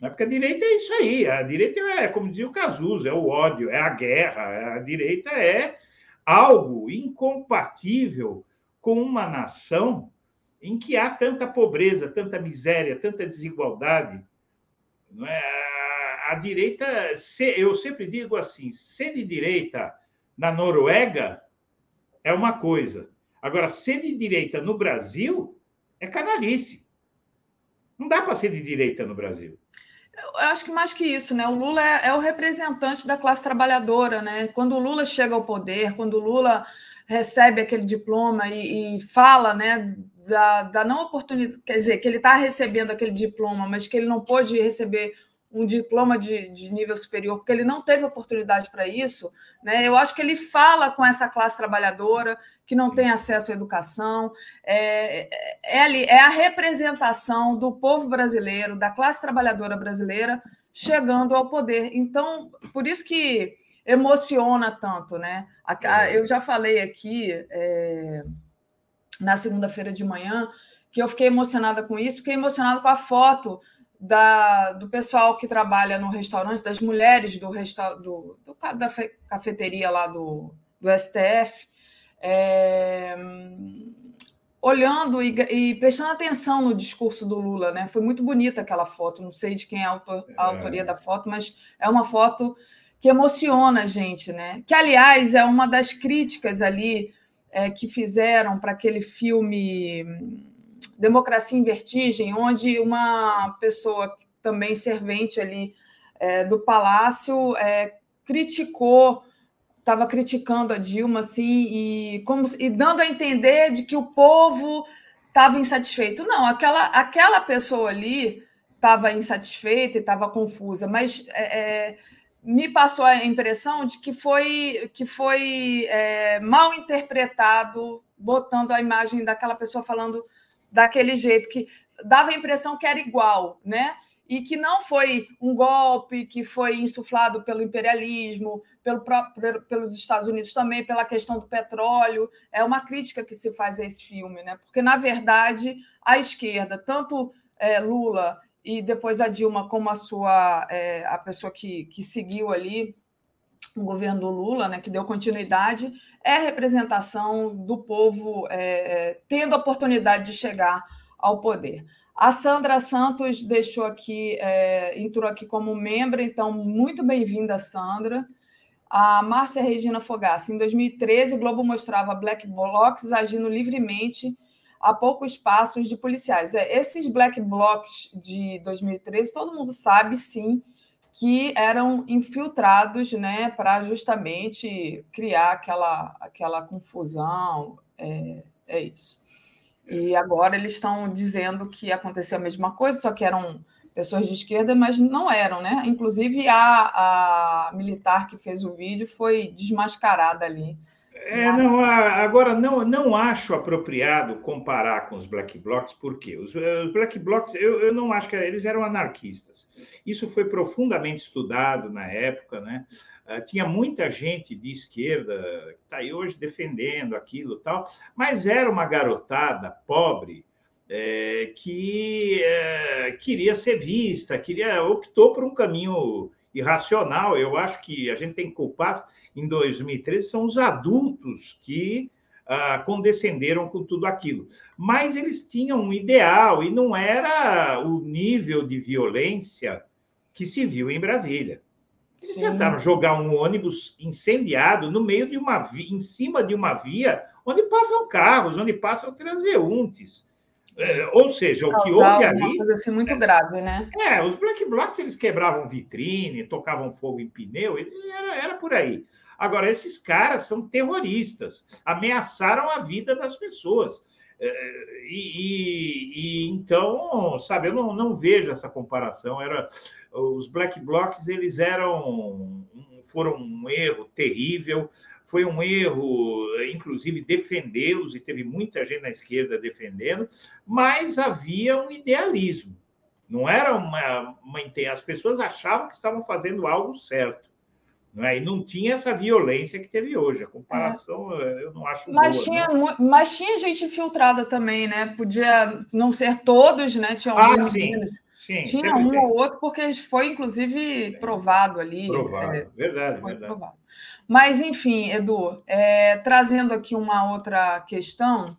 [SPEAKER 8] Não é porque a direita é isso aí. A direita é, como dizia o Cazuza, é o ódio, é a guerra. A direita é algo incompatível com uma nação em que há tanta pobreza, tanta miséria, tanta desigualdade. Não é? A direita, eu sempre digo assim, ser de direita na Noruega é uma coisa. Agora, ser de direita no Brasil é canalice. Não dá para ser de direita no Brasil.
[SPEAKER 7] Eu acho que mais que isso, né? O Lula é, é, o representante da classe trabalhadora, né? Quando o Lula chega ao poder, quando o Lula recebe aquele diploma e, e fala, né, da, da não oportunidade, quer dizer, que ele está recebendo aquele diploma, mas que ele não pôde receber um diploma de, de nível superior, porque ele não teve oportunidade para isso, né? eu acho que ele fala com essa classe trabalhadora que não tem acesso à educação, é, é, é a representação do povo brasileiro, da classe trabalhadora brasileira, chegando ao poder. Então, por isso que emociona tanto, né? É. Eu já falei aqui é, na segunda-feira de manhã que eu fiquei emocionada com isso, fiquei emocionada com a foto da, do pessoal que trabalha no restaurante, das mulheres do, resta, do, do da cafeteria lá do, do STF, é, olhando e, e, prestando atenção no discurso do Lula, né? Foi muito bonita aquela foto. Não sei de quem é a, autor, a é. autoria da foto, mas é uma foto que emociona a gente, né? Que, aliás, é uma das críticas ali é, que fizeram para aquele filme Democracia em Vertigem, onde uma pessoa também servente ali é, do palácio é, criticou estava criticando a Dilma assim e como e dando a entender de que o povo estava insatisfeito. Não, aquela aquela pessoa ali estava insatisfeita e estava confusa, mas é, é, me passou a impressão de que foi que foi é, mal interpretado, botando a imagem daquela pessoa falando daquele jeito que dava a impressão que era igual, né? e que não foi um golpe que foi insuflado pelo imperialismo, pelo próprio, pelos Estados Unidos também, pela questão do petróleo. É uma crítica que se faz a esse filme, né? porque, na verdade, a esquerda, tanto é, Lula e depois a Dilma, como a sua é, a pessoa que, que seguiu ali o governo do Lula, né, que deu continuidade, é representação do povo é tendo a oportunidade de chegar ao poder. A Sandra Santos deixou aqui, é, entrou aqui como membro, então muito bem-vinda, Sandra. A Márcia Regina Fogassi, em 2013, o Globo mostrava black blocs agindo livremente a poucos passos de policiais. É, esses black blocs de 2013, todo mundo sabe, sim, que eram infiltrados né, para justamente criar aquela, aquela confusão. É, é isso. E agora eles estão dizendo que aconteceu a mesma coisa, só que eram pessoas de esquerda, mas não eram, né? Inclusive a, a militar que fez o vídeo foi desmascarada ali.
[SPEAKER 8] É, não, agora não, não acho apropriado comparar com os black blocs, porque os, os black blocs, eu, eu não acho que eles eram anarquistas. Isso foi profundamente estudado na época, né? Uh, tinha muita gente de esquerda que está aí hoje defendendo aquilo tal, mas era uma garotada pobre é, que é, queria ser vista, queria optou por um caminho irracional. Eu acho que a gente tem que culpar em 2013 são os adultos que ah, condescenderam com tudo aquilo. Mas eles tinham um ideal e não era o nível de violência que se viu em Brasília. Eles Sim. tentaram jogar um ônibus incendiado no meio de uma via, em cima de uma via onde passam carros, onde passam transeuntes. É, ou seja, o que houve ali. Uma
[SPEAKER 7] coisa assim muito grave, né?
[SPEAKER 8] É, os black blocs eles quebravam vitrine, tocavam fogo em pneu, era, era por aí. Agora, esses caras são terroristas, ameaçaram a vida das pessoas. É, e, e, e, então, sabe, eu não, não vejo essa comparação. Era os black blocs, eles eram foram um erro terrível. Foi um erro, inclusive, defendê-los, e teve muita gente na esquerda defendendo, mas havia um idealismo. Não era uma, uma. As pessoas achavam que estavam fazendo algo certo. Né? E não tinha essa violência que teve hoje. A comparação é. eu não acho
[SPEAKER 7] mas
[SPEAKER 8] boa,
[SPEAKER 7] Tinha, né? Mas tinha gente infiltrada também, né? Podia não ser todos, né? Tinha
[SPEAKER 8] ah, sim. Sim,
[SPEAKER 7] tinha um tem. ou outro, porque foi, inclusive, provado ali.
[SPEAKER 8] Provado, é, verdade, verdade. Provado.
[SPEAKER 7] Mas, enfim, Edu, é, trazendo aqui uma outra questão,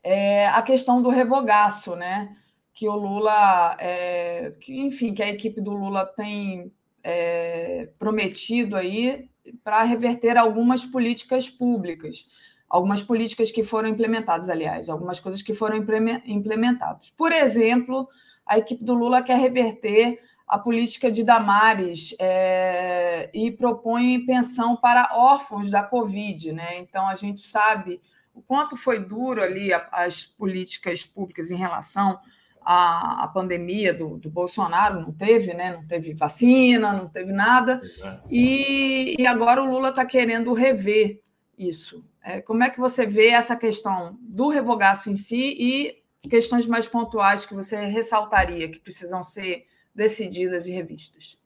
[SPEAKER 7] é a questão do revogaço, né? Que o Lula, é, que, enfim, que a equipe do Lula tem é, prometido aí para reverter algumas políticas públicas, algumas políticas que foram implementadas, aliás, algumas coisas que foram implementadas. Por exemplo, a equipe do Lula quer reverter a política de Damares é, e propõe pensão para órfãos da Covid. Né? Então, a gente sabe o quanto foi duro ali as políticas públicas em relação a, a pandemia do, do, Bolsonaro, não teve, né? Não teve vacina, não teve nada. E, e agora o Lula está querendo rever isso. É, como é que você vê essa questão do revogaço em si e questões mais pontuais que você ressaltaria que precisam ser decididas e revistas?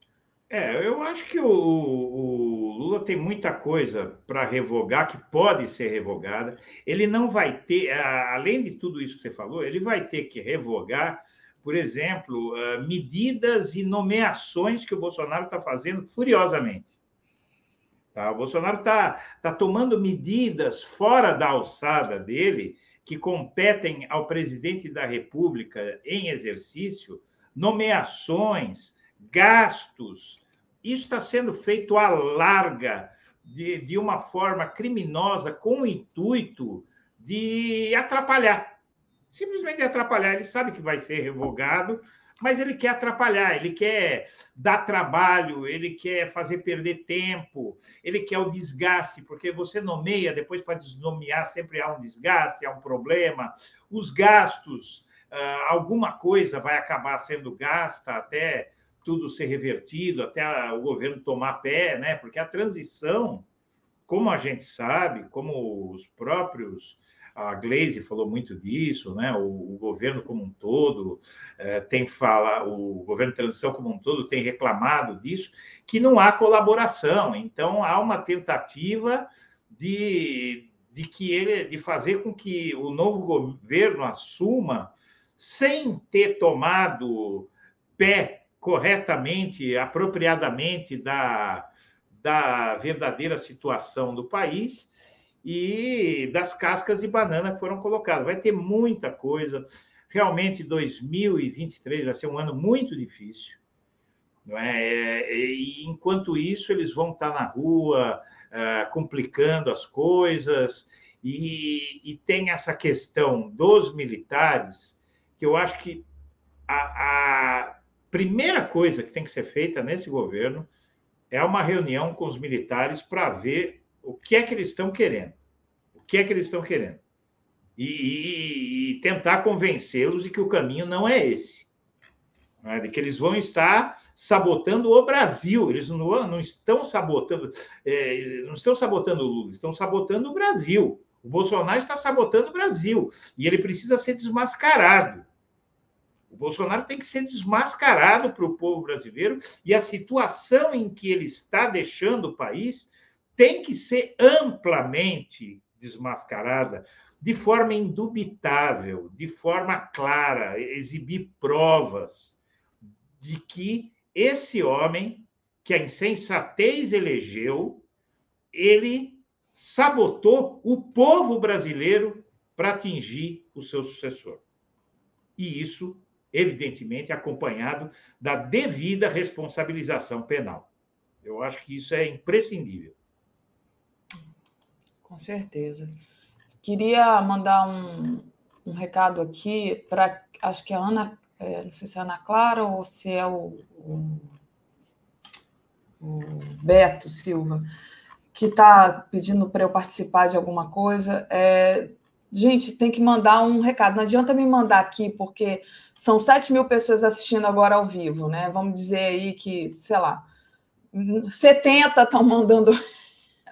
[SPEAKER 8] É, eu acho que o, o Lula tem muita coisa para revogar, que pode ser revogada. Ele não vai ter, além de tudo isso que você falou, ele vai ter que revogar, por exemplo, ah, medidas e nomeações que o Bolsonaro está fazendo furiosamente. Tá? O Bolsonaro está tá tomando medidas fora da alçada dele que competem ao presidente da República em exercício, nomeações, gastos. Isso está sendo feito à larga, de, de uma forma criminosa, com o intuito de atrapalhar. Simplesmente atrapalhar. Ele sabe que vai ser revogado, mas ele quer atrapalhar, ele quer dar trabalho, ele quer fazer perder tempo, ele quer o desgaste, porque você nomeia, depois para desnomear sempre há um desgaste, há um problema. Os gastos, ah, alguma coisa vai acabar sendo gasta até tudo ser revertido, até o governo tomar pé, né? Porque a transição, como a gente sabe, como os próprios a Glaze falou muito disso, né? O, o governo como um todo é, tem fala, o governo de transição como um todo tem reclamado disso, que não há colaboração. Então há uma tentativa de, de que ele, de fazer com que o novo governo assuma sem ter tomado pé corretamente, apropriadamente da, da verdadeira situação do país e das cascas de banana que foram colocadas. Vai ter muita coisa. Realmente, 2023 vai ser um ano muito difícil. Não é? é e, enquanto isso, eles vão estar na rua uh, complicando as coisas. E, e, tem essa questão dos militares, que eu acho que a, a primeira coisa que tem que ser feita nesse governo é uma reunião com os militares para ver o que é que eles estão querendo. O que é que eles estão querendo. E, e, e tentar convencê-los de que o caminho não é esse. Né? De que eles vão estar sabotando o Brasil. Eles não, não estão sabotando, é, não estão sabotando o Lula, estão sabotando o Brasil. O Bolsonaro está sabotando o Brasil. E ele precisa ser desmascarado. O Bolsonaro tem que ser desmascarado para o povo brasileiro e a situação em que ele está deixando o país tem que ser amplamente desmascarada de forma indubitável, de forma clara, exibir provas de que esse homem que a insensatez elegeu, ele sabotou o povo brasileiro para atingir o seu sucessor. E isso, evidentemente, acompanhado da devida responsabilização penal. Eu acho que isso é imprescindível.
[SPEAKER 7] Com certeza. Queria mandar um, um recado aqui para, acho que é a Ana, é, não sei se é a Ana Clara ou se é o, o, o Beto Silva, que está pedindo para eu participar de alguma coisa. É, gente, tem que mandar um recado. Não adianta me mandar aqui, porque são 7 mil pessoas assistindo agora ao vivo, né? Vamos dizer aí que, sei lá, 70 estão mandando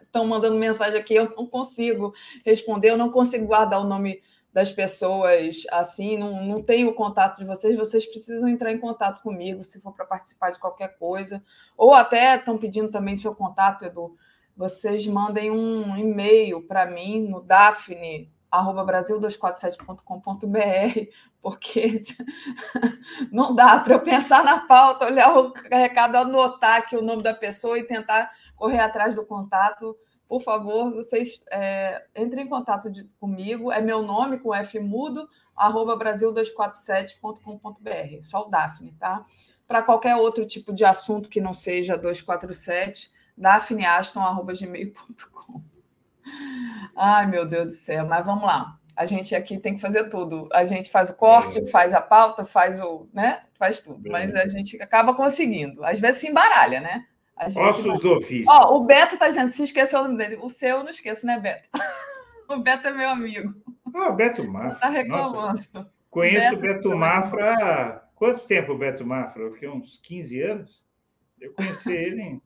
[SPEAKER 7] estão mandando mensagem aqui, eu não consigo responder, eu não consigo guardar o nome das pessoas assim, não, não tenho o contato de vocês, vocês precisam entrar em contato comigo se for para participar de qualquer coisa, ou até estão pedindo também seu contato, Edu, vocês mandem um e-mail para mim no Daphne arroba brasil247.com.br, porque não dá para eu pensar na pauta, olhar o recado, anotar aqui o nome da pessoa e tentar correr atrás do contato. Por favor, vocês é, entrem em contato de, comigo. É meu nome com F mudo, arroba brasil247.com.br. Só o Daphne, tá? Para qualquer outro tipo de assunto que não seja 247, daphneaston.gmail.com. Ai, meu Deus do céu, mas vamos lá. A gente aqui tem que fazer tudo. A gente faz o corte, é. faz a pauta, faz o, né? Faz tudo. É. Mas a gente acaba conseguindo. Às vezes se embaralha, né?
[SPEAKER 8] Ossos do ofício.
[SPEAKER 7] Ó, o Beto está dizendo, se esqueceu o nome dele. O seu eu não esqueço, né, Beto? o Beto é meu amigo.
[SPEAKER 8] Ah, o Beto Mafra. Está reclamando. Nossa, conheço o Beto, Beto Mafra há quanto tempo o Beto Mafra? Porque uns 15 anos. Eu conheci ele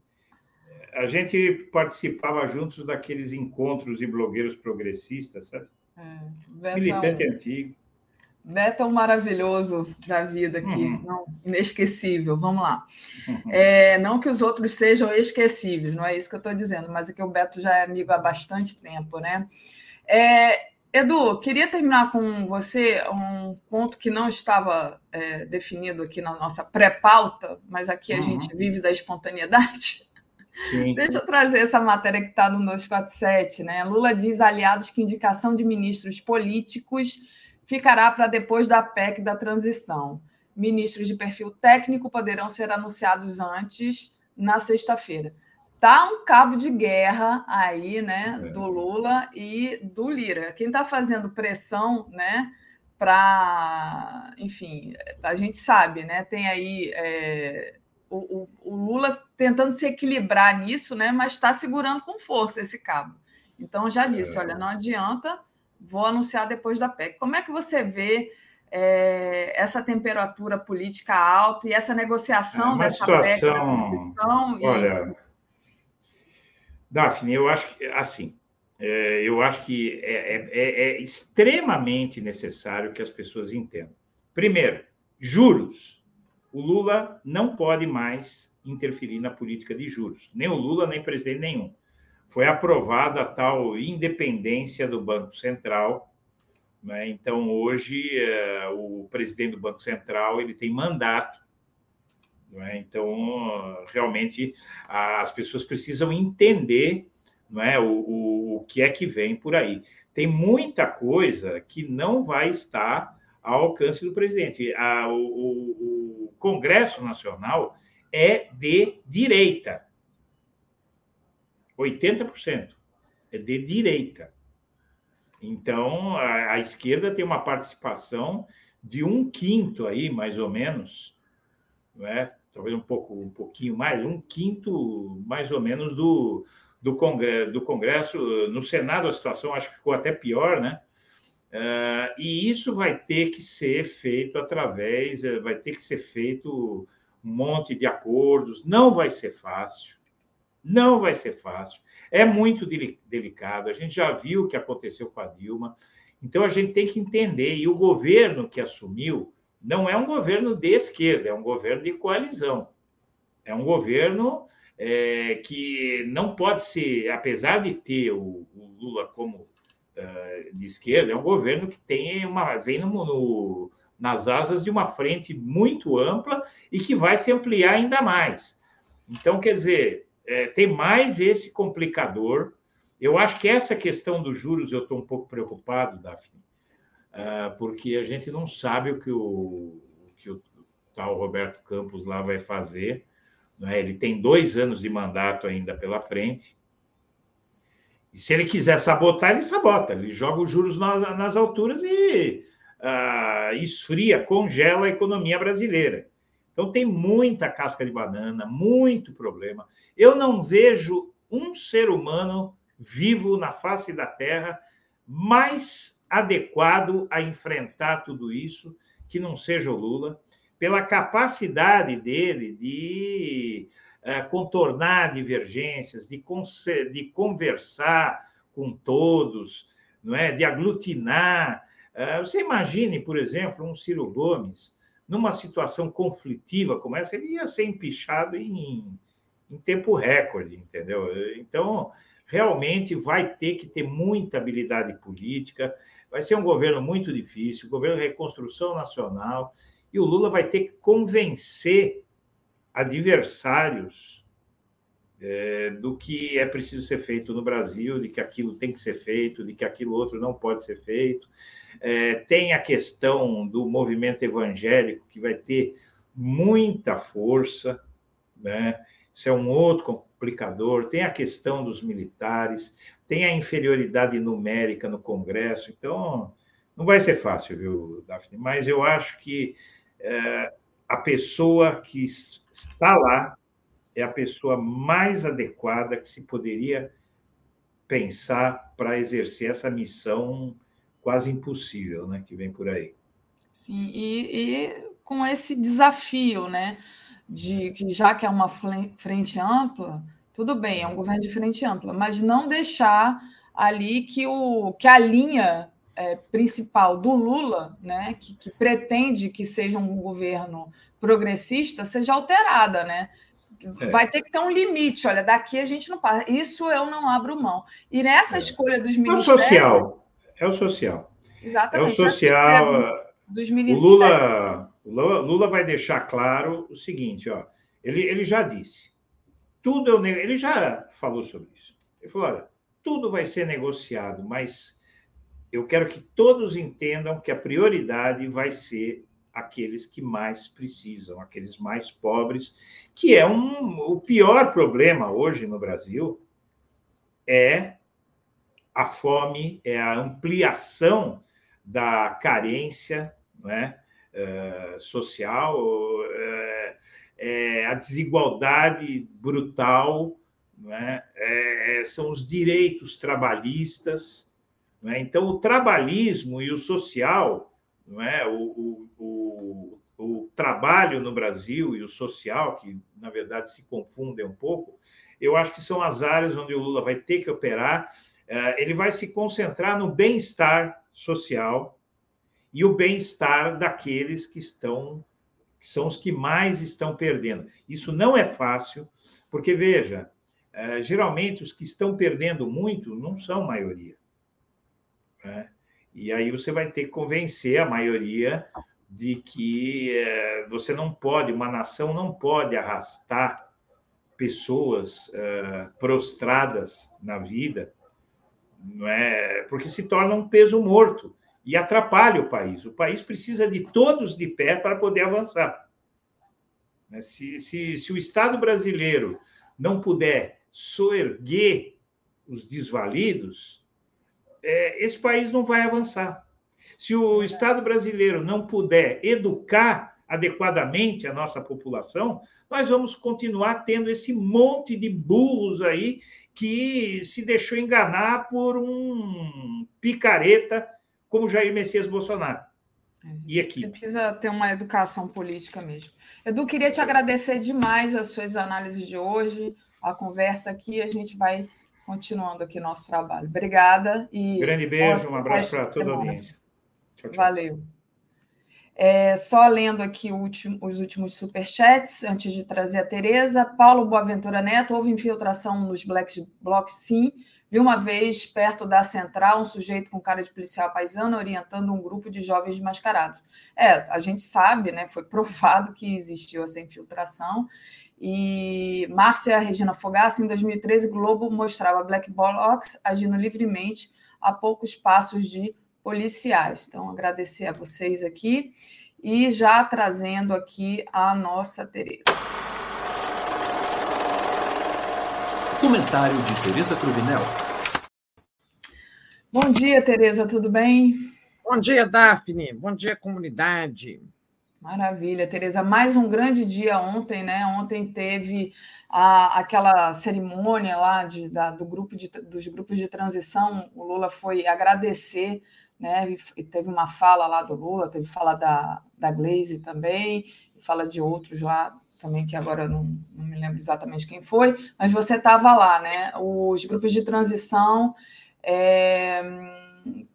[SPEAKER 8] a gente participava juntos daqueles encontros de blogueiros progressistas, sabe? É, Militante é um, antigo.
[SPEAKER 7] Beto é um maravilhoso da vida aqui, uhum. não, inesquecível. Vamos lá. Uhum. É, não que os outros sejam esquecíveis, não é isso que eu estou dizendo, mas é que o Beto já é amigo há bastante tempo, né? É, Edu, queria terminar com você um ponto que não estava é, definido aqui na nossa pré-pauta, mas aqui a uhum. gente vive da espontaneidade Sim. Deixa eu trazer essa matéria que está no 247, né? Lula diz aliados que indicação de ministros políticos ficará para depois da PEC da transição. Ministros de perfil técnico poderão ser anunciados antes, na sexta-feira. Tá um cabo de guerra aí, né, é. do Lula e do Lira. Quem está fazendo pressão, né, para, enfim, a gente sabe, né, tem aí é, o, o, Lula tentando se equilibrar nisso, né, mas está segurando com força esse cabo. Então já disse, é. olha, não adianta, vou anunciar depois da PEC. Como é que você vê é, essa temperatura política alta e essa negociação é dessa
[SPEAKER 8] situação, PEC Olha, Daphne, eu acho que assim, é, eu acho que é, é, é, extremamente necessário que as pessoas entendam. Primeiro, juros. O Lula não pode mais interferir na política de juros, nem o Lula, nem presidente nenhum. Foi aprovada a tal independência do Banco Central. Né? Então, hoje, é, o presidente do Banco Central ele tem mandato é? Então, realmente, as pessoas precisam entender não é, o, o, o que é que vem por aí. Tem muita coisa que não vai estar ao alcance do presidente. A, o, o Congresso Nacional é de direita. 80% é de direita. Então, a, a, esquerda tem uma participação de um quinto aí, mais ou menos, não é? talvez um pouco um pouquinho mais, um quinto mais ou menos do, do, congresso, do Congresso. No Senado a situação acho que ficou até pior, né? Uh, e isso vai ter que ser feito através, eh, vai ter que ser feito um monte de acordos, não vai ser fácil, não vai ser fácil, é muito delicado, a gente já viu o que aconteceu com a Dilma, então a gente tem que entender, e o governo que assumiu, não é um governo de esquerda, é um governo de coalizão. É um governo é, que não pode ser, apesar de ter o, o Lula como de esquerda, é um governo que tem uma, vem no, no, nas asas de uma frente muito ampla e que vai se ampliar ainda mais. Então, quer dizer, é, tem mais esse complicador. Eu acho que essa questão dos juros eu estou um pouco preocupado, Daphne, ah, porque a gente não sabe o que o, que o tal Roberto Campos lá vai fazer. Né? Ele tem dois anos de mandato ainda pela frente. E se ele quiser sabotar, ele sabota. Ele joga os juros nas, nas alturas e uh, esfria, congela a economia brasileira. Então tem muita casca de banana, muito problema. Eu não vejo um ser humano vivo na face da Terra mais adequado a enfrentar tudo isso, que não seja o Lula, pela capacidade dele de contornar divergências, de, de conversar com todos, não é? de aglutinar. Uh, você imagine, por exemplo, um Ciro Gomes, numa situação conflitiva como essa, ele ia ser empichado em, em tempo recorde, entendeu? Então, realmente vai ter que ter muita habilidade política. Vai ser um governo muito difícil, governo de reconstrução nacional, e o Lula vai ter que convencer adversários é, do que é preciso ser feito no Brasil, de que aquilo tem que ser feito, de que aquilo outro não pode ser feito. É, tem a questão do movimento evangélico, que vai ter muita força, né? Isso é um outro complicador. Tem a questão dos militares, tem a inferioridade numérica no Congresso, então não vai ser fácil, viu, Daphne? Mas eu acho que é, a pessoa que está lá é a pessoa mais adequada que se poderia pensar para exercer essa missão quase impossível, né, que vem por aí.
[SPEAKER 7] Sim, e, e com esse desafio, né, de que já que é uma frente ampla, tudo bem, é um governo de frente ampla, mas não deixar ali que, o, que a linha é, principal do Lula, né, que, que, pretende que seja um governo progressista, seja alterada, né? É. Vai ter que ter um limite. Olha, daqui a gente não passa. Isso eu não abro mão. E nessa é. escolha dos ministérios.
[SPEAKER 8] É o social. É o social.
[SPEAKER 7] Exatamente.
[SPEAKER 8] É o social. Dos ministérios. O Lula, Lula, Lula vai deixar claro o seguinte: ó, ele, ele já disse tudo é ele já falou sobre isso. Ele falou: olha, tudo vai ser negociado, mas eu quero que todos entendam que a prioridade vai ser aqueles que mais precisam, aqueles mais pobres, que é um, o pior problema hoje no Brasil é a fome, é a ampliação da carência né, uh, social, uh, é a desigualdade brutal, né, é, são os direitos trabalhistas. Né? Então, o trabalhismo e o social, não é? o, o, o, o trabalho no Brasil e o social, que na verdade se confundem um pouco, eu acho que são as áreas onde o Lula vai ter que operar é, ele vai se concentrar no bem-estar social e o bem-estar daqueles que estão que são os que mais estão perdendo. Isso não é fácil, porque veja, é, geralmente os que estão perdendo muito não são maioria. Né? E aí você vai ter que convencer a maioria de que é, você não pode, uma nação não pode arrastar pessoas prostradas na vida não é? porque se torna um peso morto e atrapalha o país. O país precisa de todos de pé para poder avançar. Né? Se, se, se o Estado brasileiro não puder soerguer os desvalidos, é, esse país não vai avançar. Se o Estado brasileiro não puder educar adequadamente a nossa população, nós vamos continuar tendo esse monte de burros aí que se deixou enganar por um picareta como Jair Messias Bolsonaro.
[SPEAKER 7] É, e aqui. Precisa ter uma educação política mesmo. Edu, queria te agradecer demais as suas análises de hoje, a conversa aqui. A gente vai continuando aqui nosso trabalho. Obrigada e.
[SPEAKER 8] Grande beijo, um abraço para toda a audiência.
[SPEAKER 7] Tchau, tchau. Valeu. É, só lendo aqui último, os últimos superchats, antes de trazer a Tereza. Paulo Boaventura Neto, houve infiltração nos Black Blocs, sim. Vi uma vez, perto da central, um sujeito com cara de policial paisano orientando um grupo de jovens mascarados. É, a gente sabe, né? Foi provado que existiu essa infiltração. E Márcia Regina Fogassi, em 2013, Globo mostrava Black Blocs agindo livremente a poucos passos de policiais. Então, agradecer a vocês aqui e já trazendo aqui a nossa Tereza.
[SPEAKER 3] Comentário de Tereza Cruvinel.
[SPEAKER 7] Bom dia, Tereza, tudo bem?
[SPEAKER 9] Bom dia, Daphne. Bom dia, comunidade.
[SPEAKER 7] Maravilha, Tereza. Mais um grande dia ontem, né? Ontem teve a, aquela cerimônia lá de, da, do grupo de, dos grupos de transição. O Lula foi agradecer né? E teve uma fala lá do Lula, teve fala da, da Glaze também, fala de outros lá também, que agora não, não me lembro exatamente quem foi, mas você estava lá, né? Os grupos de transição é,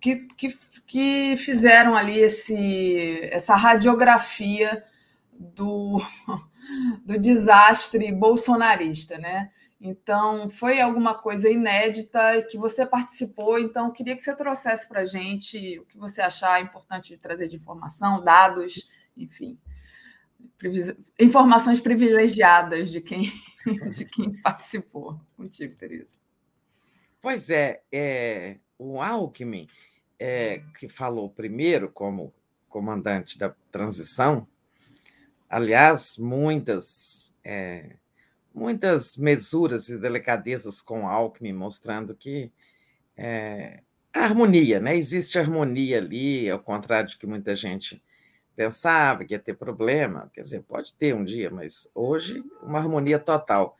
[SPEAKER 7] que, que, que fizeram ali esse, essa radiografia do, do desastre bolsonarista, né? Então, foi alguma coisa inédita que você participou. Então, queria que você trouxesse para a gente o que você achar importante de trazer de informação, dados, enfim, informações privilegiadas de quem, de quem participou. Contigo, Tereza.
[SPEAKER 9] Pois é, é o Alckmin, é, que falou primeiro como comandante da transição, aliás, muitas. É, muitas mesuras e delicadezas com Alckmin, mostrando que é, harmonia, né? existe harmonia ali, ao contrário de que muita gente pensava que ia ter problema, quer dizer, pode ter um dia, mas hoje uma harmonia total.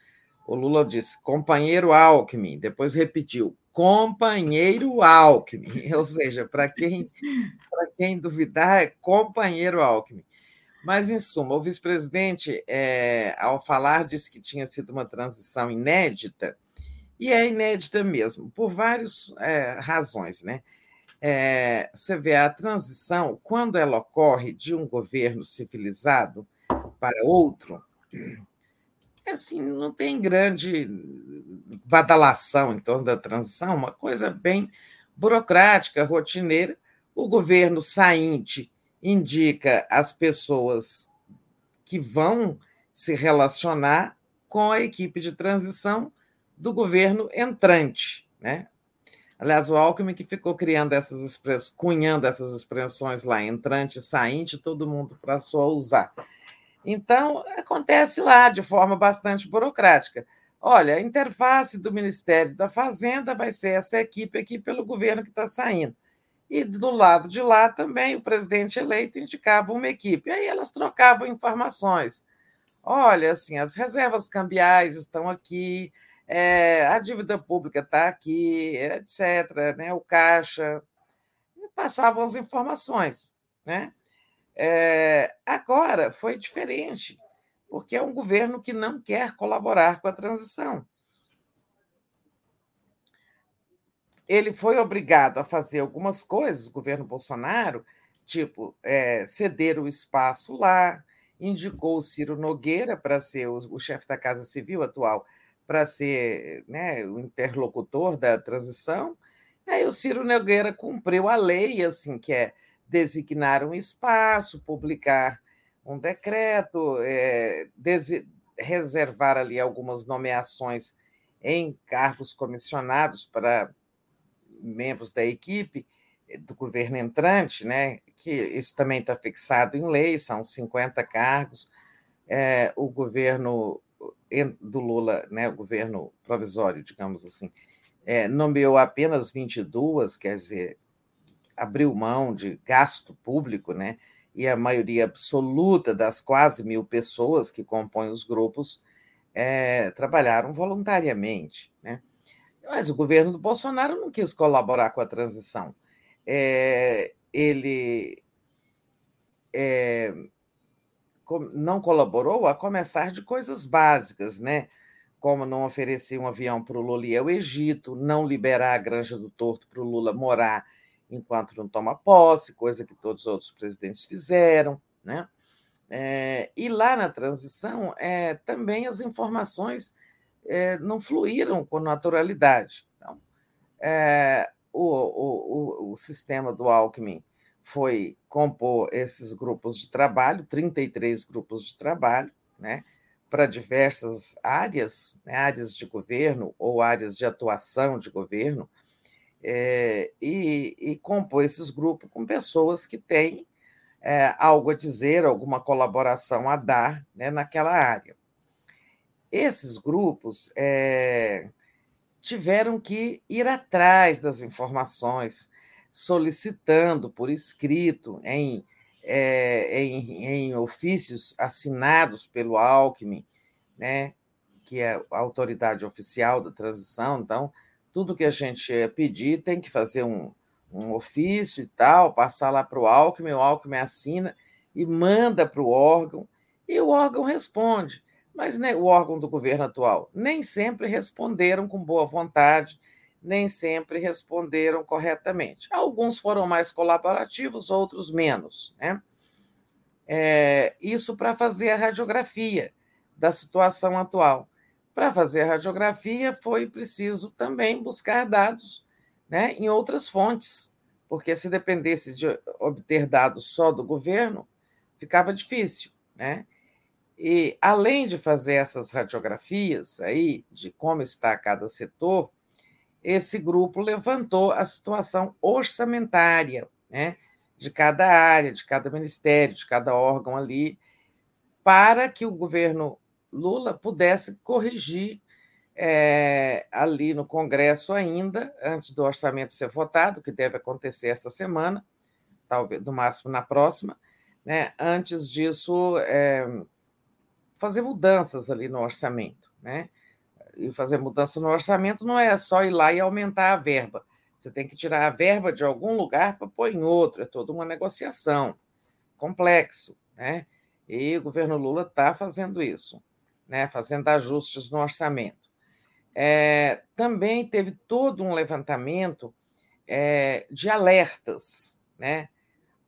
[SPEAKER 9] O Lula disse, companheiro Alckmin, depois repetiu, companheiro Alckmin, ou seja, para quem, quem duvidar, é companheiro Alckmin. Mas, em suma, o vice-presidente, é, ao falar, disse que tinha sido uma transição inédita, e é inédita mesmo, por várias é, razões. Né? É, você vê a transição, quando ela ocorre de um governo civilizado para outro, assim, não tem grande badalação em torno da transição, uma coisa bem burocrática, rotineira. O governo sainte indica as pessoas que vão se relacionar com a equipe de transição do governo entrante. Né? Aliás, o Alckmin que ficou criando essas expressões, cunhando essas expressões lá, entrante, sainte, todo mundo passou a usar. Então, acontece lá de forma bastante burocrática. Olha, a interface do Ministério da Fazenda vai ser essa equipe aqui pelo governo que está saindo. E do lado de lá também o presidente eleito indicava uma equipe. Aí elas trocavam informações. Olha, assim, as reservas cambiais estão aqui, é, a dívida pública está aqui, etc., né, o caixa. E passavam as informações. Né? É, agora foi diferente, porque é um governo que não quer colaborar com a transição. Ele foi obrigado a fazer algumas coisas, o governo Bolsonaro, tipo é, ceder o espaço lá, indicou o Ciro Nogueira para ser o, o chefe da Casa Civil atual, para ser né, o interlocutor da transição. Aí o Ciro Nogueira cumpriu a lei, assim, que é designar um espaço, publicar um decreto, é, reservar ali algumas nomeações em cargos comissionados para membros da equipe do governo entrante, né, que isso também está fixado em lei, são 50 cargos. É, o governo do Lula, né, o governo provisório, digamos assim, é, nomeou apenas 22, quer dizer, abriu mão de gasto público, né? E a maioria absoluta das quase mil pessoas que compõem os grupos é, trabalharam voluntariamente, né? Mas o governo do Bolsonaro não quis colaborar com a transição. É, ele é, não colaborou a começar de coisas básicas, né? como não oferecer um avião para o Lula ir ao Egito, não liberar a Granja do Torto para o Lula morar enquanto não toma posse, coisa que todos os outros presidentes fizeram. Né? É, e lá na transição, é, também as informações é, não fluíram com naturalidade. Então, é, o, o, o, o sistema do Alckmin foi compor esses grupos de trabalho, 33 grupos de trabalho, né, para diversas áreas, né, áreas de governo ou áreas de atuação de governo, é, e, e compor esses grupos com pessoas que têm é, algo a dizer, alguma colaboração a dar né, naquela área. Esses grupos é, tiveram que ir atrás das informações, solicitando por escrito, em, em, em ofícios assinados pelo Alckmin, né, que é a autoridade oficial da transição, então, tudo que a gente pedir tem que fazer um, um ofício e tal, passar lá para o Alckmin, o Alckmin assina e manda para o órgão, e o órgão responde. Mas né, o órgão do governo atual nem sempre responderam com boa vontade, nem sempre responderam corretamente. Alguns foram mais colaborativos, outros menos. Né? É, isso para fazer a radiografia da situação atual. Para fazer a radiografia, foi preciso também buscar dados né, em outras fontes, porque se dependesse de obter dados só do governo, ficava difícil. Né? E, além de fazer essas radiografias aí de como está cada setor, esse grupo levantou a situação orçamentária né, de cada área, de cada ministério, de cada órgão ali, para que o governo Lula pudesse corrigir é, ali no Congresso ainda, antes do orçamento ser votado, que deve acontecer essa semana, talvez no máximo na próxima, né? antes disso, é, fazer mudanças ali no orçamento. Né? E fazer mudança no orçamento não é só ir lá e aumentar a verba. Você tem que tirar a verba de algum lugar para pôr em outro, é toda uma negociação, complexo. Né? E o governo Lula está fazendo isso né, fazendo ajustes no orçamento. É, também teve todo um levantamento é, de alertas. Né?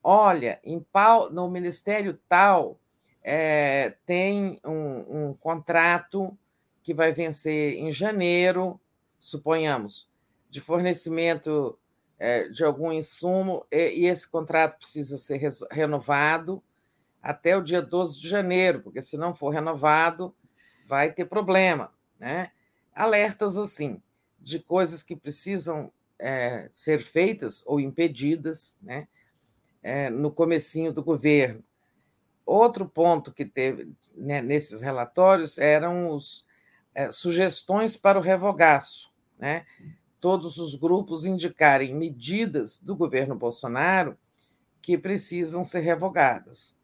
[SPEAKER 9] Olha, pau, no Ministério tal é, tem um, um contrato que vai vencer em janeiro, suponhamos, de fornecimento é, de algum insumo, e, esse contrato precisa ser renovado até o dia 12 de janeiro, porque se não for renovado, vai ter problema, né? Alertas assim de coisas que precisam é, ser feitas ou impedidas, né? É, no comecinho do governo. Outro ponto que teve né, nesses relatórios eram os é, sugestões para o revogaço, né? Todos os grupos indicarem medidas do governo Bolsonaro que precisam ser revogadas.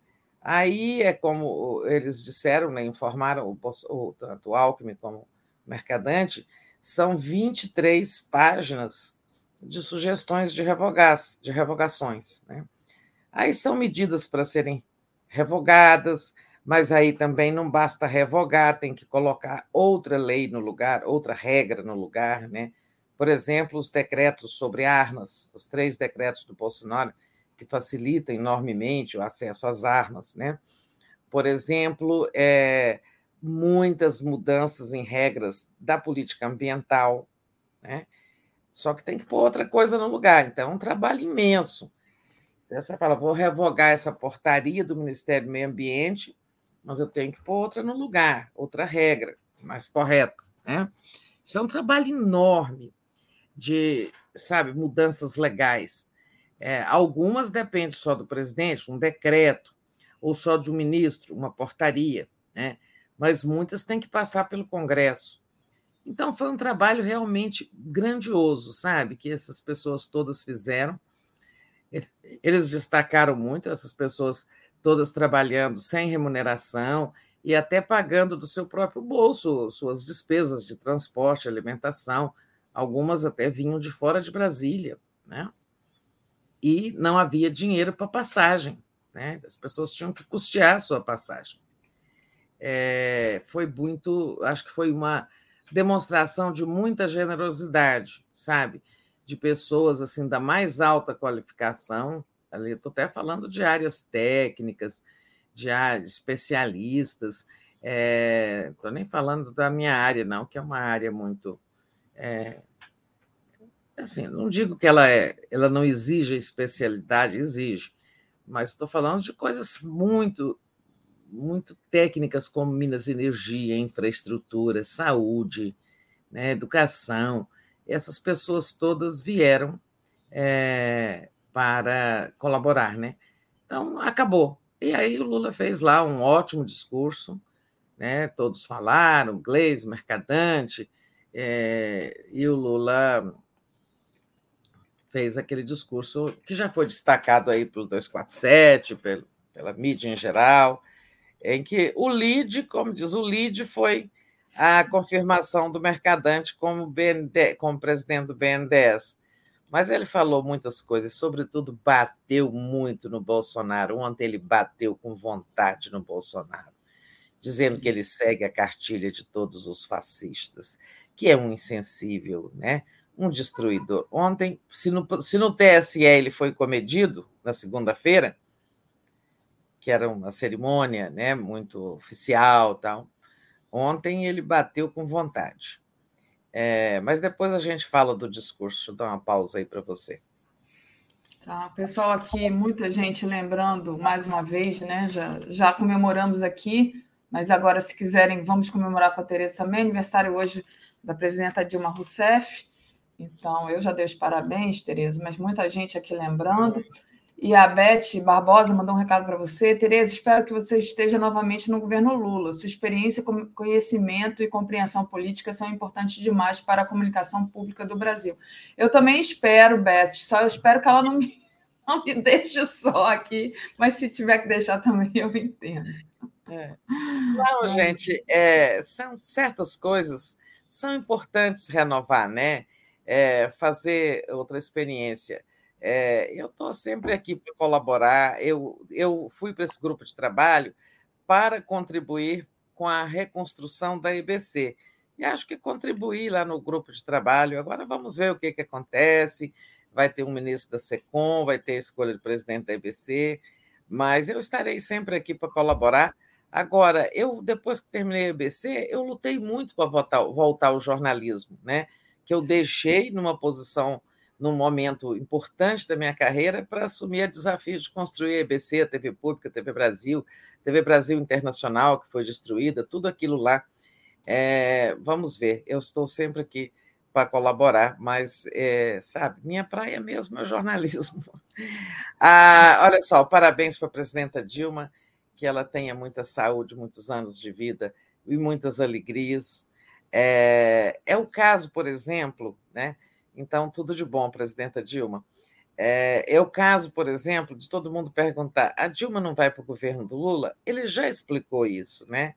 [SPEAKER 9] Aí é como eles disseram, né, informaram o, tanto Alckmin como Mercadante, são 23 páginas de sugestões de, revogas, de revogações. Né? Aí são medidas para serem revogadas, mas aí também não basta revogar, tem que colocar outra lei no lugar, outra regra no lugar. Né? Por exemplo, os decretos sobre armas, os três decretos do Bolsonaro, que facilitam enormemente o acesso às armas. Né? Por exemplo, é, muitas mudanças em regras da política ambiental, né? só que tem que pôr outra coisa no lugar. Então, é um trabalho imenso. Então, você fala, vou revogar essa portaria do Ministério do Meio Ambiente, mas eu tenho que pôr outra no lugar, outra regra mais correta. Né? Isso é um trabalho enorme de, sabe, mudanças legais. É, algumas dependem só do presidente, um decreto, ou só de um ministro, uma portaria, né? mas muitas têm que passar pelo Congresso. Então, foi um trabalho realmente grandioso, sabe? Que essas pessoas todas fizeram. Eles destacaram muito, essas pessoas todas trabalhando sem remuneração e até pagando do seu próprio bolso suas despesas de transporte, alimentação. Algumas até vinham de fora de Brasília, né? E não havia dinheiro para passagem. Né? As pessoas tinham que custear a sua passagem. É, foi muito, acho que foi uma demonstração de muita generosidade, sabe? De pessoas assim da mais alta qualificação. Ali estou até falando de áreas técnicas, de áreas especialistas. Estou é, nem falando da minha área, não, que é uma área muito é, assim, não digo que ela é, ela não exige especialidade, exige, mas estou falando de coisas muito muito técnicas como Minas Energia, infraestrutura, saúde, né, educação. Essas pessoas todas vieram é, para colaborar, né? Então acabou. E aí o Lula fez lá um ótimo discurso, né? Todos falaram, Gleis, Mercadante, é, e o Lula fez aquele discurso que já foi destacado aí pelo 247, pelo, pela mídia em geral, em que o lead, como diz o lead, foi a confirmação do Mercadante como, BND, como presidente do BNDES. Mas ele falou muitas coisas, sobretudo bateu muito no Bolsonaro. Ontem ele bateu com vontade no Bolsonaro, dizendo que ele segue a cartilha de todos os fascistas, que é um insensível, né? Um destruidor. Ontem, se no, se no TSE ele foi comedido, na segunda-feira, que era uma cerimônia né, muito oficial tal, ontem ele bateu com vontade. É, mas depois a gente fala do discurso. Deixa eu dar uma pausa aí para você.
[SPEAKER 7] Tá, pessoal aqui, muita gente lembrando mais uma vez, né? Já, já comemoramos aqui, mas agora, se quiserem, vamos comemorar com a Tereza também, aniversário hoje da presidenta Dilma Rousseff. Então, eu já dei os parabéns, Tereza, mas muita gente aqui lembrando. E a Beth Barbosa mandou um recado para você. Tereza, espero que você esteja novamente no governo Lula. Sua experiência, conhecimento e compreensão política são importantes demais para a comunicação pública do Brasil. Eu também espero, Beth, só eu espero que ela não me, não me deixe só aqui, mas se tiver que deixar também, eu entendo.
[SPEAKER 9] É. Não, gente, é, são certas coisas são importantes renovar, né? É, fazer outra experiência. É, eu estou sempre aqui para colaborar. Eu, eu fui para esse grupo de trabalho para contribuir com a reconstrução da EBC. E acho que contribuí lá no grupo de trabalho. Agora vamos ver o que, que acontece. Vai ter um ministro da SECOM, vai ter a escolha do presidente da EBC, mas eu estarei sempre aqui para colaborar. Agora, eu depois que terminei a EBC, eu lutei muito para voltar, voltar ao jornalismo, né? Que eu deixei numa posição, num momento importante da minha carreira, para assumir o desafio de construir a EBC, a TV Pública, a TV Brasil, TV Brasil Internacional, que foi destruída, tudo aquilo lá. É, vamos ver, eu estou sempre aqui para colaborar, mas, é, sabe, minha praia mesmo é o jornalismo. Ah, olha só, parabéns para a presidenta Dilma, que ela tenha muita saúde, muitos anos de vida e muitas alegrias. É, é o caso, por exemplo, né? Então, tudo de bom, presidenta Dilma. É, é, o caso, por exemplo, de todo mundo perguntar: a Dilma não vai para o governo do Lula? Ele já explicou isso, né?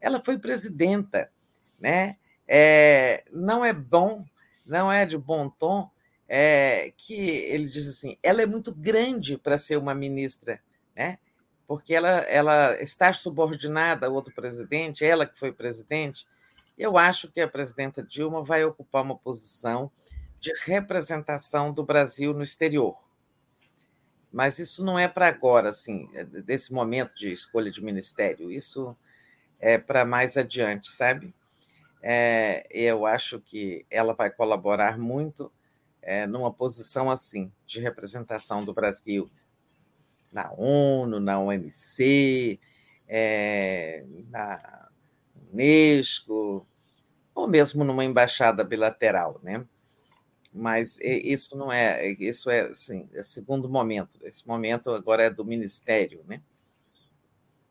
[SPEAKER 9] Ela foi presidenta, né? É, não é bom, não é de bom tom é, que ele diz assim: ela é muito grande para ser uma ministra, né? Porque ela, ela está subordinada ao outro presidente, ela que foi presidente. Eu acho que a presidenta Dilma vai ocupar uma posição de representação do Brasil no exterior. Mas isso não é para agora, assim, é desse momento de escolha de ministério. Isso é para mais adiante, sabe? É, eu acho que ela vai colaborar muito é, numa posição assim, de representação do Brasil na ONU, na OMC, é, na Unesco, ou mesmo numa embaixada bilateral, né? mas isso não é, isso é assim, é segundo momento. Esse momento agora é do Ministério, né?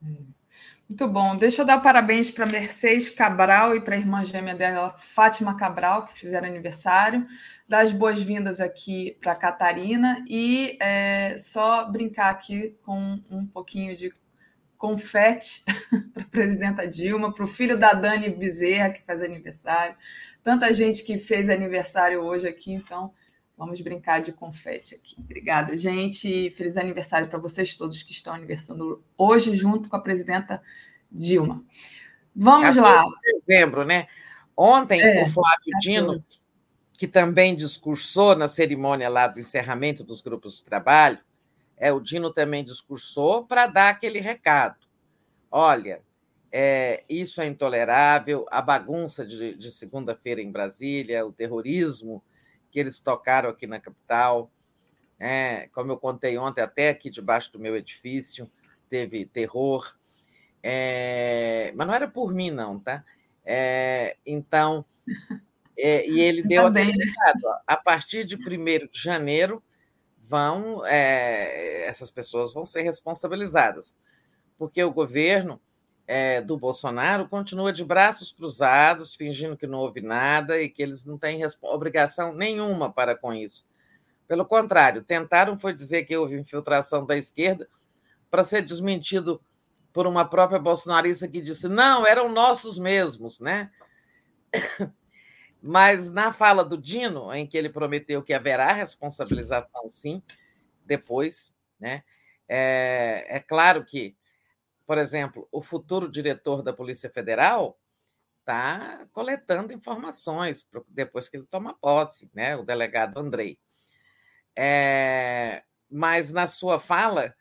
[SPEAKER 7] É. Muito bom. Deixa eu dar parabéns para Mercedes Cabral e para a irmã gêmea dela, Fátima Cabral, que fizeram aniversário. Dar as boas-vindas aqui para Catarina e é, só brincar aqui com um pouquinho de confete para a presidenta Dilma, para o filho da Dani Bezerra, que faz aniversário. Tanta gente que fez aniversário hoje aqui, então vamos brincar de confete aqui. Obrigada, gente. Feliz aniversário para vocês todos que estão aniversando hoje, junto com a presidenta Dilma. Vamos lá.
[SPEAKER 9] De dezembro, né? Ontem, é, o Flávio Dino, que também discursou na cerimônia lá do encerramento dos grupos de trabalho, é, o Dino também discursou para dar aquele recado. Olha, é, isso é intolerável, a bagunça de, de segunda-feira em Brasília, o terrorismo que eles tocaram aqui na capital, é, como eu contei ontem, até aqui debaixo do meu edifício, teve terror. É, mas não era por mim, não, tá? É, então, é, e ele deu aquele né? recado: a partir de 1 de janeiro, vão é, essas pessoas vão ser responsabilizadas, porque o governo é, do Bolsonaro continua de braços cruzados, fingindo que não houve nada e que eles não têm obrigação nenhuma para com isso. Pelo contrário, tentaram foi dizer que houve infiltração da esquerda para ser desmentido por uma própria bolsonarista que disse não, eram nossos mesmos, né? Mas na fala do Dino, em que ele prometeu que haverá responsabilização, sim, depois, né? É, é claro que, por exemplo, o futuro diretor da Polícia Federal está coletando informações depois que ele toma posse, né? O delegado Andrei. É, mas na sua fala,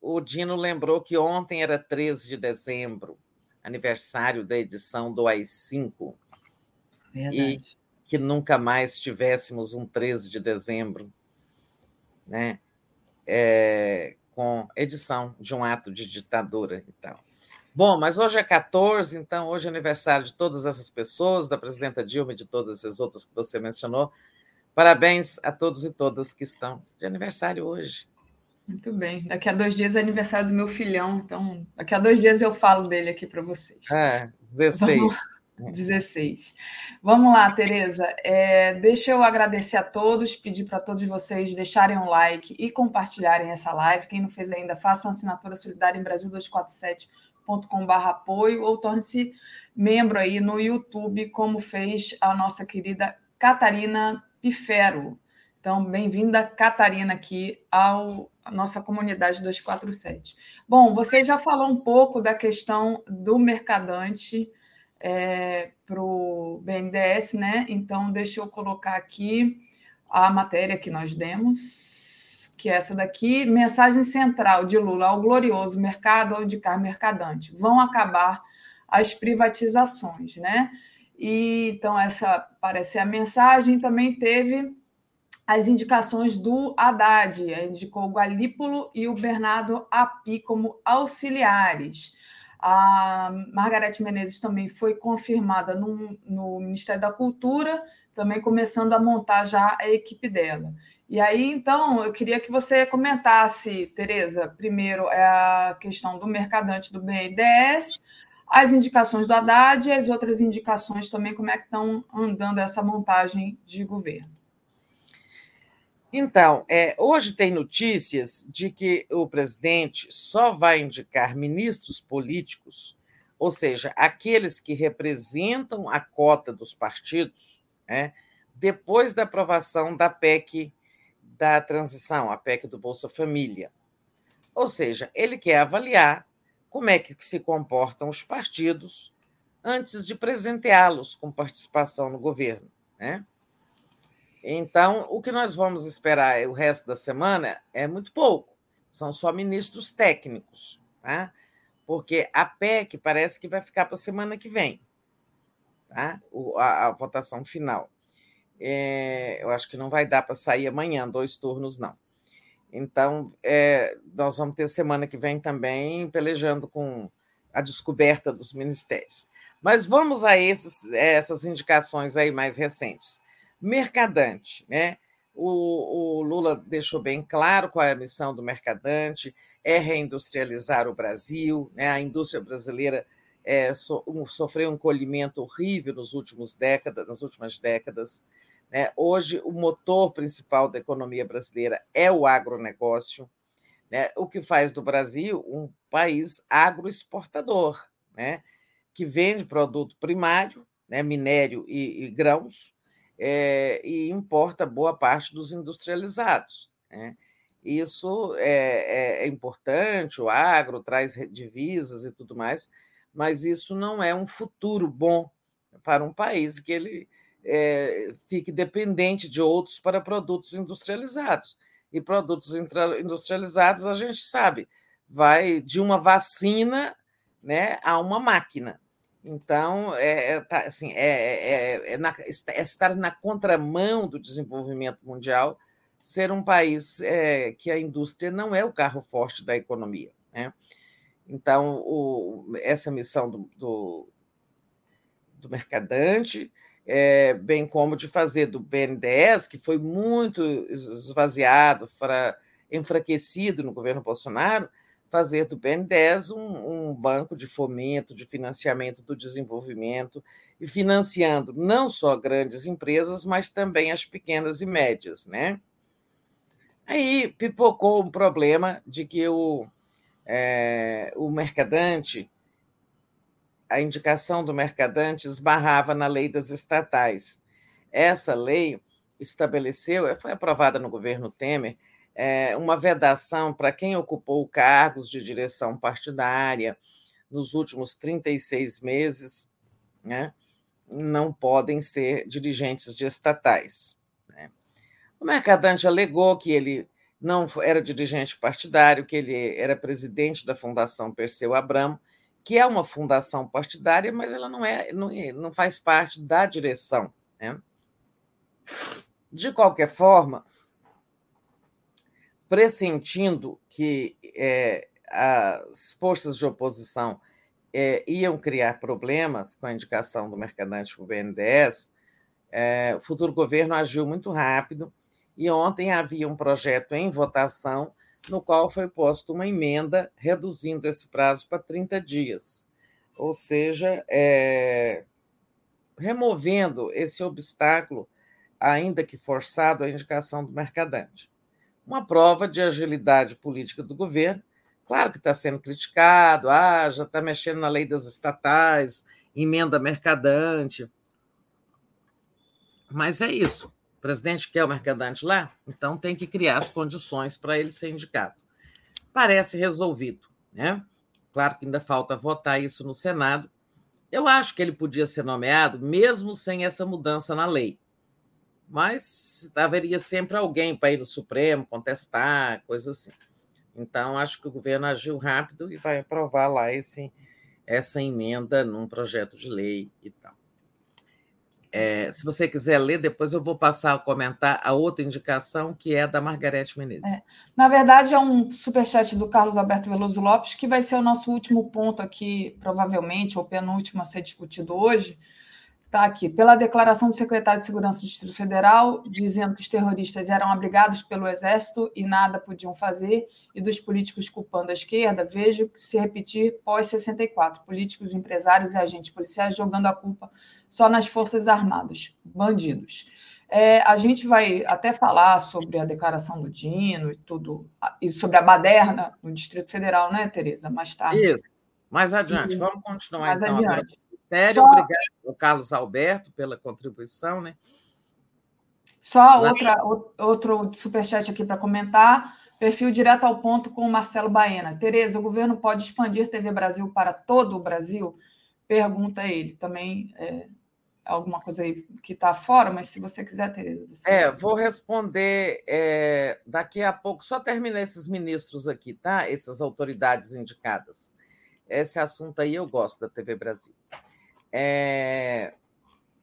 [SPEAKER 9] o Dino lembrou que ontem era 13 de dezembro, aniversário da edição do AI-5 e que nunca mais tivéssemos um 13 de dezembro, né? É, com edição de um ato de ditadura e tal. Bom, mas hoje é 14, então hoje é aniversário de todas essas pessoas, da presidenta Dilma e de todas as outras que você mencionou. Parabéns a todos e todas que estão de aniversário hoje.
[SPEAKER 7] Muito bem. Daqui a dois dias é aniversário do meu filhão, então daqui a dois dias eu falo dele aqui para vocês.
[SPEAKER 9] É, 16. Vamos...
[SPEAKER 7] 16. Vamos lá, Tereza. É, deixa eu agradecer a todos, pedir para todos vocês deixarem um like e compartilharem essa live. Quem não fez ainda, faça uma assinatura solidária em Brasil247.com.br apoio ou torne-se membro aí no YouTube, como fez a nossa querida Catarina Pifero. Então, bem-vinda, Catarina, aqui ao, à nossa comunidade 247. Bom, você já falou um pouco da questão do mercadante é, para o BNDES, né? Então, deixa eu colocar aqui a matéria que nós demos, que é essa daqui. Mensagem central de Lula ao glorioso mercado ao de car mercadante. Vão acabar as privatizações, né? E, então, essa parece a mensagem. Também teve as indicações do Haddad, indicou o Galípolo e o Bernardo Api como auxiliares. A Margarete Menezes também foi confirmada no, no Ministério da Cultura, também começando a montar já a equipe dela. E aí, então, eu queria que você comentasse, Tereza, primeiro é a questão do mercadante do BNDES, as indicações do Haddad e as outras indicações também, como é que estão andando essa montagem de governo.
[SPEAKER 9] Então, é, hoje tem notícias de que o presidente só vai indicar ministros políticos, ou seja, aqueles que representam a cota dos partidos, né, depois da aprovação da PEC da transição, a PEC do Bolsa Família. Ou seja, ele quer avaliar como é que se comportam os partidos antes de presenteá-los com participação no governo. Né? Então, o que nós vamos esperar o resto da semana é muito pouco. São só ministros técnicos, tá? porque a PEC parece que vai ficar para a semana que vem, tá? a, a votação final. É, eu acho que não vai dar para sair amanhã, dois turnos, não. Então, é, nós vamos ter semana que vem também pelejando com a descoberta dos ministérios. Mas vamos a esses, essas indicações aí mais recentes. Mercadante, né? O, o, Lula deixou bem claro qual é a missão do mercadante, é reindustrializar o Brasil, né? a indústria brasileira é, so, um, sofreu um colhimento horrível nos últimos décadas, nas últimas décadas, né? Hoje, o motor principal da economia brasileira é o agronegócio, né? o que faz do Brasil um país agroexportador, né? que vende produto primário, né? minério e, e grãos, é, e importa boa parte dos industrializados. Né? Isso é, é, é importante, o agro traz divisas e tudo mais, mas isso não é um futuro bom para um país que ele é, fique dependente de outros para produtos industrializados. E produtos industrializados, a gente sabe, vai de uma vacina né, a uma máquina. Então, é, é tá, assim, é, é, é, na, é, estar na contramão do desenvolvimento mundial, ser um país é, que a indústria não é o carro forte da economia. Né? Então, o, essa missão do, do, do mercadante, é, bem como de fazer do BNDES, que foi muito esvaziado, para, enfraquecido no governo Bolsonaro, fazer do BNDES um, um, banco de fomento, de financiamento do desenvolvimento, e financiando não só grandes empresas, mas também as pequenas e médias. Né? Aí pipocou um problema de que o, é, o mercadante a indicação do mercadante esbarrava na lei das estatais. Essa lei estabeleceu, foi aprovada no governo Temer, é, uma vedação para quem ocupou cargos de direção partidária nos últimos 36 meses, né, não podem ser dirigentes de estatais. Né. O mercadante alegou que ele não era dirigente partidário, que ele era presidente da Fundação Perseu Abramo, que é uma fundação partidária, mas ela não, é, não, não faz parte da direção. Né? De qualquer forma, pressentindo que é, as forças de oposição é, iam criar problemas com a indicação do mercadante para o BNDES, é, o futuro governo agiu muito rápido e ontem havia um projeto em votação no qual foi posta uma emenda reduzindo esse prazo para 30 dias, ou seja, é, removendo esse obstáculo, ainda que forçado, à indicação do mercadante. Uma prova de agilidade política do governo, claro que está sendo criticado, ah, já está mexendo na lei das estatais, emenda mercadante, mas é isso. O presidente quer o mercadante lá, então tem que criar as condições para ele ser indicado. Parece resolvido, né? Claro que ainda falta votar isso no Senado. Eu acho que ele podia ser nomeado mesmo sem essa mudança na lei. Mas haveria sempre alguém para ir no Supremo contestar, coisa assim. Então, acho que o governo agiu rápido e vai aprovar lá esse, essa emenda num projeto de lei e tal. É, se você quiser ler, depois eu vou passar a comentar a outra indicação, que é da Margarete Menezes. É.
[SPEAKER 7] Na verdade, é um superchat do Carlos Alberto Veloso Lopes, que vai ser o nosso último ponto aqui, provavelmente, ou penúltimo a ser discutido hoje, Está aqui. Pela declaração do secretário de Segurança do Distrito Federal, dizendo que os terroristas eram abrigados pelo Exército e nada podiam fazer, e dos políticos culpando a esquerda, vejo se repetir pós-64. Políticos, empresários e agentes policiais jogando a culpa só nas Forças Armadas. Bandidos. É, a gente vai até falar sobre a declaração do Dino e tudo, e sobre a baderna no Distrito Federal, né, Tereza? Mais tarde.
[SPEAKER 9] Isso. Mais adiante. Vamos continuar, Mais então. Adiante. Ministério. Só... Obrigado, Carlos Alberto, pela contribuição. Né?
[SPEAKER 7] Só outra, outro superchat aqui para comentar. Perfil direto ao ponto com o Marcelo Baena. Tereza, o governo pode expandir TV Brasil para todo o Brasil? Pergunta ele. Também é alguma coisa aí que está fora, mas se você quiser, Tereza. Você...
[SPEAKER 9] É, vou responder é, daqui a pouco. Só terminar esses ministros aqui, tá? Essas autoridades indicadas. Esse assunto aí eu gosto da TV Brasil. É...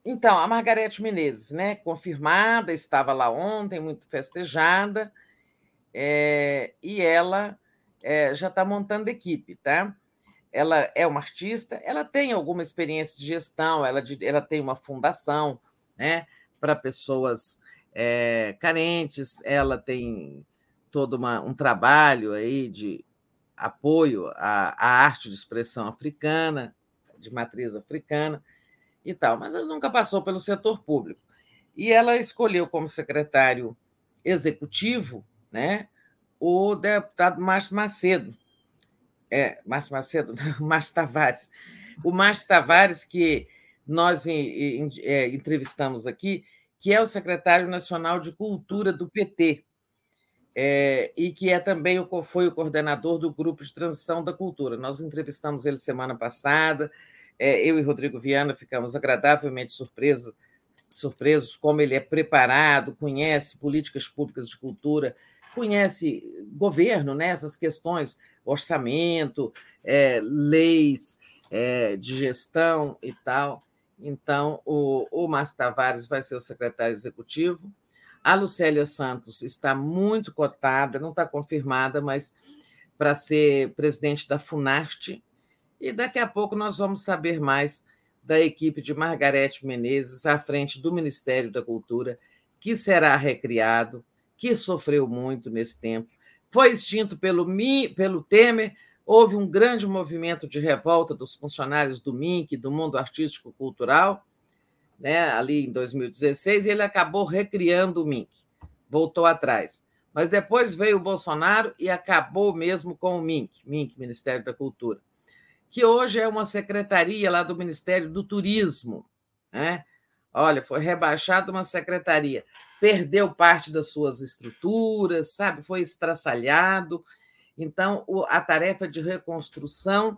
[SPEAKER 9] Então, a Margarete Menezes, né, confirmada, estava lá ontem, muito festejada, é... e ela é, já está montando equipe, tá? Ela é uma artista, ela tem alguma experiência de gestão, ela, ela tem uma fundação, né, para pessoas é, carentes, ela tem todo uma, um trabalho aí de apoio à, à arte de expressão africana, de matriz africana e tal, mas ela nunca passou pelo setor público. E ela escolheu como secretário executivo né, o deputado Márcio Macedo. É, Márcio Macedo, não, Márcio Tavares. O Márcio Tavares, que nós é, entrevistamos aqui, que é o secretário nacional de Cultura do PT, é, e que é também foi o coordenador do grupo de transição da cultura. Nós entrevistamos ele semana passada, eu e Rodrigo Viana ficamos agradavelmente surpresos, surpresos como ele é preparado, conhece políticas públicas de cultura, conhece governo, né, essas questões, orçamento, é, leis é, de gestão e tal. Então, o, o Márcio Tavares vai ser o secretário executivo. A Lucélia Santos está muito cotada, não está confirmada, mas para ser presidente da Funarte, e daqui a pouco nós vamos saber mais da equipe de Margarete Menezes à frente do Ministério da Cultura, que será recriado, que sofreu muito nesse tempo. Foi extinto pelo, pelo Temer, houve um grande movimento de revolta dos funcionários do MINC, do mundo artístico-cultural, né, ali em 2016, e ele acabou recriando o MINC, voltou atrás. Mas depois veio o Bolsonaro e acabou mesmo com o MINC, MINC, Ministério da Cultura que hoje é uma secretaria lá do Ministério do Turismo. Né? Olha, foi rebaixada uma secretaria, perdeu parte das suas estruturas, sabe? Foi estraçalhado. Então, a tarefa de reconstrução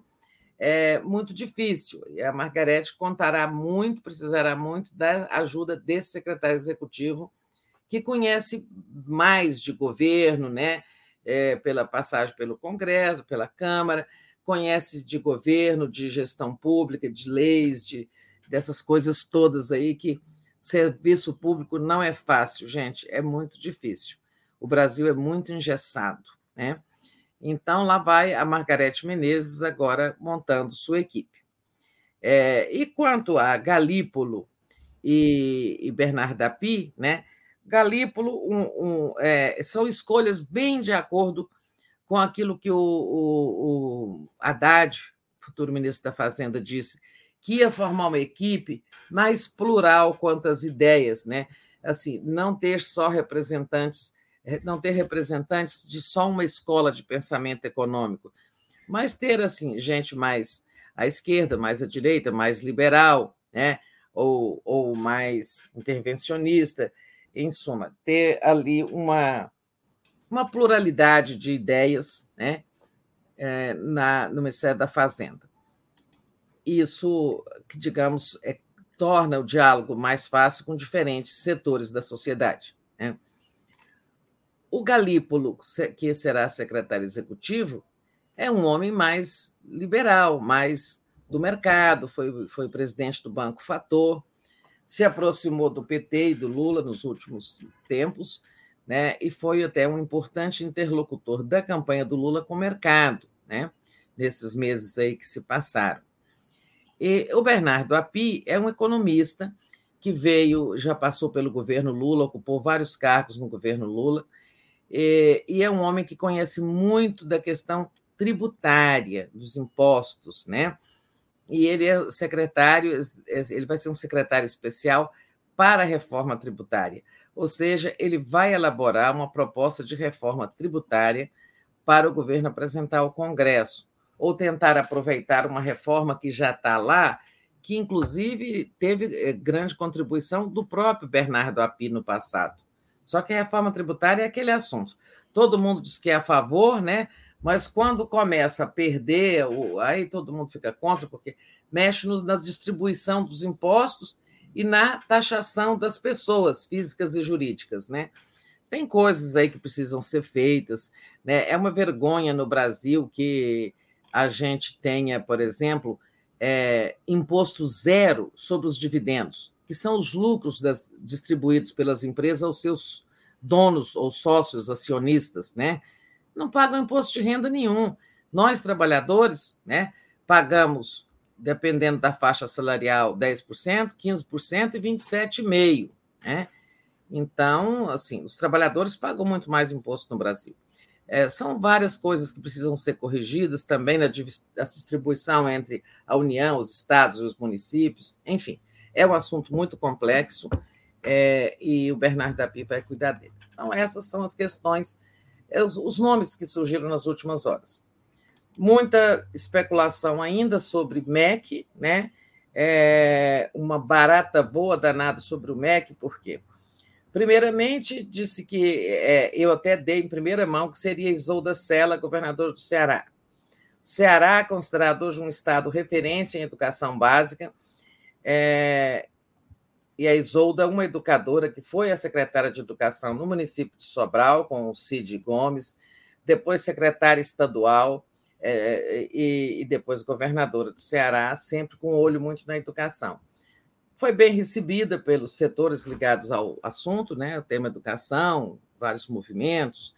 [SPEAKER 9] é muito difícil. E a Margarete contará muito, precisará muito da ajuda desse secretário executivo, que conhece mais de governo, né? É, pela passagem pelo Congresso, pela Câmara, conhece de governo, de gestão pública, de leis, de dessas coisas todas aí que serviço público não é fácil, gente, é muito difícil. O Brasil é muito engessado, né? Então lá vai a Margarete Menezes agora montando sua equipe. É, e quanto a Galípolo e, e Bernardo Api, né? Galípolo um, um, é, são escolhas bem de acordo com aquilo que o, o, o Haddad, futuro ministro da Fazenda, disse, que ia formar uma equipe mais plural quanto às ideias, né? Assim, não ter só representantes, eh, não ter representantes de só uma escola de pensamento econômico, mas ter assim gente mais à esquerda, mais à direita, mais liberal, né? Ou, ou mais intervencionista, em suma, ter ali uma uma pluralidade de ideias né, é, na, no Ministério da Fazenda. Isso, que digamos, é, torna o diálogo mais fácil com diferentes setores da sociedade. Né? O Galípolo, que será secretário executivo, é um homem mais liberal, mais do mercado, foi, foi presidente do Banco Fator, se aproximou do PT e do Lula nos últimos tempos, né? e foi até um importante interlocutor da campanha do Lula com o mercado, né? nesses meses aí que se passaram. E o Bernardo Api é um economista que veio, já passou pelo governo Lula, ocupou vários cargos no governo Lula, e, e é um homem que conhece muito da questão tributária, dos impostos, né? E ele é secretário, ele vai ser um secretário especial para a reforma tributária, ou seja, ele vai elaborar uma proposta de reforma tributária para o governo apresentar ao Congresso, ou tentar aproveitar uma reforma que já está lá, que inclusive teve eh, grande contribuição do próprio Bernardo Api no passado. Só que a reforma tributária é aquele assunto. Todo mundo diz que é a favor, né? Mas quando começa a perder, aí todo mundo fica contra, porque mexe na distribuição dos impostos e na taxação das pessoas físicas e jurídicas, né? Tem coisas aí que precisam ser feitas, né? É uma vergonha no Brasil que a gente tenha, por exemplo, é, imposto zero sobre os dividendos, que são os lucros das, distribuídos pelas empresas aos seus donos ou sócios acionistas, né? Não pagam imposto de renda nenhum. Nós, trabalhadores, né, pagamos, dependendo da faixa salarial, 10%, 15% e 27,5%. Né? Então, assim, os trabalhadores pagam muito mais imposto no Brasil. É, são várias coisas que precisam ser corrigidas também na distribuição entre a União, os estados e os municípios. Enfim, é um assunto muito complexo é, e o Bernardo Dapi vai cuidar dele. Então, essas são as questões, é, os, os nomes que surgiram nas últimas horas. Muita especulação ainda sobre MEC, né? É, uma barata voa danada sobre o MEC, por quê? Primeiramente, disse que é, eu até dei em primeira mão que seria Isolda Sela, governador do Ceará. O Ceará considerado hoje um estado referência em educação básica, é, e a Isolda, uma educadora que foi a secretária de Educação no município de Sobral, com o Cid Gomes, depois secretária estadual é, e, e depois governadora do Ceará, sempre com olho muito na educação foi bem recebida pelos setores ligados ao assunto, né, o tema educação, vários movimentos,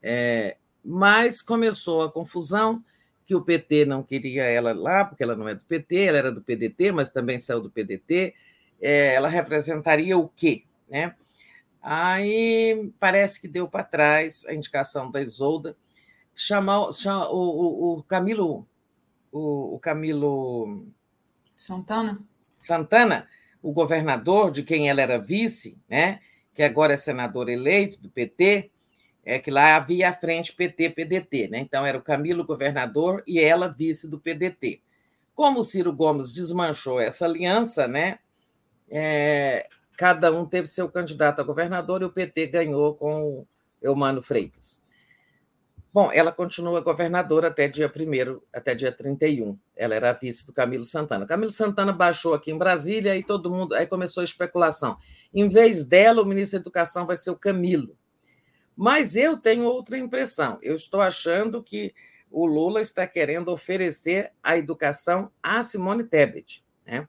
[SPEAKER 9] é, mas começou a confusão que o PT não queria ela lá, porque ela não é do PT, ela era do PDT, mas também saiu do PDT. É, ela representaria o quê? Né? Aí parece que deu para trás a indicação da Isolda, chamar, chamar o, o, o, Camilo, o, o Camilo
[SPEAKER 7] Santana,
[SPEAKER 9] Santana o governador, de quem ela era vice, né, que agora é senador eleito do PT, é que lá havia a frente PT-PDT, né? Então era o Camilo governador e ela vice do PDT. Como o Ciro Gomes desmanchou essa aliança, né? É, cada um teve seu candidato a governador e o PT ganhou com o Eumano Freitas. Bom, ela continua governadora até dia 1 até dia 31. Ela era vice do Camilo Santana. Camilo Santana baixou aqui em Brasília e todo mundo. Aí começou a especulação. Em vez dela, o ministro da Educação vai ser o Camilo. Mas eu tenho outra impressão. Eu estou achando que o Lula está querendo oferecer a educação a Simone Tebet. Né?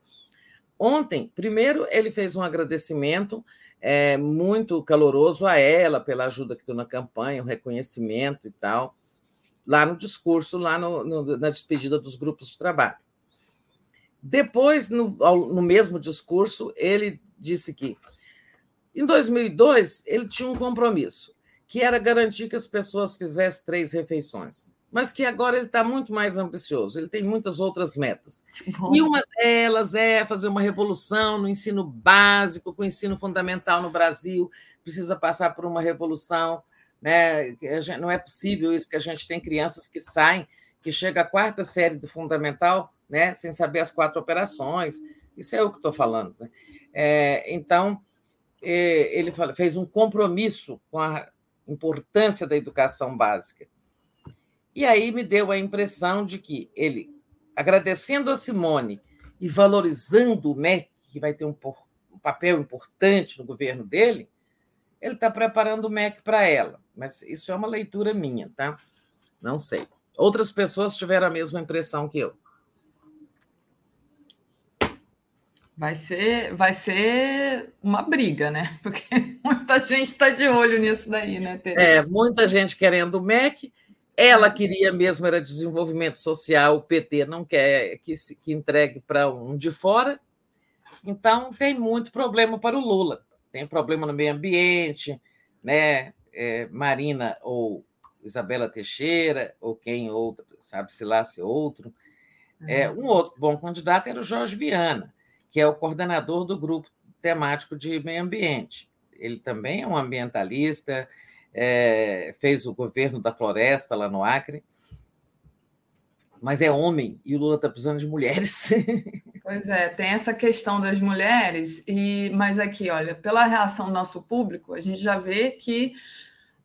[SPEAKER 9] Ontem, primeiro, ele fez um agradecimento é, muito caloroso a ela pela ajuda que deu na campanha, o reconhecimento e tal, lá no discurso, lá no, no, na despedida dos grupos de trabalho. Depois, no, no mesmo discurso, ele disse que em 2002 ele tinha um compromisso, que era garantir que as pessoas fizessem três refeições mas que agora ele está muito mais ambicioso, ele tem muitas outras metas. E uma delas é fazer uma revolução no ensino básico, com o ensino fundamental no Brasil, precisa passar por uma revolução. Né? Não é possível isso, que a gente tem crianças que saem, que chega à quarta série do fundamental, né? sem saber as quatro operações. Isso é o que estou falando. Né? É, então, é, ele fez um compromisso com a importância da educação básica e aí me deu a impressão de que ele, agradecendo a Simone e valorizando o MEC, que vai ter um, um papel importante no governo dele, ele está preparando o MEC para ela. Mas isso é uma leitura minha, tá? Não sei. Outras pessoas tiveram a mesma impressão que eu.
[SPEAKER 7] Vai ser, vai ser uma briga, né? Porque muita gente está de olho nisso daí, né,
[SPEAKER 9] Tereza? É, muita gente querendo o MEC. Ela queria mesmo, era desenvolvimento social, o PT não quer que, se, que entregue para um de fora. Então, tem muito problema para o Lula. Tem problema no meio ambiente, né? É, Marina ou Isabela Teixeira, ou quem outro, sabe-se lá se outro. É, um outro bom candidato era o Jorge Viana que é o coordenador do grupo temático de meio ambiente. Ele também é um ambientalista, é, fez o governo da floresta lá no Acre, mas é homem e o Lula está precisando de mulheres.
[SPEAKER 7] Pois é, tem essa questão das mulheres, e mas aqui, olha, pela reação do nosso público, a gente já vê que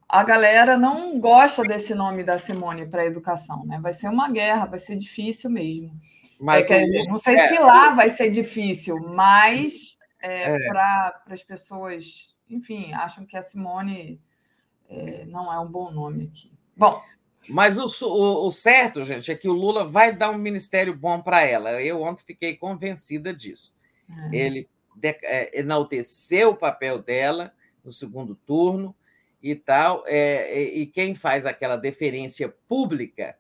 [SPEAKER 7] a galera não gosta desse nome da Simone para a educação, né? Vai ser uma guerra, vai ser difícil mesmo. Mas é, dizer, não sei é, se lá vai ser difícil, mas é, é. para as pessoas, enfim, acham que a Simone é, não é um bom nome aqui. Bom.
[SPEAKER 9] Mas o, o, o, certo, gente, é que o Lula vai dar um ministério bom para ela. Eu ontem fiquei convencida disso. É. Ele é, enalteceu o papel dela no segundo turno e tal, e quem faz aquela deferência pública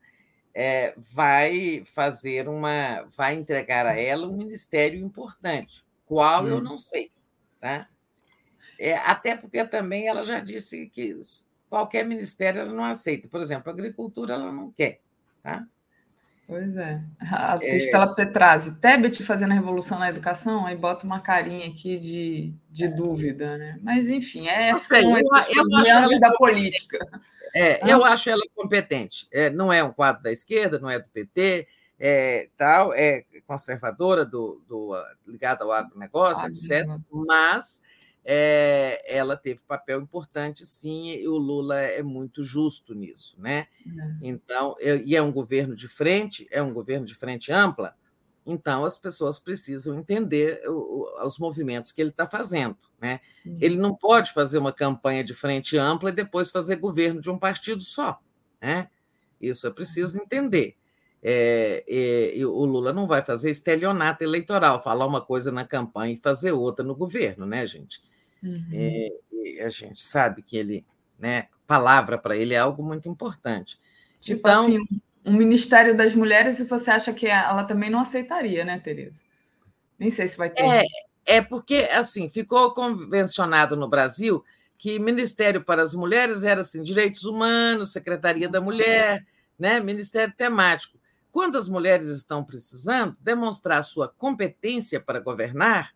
[SPEAKER 9] é, vai fazer uma, vai entregar a ela um ministério importante, qual hum. eu não sei, tá? É, até porque também ela já disse que qualquer ministério ela não aceita. Por exemplo, a agricultura ela não quer, tá?
[SPEAKER 7] Pois é. A Cristela é... Petrazzi, Tebet fazendo a revolução na educação, aí bota uma carinha aqui de, de dúvida, né? Mas, enfim, é, são esses eu, da política.
[SPEAKER 9] É, ah. Eu acho ela competente. É, não é um quadro da esquerda, não é do PT, é, tal, é conservadora, do, do, ligada ao agronegócio, ah, etc. Mas é, ela teve papel importante, sim, e o Lula é muito justo nisso. Né? É. Então, e é um governo de frente, é um governo de frente ampla, então, as pessoas precisam entender os movimentos que ele está fazendo. Né? Ele não pode fazer uma campanha de frente ampla e depois fazer governo de um partido só. Né? Isso é preciso entender. É, é, o Lula não vai fazer estelionato eleitoral, falar uma coisa na campanha e fazer outra no governo, né, gente? Uhum. É, a gente sabe que ele, né, palavra para ele é algo muito importante.
[SPEAKER 7] Tipo então, assim, um Ministério das Mulheres e você acha que ela também não aceitaria, né, Tereza? Nem sei se vai ter.
[SPEAKER 9] É, é porque, assim, ficou convencionado no Brasil que Ministério para as Mulheres era assim, Direitos Humanos, Secretaria da Mulher, né, Ministério temático. Quando as mulheres estão precisando demonstrar sua competência para governar,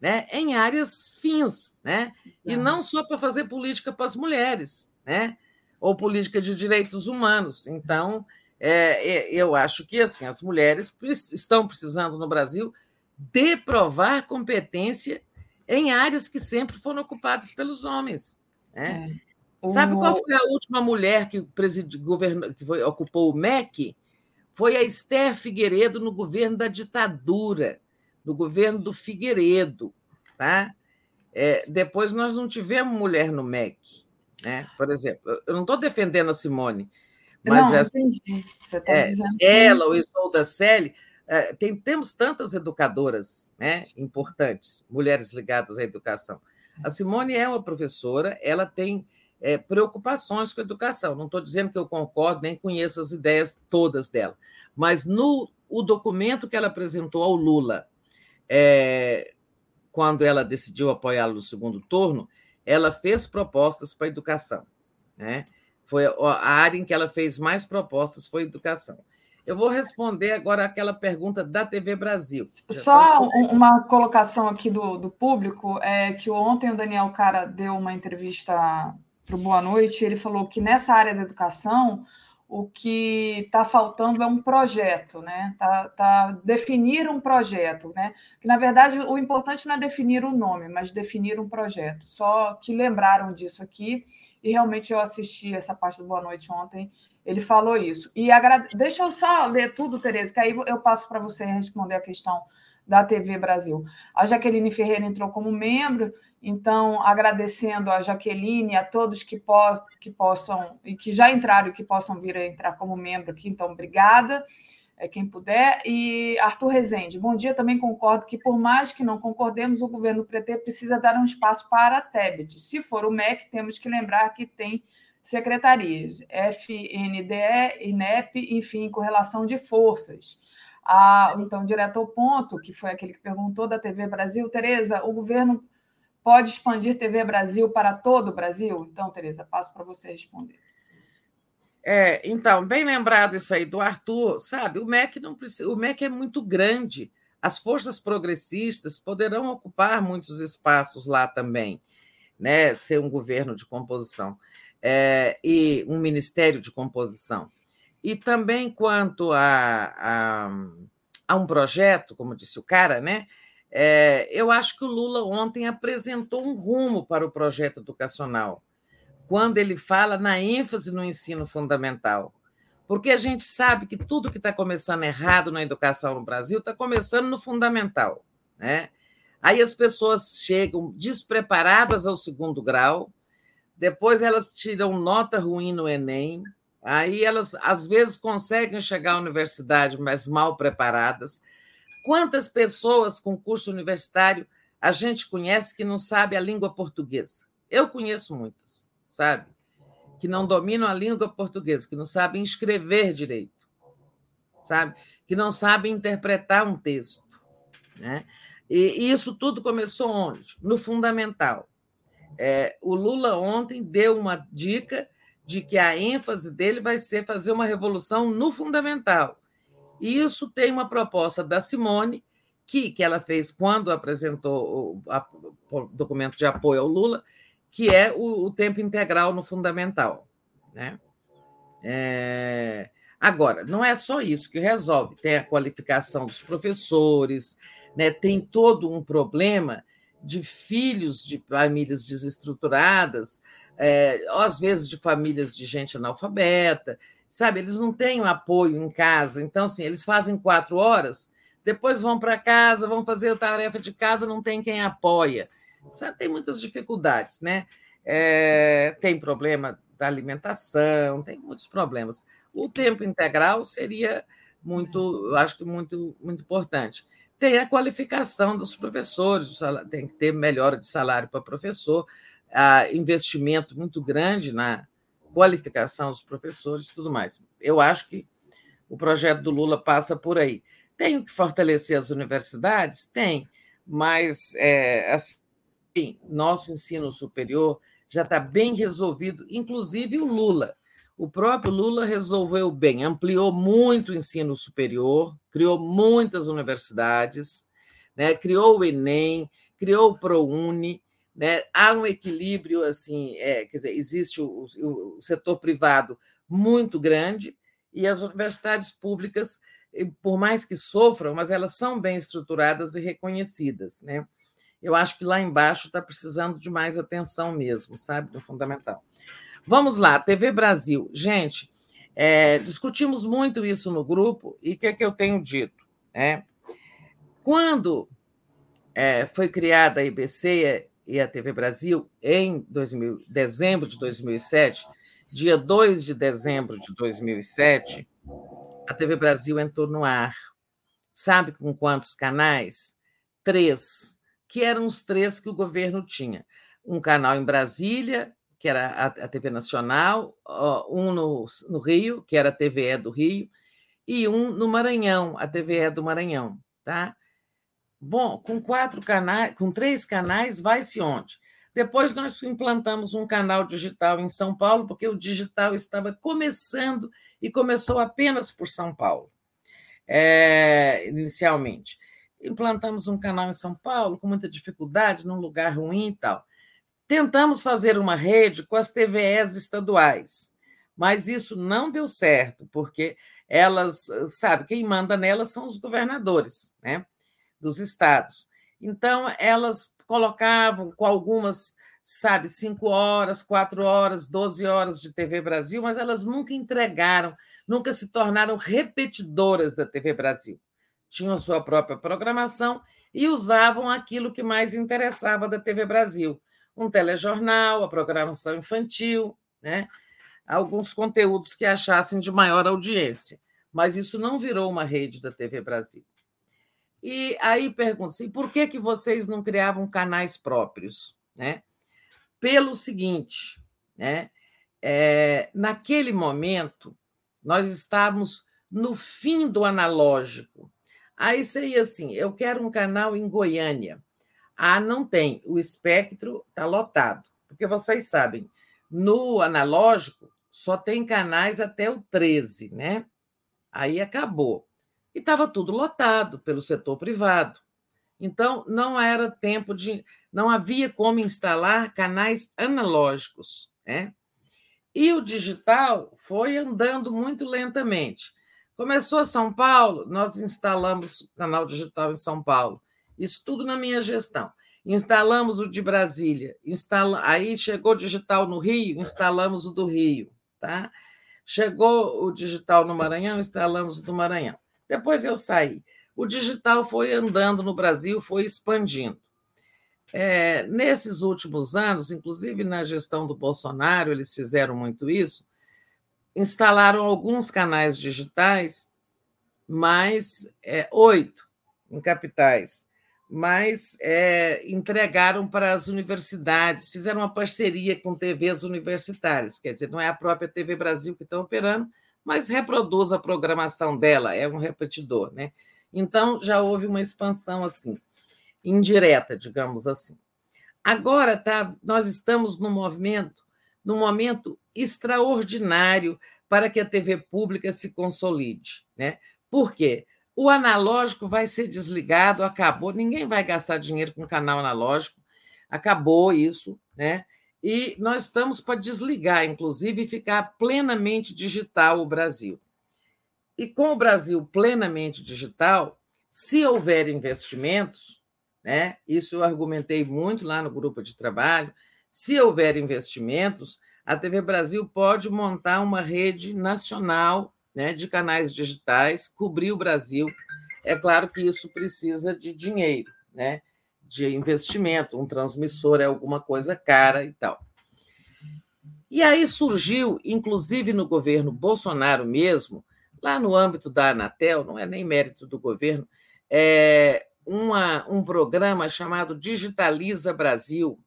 [SPEAKER 9] né, em áreas fins, né, e não só para fazer política para as mulheres, né, ou política de direitos humanos. Então, é, eu acho que assim as mulheres estão precisando no Brasil de provar competência em áreas que sempre foram ocupadas pelos homens. Né? É. Sabe qual foi a última mulher que, presidi, que foi, ocupou o MEC? Foi a Esther Figueiredo no governo da ditadura, no governo do Figueiredo. Tá? É, depois nós não tivemos mulher no MEC. Né? Por exemplo, eu não estou defendendo a Simone, mas não, assim, Você tá é, ela, o Isolda Selle, é, tem, temos tantas educadoras né, importantes, mulheres ligadas à educação. A Simone é uma professora, ela tem é, preocupações com a educação. Não estou dizendo que eu concordo, nem conheço as ideias todas dela, mas no o documento que ela apresentou ao Lula, é, quando ela decidiu apoiá-lo no segundo turno, ela fez propostas para a educação. Né? Foi a área em que ela fez mais propostas foi educação. Eu vou responder agora aquela pergunta da TV Brasil.
[SPEAKER 7] Só uma colocação aqui do, do público é que ontem o Daniel Cara deu uma entrevista para o Boa Noite. Ele falou que nessa área da educação o que está faltando é um projeto, né? Tá, tá, definir um projeto, né? Que na verdade o importante não é definir o nome, mas definir um projeto. Só que lembraram disso aqui e realmente eu assisti essa parte do Boa Noite ontem. Ele falou isso. E agrade... deixa eu só ler tudo, Tereza, que aí eu passo para você responder a questão da TV Brasil. A Jaqueline Ferreira entrou como membro, então agradecendo a Jaqueline, a todos que, que possam e que já entraram e que possam vir a entrar como membro aqui, então obrigada. é, quem puder. E Arthur Rezende, bom dia. Também concordo que, por mais que não concordemos, o governo PT precisa dar um espaço para a TEBIT. Se for o MEC, temos que lembrar que tem secretarias, FNDE, INEP, enfim, correlação de forças. Então, direto ao ponto, que foi aquele que perguntou da TV Brasil, Tereza, o governo pode expandir TV Brasil para todo o Brasil? Então, Tereza, passo para você responder.
[SPEAKER 9] É, então, bem lembrado isso aí do Arthur, sabe? O MEC não precisa, o MEC é muito grande. As forças progressistas poderão ocupar muitos espaços lá também, né? Ser um governo de composição é, e um ministério de composição. E também quanto a, a, a um projeto, como disse o cara, né? É, eu acho que o Lula ontem apresentou um rumo para o projeto educacional quando ele fala na ênfase no ensino fundamental. Porque a gente sabe que tudo que está começando errado na educação no Brasil está começando no fundamental. Né? Aí as pessoas chegam despreparadas ao segundo grau, depois elas tiram nota ruim no Enem, aí elas às vezes conseguem chegar à universidade, mas mal preparadas. Quantas pessoas com curso universitário a gente conhece que não sabe a língua portuguesa? Eu conheço muitas sabe? Que não dominam a língua portuguesa, que não sabem escrever direito, sabe? Que não sabem interpretar um texto, né? E isso tudo começou onde? No fundamental. É, o Lula ontem deu uma dica de que a ênfase dele vai ser fazer uma revolução no fundamental. E isso tem uma proposta da Simone, que, que ela fez quando apresentou o, a, o documento de apoio ao Lula, que é o, o tempo integral no fundamental. Né? É... Agora, não é só isso que resolve, tem a qualificação dos professores, né? tem todo um problema de filhos de famílias desestruturadas, é, às vezes de famílias de gente analfabeta, sabe? Eles não têm apoio em casa, então, assim, eles fazem quatro horas, depois vão para casa, vão fazer a tarefa de casa, não tem quem apoia sabe, tem muitas dificuldades, né? É, tem problema da alimentação, tem muitos problemas. O tempo integral seria muito, acho que muito, muito importante. Tem a qualificação dos professores, tem que ter melhora de salário para professor, investimento muito grande na qualificação dos professores e tudo mais. Eu acho que o projeto do Lula passa por aí. Tem que fortalecer as universidades? Tem, mas é, assim, nosso ensino superior já está bem resolvido, inclusive o Lula. O próprio Lula resolveu bem, ampliou muito o ensino superior, criou muitas universidades, né, criou o Enem, criou o ProUni, né, há um equilíbrio, assim, é, quer dizer, existe o, o, o setor privado muito grande e as universidades públicas, por mais que sofram, mas elas são bem estruturadas e reconhecidas, né? eu acho que lá embaixo está precisando de mais atenção mesmo, sabe? Do fundamental. Vamos lá, TV Brasil. Gente, é, discutimos muito isso no grupo e o que, é que eu tenho dito? É, quando é, foi criada a IBC e a TV Brasil, em 2000, dezembro de 2007, dia 2 de dezembro de 2007, a TV Brasil entrou no ar. Sabe com quantos canais? Três que eram os três que o governo tinha. Um canal em Brasília, que era a, TV Nacional, um no, no Rio, que era a TVE do Rio, e um no Maranhão, a TVE do Maranhão. Tá? Bom, com quatro canais, com três canais, vai-se onde? Depois nós implantamos um canal digital em São Paulo, porque o digital estava começando e começou apenas por São Paulo, é, inicialmente implantamos um canal em São Paulo com muita dificuldade, num lugar ruim e tal. Tentamos fazer uma rede com as TVEs estaduais, mas isso não deu certo, porque elas, sabe, quem manda nelas são os governadores, né, dos estados. Então, elas colocavam com algumas, sabe, cinco horas, quatro horas, doze horas de TV Brasil, mas elas nunca entregaram, nunca se tornaram repetidoras da TV Brasil tinham sua própria programação e usavam aquilo que mais interessava da TV Brasil, um telejornal, a programação infantil, né? alguns conteúdos que achassem de maior audiência. mas isso não virou uma rede da TV Brasil. E aí pergunta assim, por que, que vocês não criavam canais próprios? Né? Pelo seguinte, né? É, naquele momento, nós estávamos no fim do analógico. Aí seria assim: eu quero um canal em Goiânia. Ah, não tem. O espectro está lotado. Porque vocês sabem, no analógico só tem canais até o 13, né? Aí acabou. E estava tudo lotado pelo setor privado. Então, não era tempo de. Não havia como instalar canais analógicos. Né? E o digital foi andando muito lentamente. Começou São Paulo, nós instalamos canal digital em São Paulo. Isso tudo na minha gestão. Instalamos o de Brasília, instala... aí chegou digital no Rio, instalamos o do Rio. Tá? Chegou o digital no Maranhão, instalamos o do Maranhão. Depois eu saí. O digital foi andando no Brasil, foi expandindo. É, nesses últimos anos, inclusive na gestão do Bolsonaro, eles fizeram muito isso, instalaram alguns canais digitais, mais é, oito em capitais, mas é, entregaram para as universidades, fizeram uma parceria com TVs universitárias, quer dizer, não é a própria TV Brasil que está operando, mas reproduz a programação dela, é um repetidor, né? Então já houve uma expansão assim indireta, digamos assim. Agora tá, nós estamos num movimento, num momento extraordinário para que a TV pública se consolide, né? Por quê? O analógico vai ser desligado, acabou, ninguém vai gastar dinheiro com canal analógico, acabou isso, né? E nós estamos para desligar, inclusive, e ficar plenamente digital o Brasil. E com o Brasil plenamente digital, se houver investimentos, né? Isso eu argumentei muito lá no grupo de trabalho. Se houver investimentos, a TV Brasil pode montar uma rede nacional né, de canais digitais, cobrir o Brasil. É claro que isso precisa de dinheiro, né, de investimento. Um transmissor é alguma coisa cara e tal. E aí surgiu, inclusive no governo Bolsonaro mesmo, lá no âmbito da Anatel, não é nem mérito do governo, é, uma, um programa chamado Digitaliza Brasil,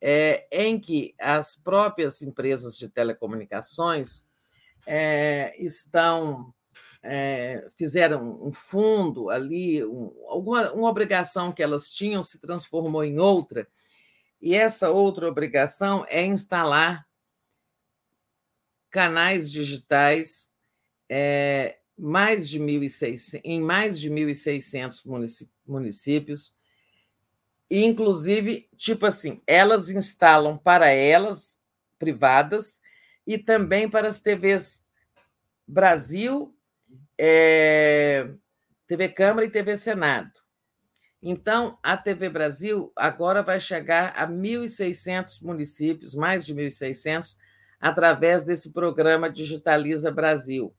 [SPEAKER 9] é, em que as próprias empresas de telecomunicações é, estão é, fizeram um fundo ali, um, alguma uma obrigação que elas tinham se transformou em outra, e essa outra obrigação é instalar canais digitais é, mais de 1.600, em mais de 1.600 municípios, e inclusive, tipo assim, elas instalam para elas, privadas, e também para as TVs Brasil, é, TV Câmara e TV Senado. Então, a TV Brasil agora vai chegar a 1.600 municípios, mais de 1.600, através desse programa Digitaliza Brasil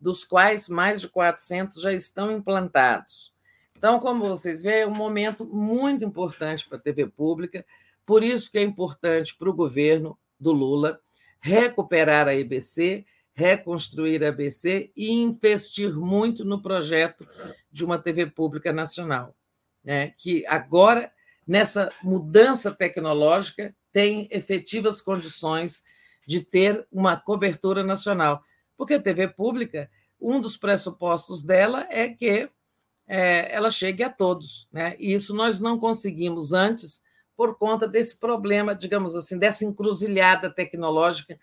[SPEAKER 9] dos quais mais de 400 já estão implantados. Então, como vocês veem, é um momento muito importante para a TV pública, por isso que é importante para o governo do Lula recuperar a EBC, reconstruir a ABC e investir muito no projeto de uma TV pública nacional, né? que agora, nessa mudança tecnológica, tem efetivas condições de ter uma cobertura nacional. Porque a TV pública, um dos pressupostos dela é que é, ela chegue a todos. Né? E isso nós não conseguimos antes por conta desse problema, digamos assim, dessa encruzilhada tecnológica.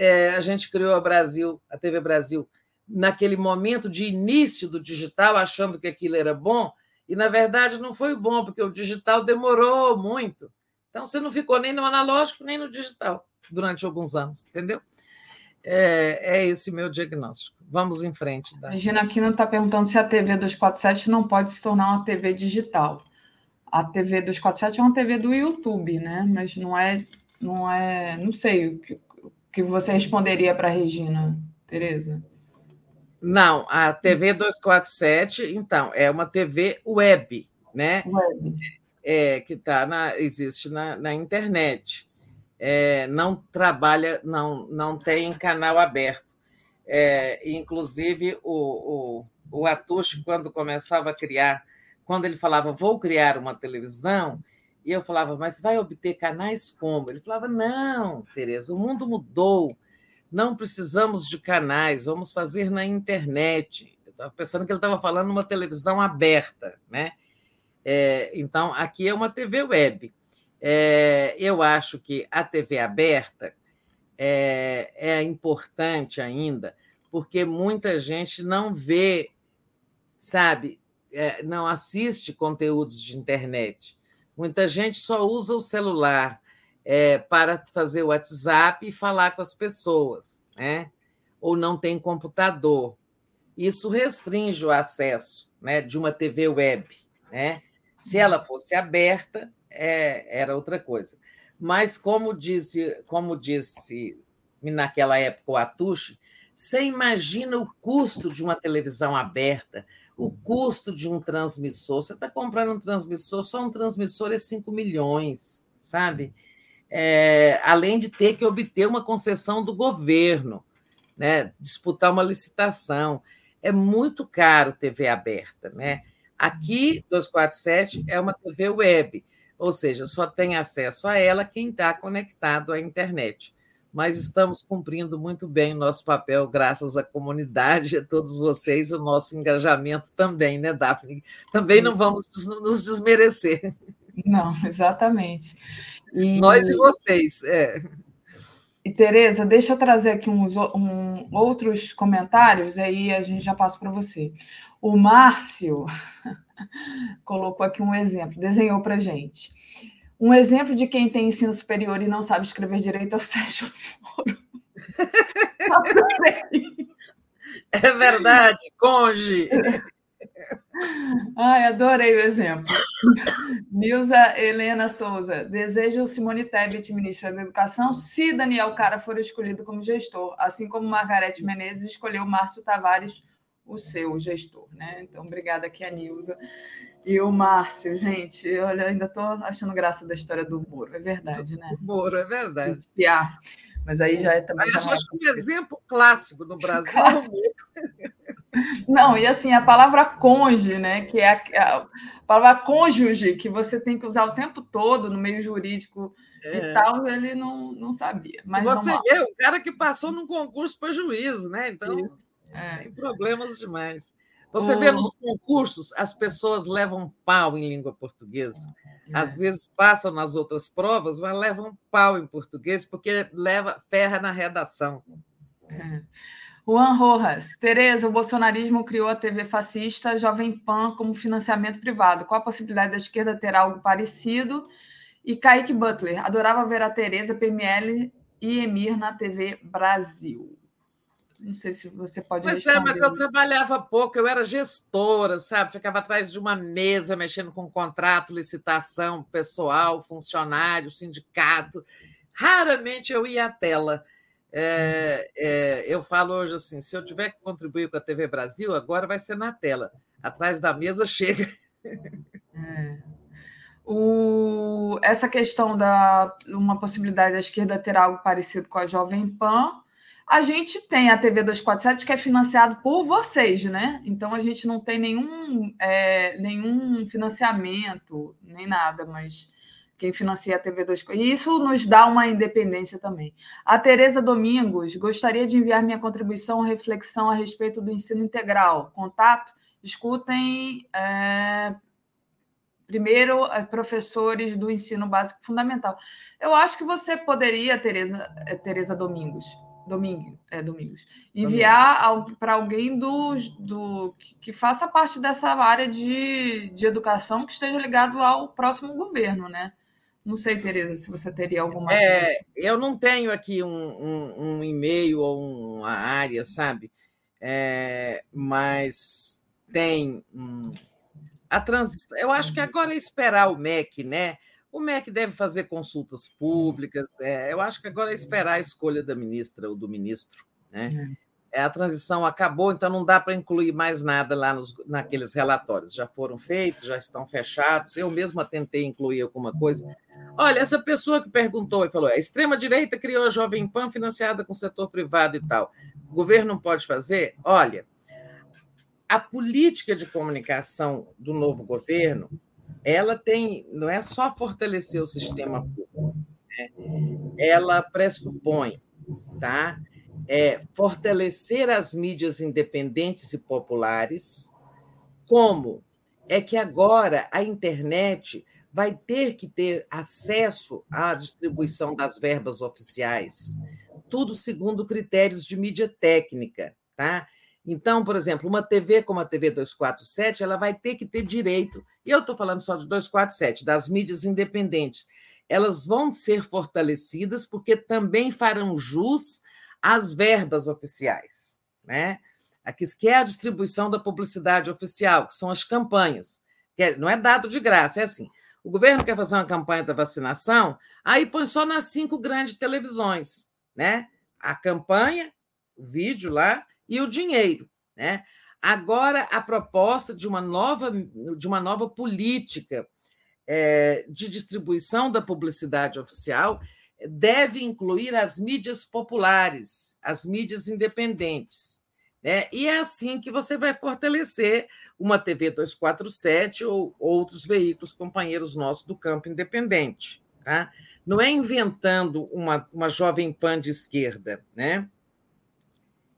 [SPEAKER 9] É, a gente criou a Brasil, a TV Brasil, naquele momento de início do digital, achando que aquilo era bom, e na verdade não foi bom, porque o digital demorou muito. Então você não ficou nem no analógico nem no digital durante alguns anos, entendeu? É, é esse meu diagnóstico. Vamos em frente.
[SPEAKER 7] Dani. Regina Aquino está perguntando se a TV 247 não pode se tornar uma TV digital. A TV 247 é uma TV do YouTube, né? Mas não é, não é, não sei o que, que você responderia para a Regina, Tereza.
[SPEAKER 9] Não, a TV 247, então, é uma TV web, né?
[SPEAKER 7] Web.
[SPEAKER 9] É, que tá na, existe na, na internet é, não trabalha, não, não tem canal aberto. É, inclusive, o, o, o Atush, quando começava a criar, quando ele falava, vou criar uma televisão, e eu falava, mas vai obter canais como? Ele falava, não, Tereza, o mundo mudou, não precisamos de canais, vamos fazer na internet. Eu estava pensando que ele estava falando uma televisão aberta, né? É, então, aqui é uma TV web. É, eu acho que a TV aberta é, é importante ainda, porque muita gente não vê, sabe, é, não assiste conteúdos de internet. Muita gente só usa o celular é, para fazer o WhatsApp e falar com as pessoas, né? ou não tem computador. Isso restringe o acesso né, de uma TV web. Né? Se ela fosse aberta, é, era outra coisa. Mas, como disse, como disse naquela época o Atushi, você imagina o custo de uma televisão aberta, o custo de um transmissor. Você está comprando um transmissor, só um transmissor é 5 milhões, sabe? É, além de ter que obter uma concessão do governo, né? disputar uma licitação. É muito caro TV aberta. Né? Aqui, 247 é uma TV web ou seja, só tem acesso a ela quem está conectado à internet. Mas estamos cumprindo muito bem o nosso papel, graças à comunidade, a todos vocês, o nosso engajamento também, né, Daphne? Também não vamos nos desmerecer.
[SPEAKER 7] Não, exatamente.
[SPEAKER 9] E... Nós e vocês, é.
[SPEAKER 7] E, Tereza, deixa eu trazer aqui uns um, outros comentários, aí a gente já passa para você. O Márcio colocou aqui um exemplo, desenhou para gente. Um exemplo de quem tem ensino superior e não sabe escrever direito é o Sérgio Moro.
[SPEAKER 9] é verdade, conge.
[SPEAKER 7] Ai, adorei o exemplo. Nilza Helena Souza. Desejo Simone Tebet, ministra da Educação, se Daniel Cara for escolhido como gestor, assim como Margarete Menezes escolheu Márcio Tavares o seu gestor, né? Então, obrigada aqui a Nilza. E o Márcio, gente, olha, ainda estou achando graça da história do Moro, é verdade, né?
[SPEAKER 9] O Moro, é verdade.
[SPEAKER 7] Piar. Mas aí já é também.
[SPEAKER 9] Mas acho que um exemplo clássico no Brasil claro.
[SPEAKER 7] Não, e assim, a palavra conge, né? Que é a, a palavra cônjuge, que você tem que usar o tempo todo no meio jurídico é. e tal, ele não, não sabia. Mas
[SPEAKER 9] você vê, o cara que passou num concurso para juiz, né? Então. É. Tem problemas demais. Você vê nos concursos, as pessoas levam pau em língua portuguesa. É. Às vezes passam nas outras provas, mas levam pau em português, porque leva ferra na redação.
[SPEAKER 7] É. Juan Rojas, Tereza, o bolsonarismo criou a TV fascista Jovem Pan como financiamento privado. Qual a possibilidade da esquerda ter algo parecido? E Kaique Butler, adorava ver a Tereza, PML e Emir na TV Brasil. Não sei se você pode
[SPEAKER 9] Pois responder. é, mas eu trabalhava pouco, eu era gestora, sabe? Ficava atrás de uma mesa mexendo com contrato, licitação, pessoal, funcionário, sindicato. Raramente eu ia à tela. É, é, eu falo hoje assim: se eu tiver que contribuir com a TV Brasil, agora vai ser na tela. Atrás da mesa chega.
[SPEAKER 7] É. O, essa questão da uma possibilidade da esquerda ter algo parecido com a Jovem Pan a gente tem a TV 247 que é financiado por vocês, né? Então a gente não tem nenhum, é, nenhum financiamento, nem nada, mas quem financia a TV 247. E isso nos dá uma independência também. A Tereza Domingos, gostaria de enviar minha contribuição, reflexão a respeito do ensino integral. Contato, escutem. É, primeiro, é, professores do ensino básico fundamental. Eu acho que você poderia, Tereza, é, Tereza Domingos, Domingo, é, Domingos. Enviar para alguém do, do que faça parte dessa área de, de educação que esteja ligado ao próximo governo, né? Não sei, Tereza, se você teria alguma.
[SPEAKER 9] É, eu não tenho aqui um, um, um e-mail ou uma área, sabe? É, mas tem um, a transição. Eu acho que agora é esperar o MEC, né? O MEC deve fazer consultas públicas. É, eu acho que agora é esperar a escolha da ministra ou do ministro. Né? É. A transição acabou, então não dá para incluir mais nada lá nos, naqueles relatórios. Já foram feitos, já estão fechados. Eu mesma tentei incluir alguma coisa. Olha, essa pessoa que perguntou e falou: a extrema-direita criou a Jovem Pan financiada com o setor privado e tal. o governo não pode fazer? Olha, a política de comunicação do novo governo, ela tem, não é só fortalecer o sistema público, né? ela pressupõe, tá? É, fortalecer as mídias independentes e populares, como é que agora a internet vai ter que ter acesso à distribuição das verbas oficiais, tudo segundo critérios de mídia técnica, tá? Então, por exemplo, uma TV como a TV 247, ela vai ter que ter direito, e eu estou falando só de 247, das mídias independentes, elas vão ser fortalecidas porque também farão jus às verbas oficiais, né? Aqui que é a distribuição da publicidade oficial, que são as campanhas. Que é, não é dado de graça, é assim. O governo quer fazer uma campanha da vacinação, aí põe só nas cinco grandes televisões, né? A campanha, o vídeo lá e o dinheiro, né? Agora a proposta de uma nova de uma nova política é, de distribuição da publicidade oficial deve incluir as mídias populares, as mídias independentes. Né? E é assim que você vai fortalecer uma TV 247 ou outros veículos companheiros nossos do campo independente. Tá? Não é inventando uma, uma jovem pan de esquerda, né?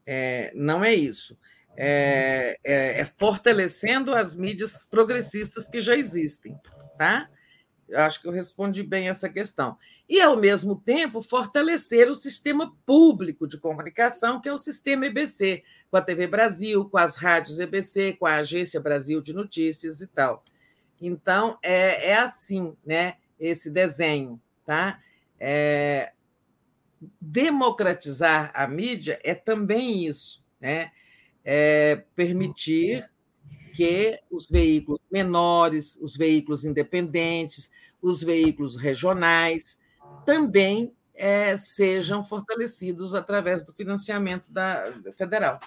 [SPEAKER 9] É, não é isso. É, é, é, fortalecendo as mídias progressistas que já existem. Tá? Eu acho que eu respondi bem essa questão. E, ao mesmo tempo, fortalecer o sistema público de comunicação, que é o sistema EBC, com a TV Brasil, com as rádios EBC, com a Agência Brasil de Notícias e tal. Então, é, é assim, né? Esse desenho, tá? É, democratizar a mídia é também isso, né? É permitir que os veículos menores, os veículos independentes, os veículos regionais também é, sejam fortalecidos através do financiamento da, da federal.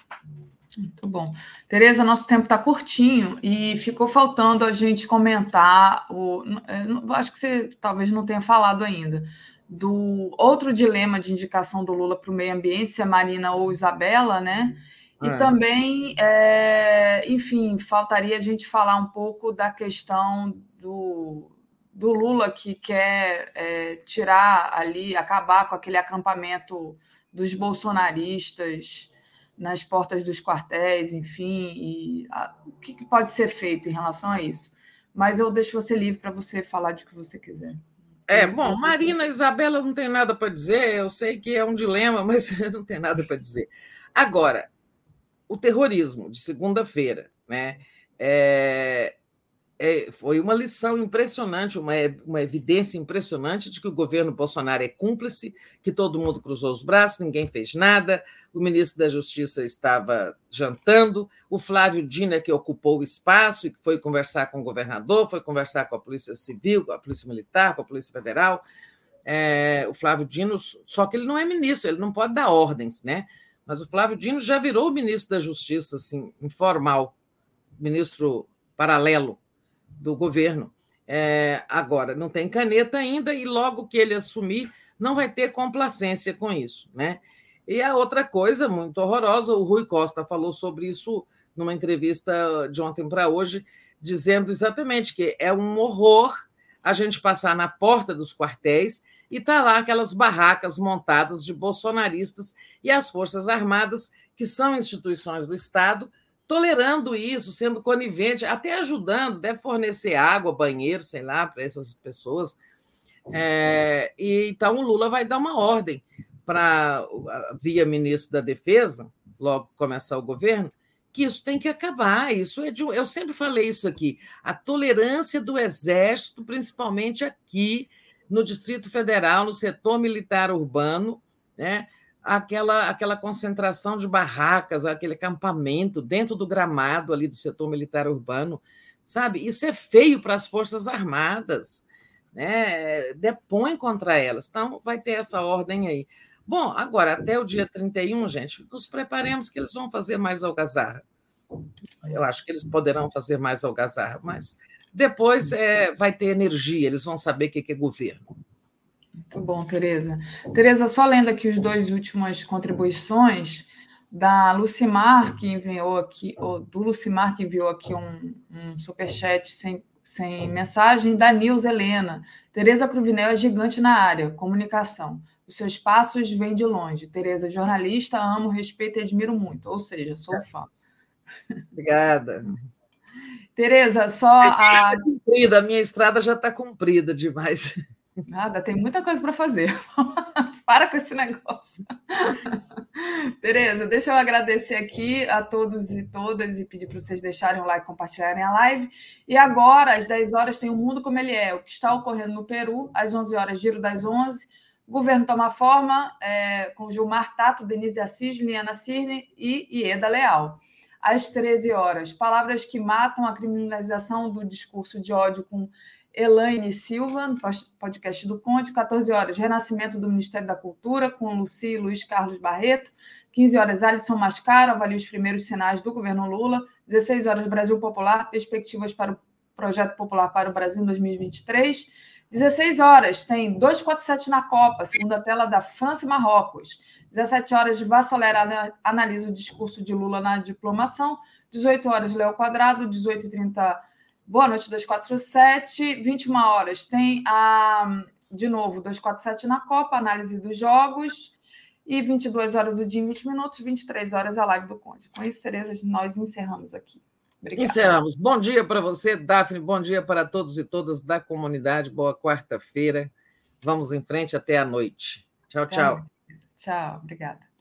[SPEAKER 7] Muito bom. Tereza, nosso tempo está curtinho e ficou faltando a gente comentar o. É, acho que você talvez não tenha falado ainda. Do outro dilema de indicação do Lula para o meio ambiente, se é Marina ou Isabela, né? E é. também, é, enfim, faltaria a gente falar um pouco da questão do, do Lula que quer é, tirar ali, acabar com aquele acampamento dos bolsonaristas nas portas dos quartéis, enfim, e a, o que, que, pode ser feito em relação a isso. Mas eu deixo você livre para você falar de que você quiser.
[SPEAKER 9] É, bom, Marina Isabela não tem nada para dizer, eu sei que é um dilema, mas não tem nada para dizer. Agora, o terrorismo de segunda-feira, né? É, é, foi uma lição impressionante, uma, uma evidência impressionante de que o governo Bolsonaro é cúmplice, que todo mundo cruzou os braços, ninguém fez nada, o ministro da Justiça estava jantando, o Flávio Dina, que ocupou o espaço e que foi conversar com o governador, foi conversar com a Polícia Civil, com a Polícia Militar, com a Polícia Federal. É, o Flávio Dino, só que ele não é ministro, ele não pode dar ordens, né? Mas o Flávio Dino já virou ministro da Justiça, assim, informal, ministro paralelo do governo. É, agora, não tem caneta ainda, e logo que ele assumir, não vai ter complacência com isso. Né? E a outra coisa muito horrorosa, o Rui Costa falou sobre isso numa entrevista de ontem para hoje, dizendo exatamente que é um horror a gente passar na porta dos quartéis e tá lá aquelas barracas montadas de bolsonaristas e as Forças Armadas, que são instituições do Estado, tolerando isso, sendo conivente, até ajudando, deve fornecer água, banheiro, sei lá, para essas pessoas. É, e então o Lula vai dar uma ordem para via ministro da Defesa, logo começar o governo, que isso tem que acabar. Isso é de, eu sempre falei isso aqui. A tolerância do exército, principalmente aqui no Distrito Federal, no setor militar urbano, né? Aquela, aquela concentração de barracas, aquele acampamento dentro do gramado ali do setor militar urbano, sabe? Isso é feio para as Forças Armadas, né? Depõe contra elas. Então, vai ter essa ordem aí. Bom, agora, até o dia 31, gente, nos preparemos que eles vão fazer mais algazarra. Eu acho que eles poderão fazer mais algazarra, mas depois é, vai ter energia, eles vão saber o que é governo.
[SPEAKER 7] Muito bom, Tereza. Tereza, só lendo aqui os dois últimas contribuições. da Lucimar, que enviou aqui, ou do Lucimar, que enviou aqui um, um superchat sem, sem mensagem, da Nils Helena. Tereza Cruvinel é gigante na área, comunicação. Os seus passos vêm de longe. Tereza, jornalista, amo, respeito e admiro muito. Ou seja, sou fã.
[SPEAKER 9] Obrigada.
[SPEAKER 7] Tereza, só a.
[SPEAKER 9] Tá cumprida, a minha estrada já está cumprida demais.
[SPEAKER 7] Nada, tem muita coisa para fazer. Para com esse negócio. Tereza, deixa eu agradecer aqui a todos e todas e pedir para vocês deixarem o like compartilharem a live. E agora, às 10 horas, tem o Mundo Como Ele É, o que está ocorrendo no Peru. Às 11 horas, Giro das 11. Governo toma forma é, com Gilmar Tato, Denise Assis, Liana Cirne e Ieda Leal. Às 13 horas, palavras que matam a criminalização do discurso de ódio com Elaine Silva, no podcast do Conde, 14 horas, Renascimento do Ministério da Cultura, com Luci e Luiz Carlos Barreto, 15 horas, Alisson Mascaro, avalia os primeiros sinais do governo Lula, 16 horas, Brasil Popular, perspectivas para o Projeto Popular para o Brasil em 2023, 16 horas, tem 247 na Copa, segunda tela da França e Marrocos, 17 horas, Vassolera analisa o discurso de Lula na diplomação, 18 horas, Léo Quadrado, 18h30 Boa noite, 247. 21 horas tem a, de novo, 247 na Copa, análise dos jogos. E 22 horas o dia em 20 minutos, 23 horas a live do Conde. Com isso, Tereza, nós encerramos aqui.
[SPEAKER 9] Obrigada. Encerramos. Bom dia para você, Daphne. Bom dia para todos e todas da comunidade. Boa quarta-feira. Vamos em frente até a noite. Tchau, tchau.
[SPEAKER 7] Tchau, obrigada.